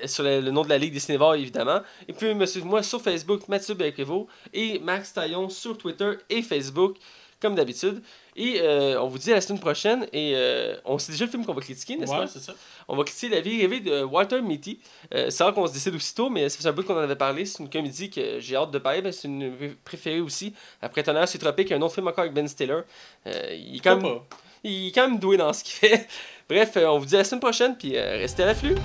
sur le, nom de la Ligue des Cinévores évidemment. Et puis me suivre moi sur Facebook, Mathieu Belcrevo, et Max Taillon sur Twitter et Facebook, comme d'habitude. Et euh, on vous dit à la semaine prochaine, et euh, on sait déjà le film qu'on va critiquer, n'est-ce ouais, pas? c'est ça. On va critiquer La vie rêvée de Walter Mitty. Euh, c'est rare qu'on se décide aussitôt, mais c'est un bout qu'on en avait parlé. C'est une comédie que j'ai hâte de parler. ben, c'est une pré- préférée aussi. Après Tonnerre sur Tropique, un autre film encore avec Ben Stiller. Euh, il, est quand même, Pas? il est quand même doué dans ce qu'il fait. *laughs* Bref, on vous dit à la semaine prochaine, puis restez à l'afflux.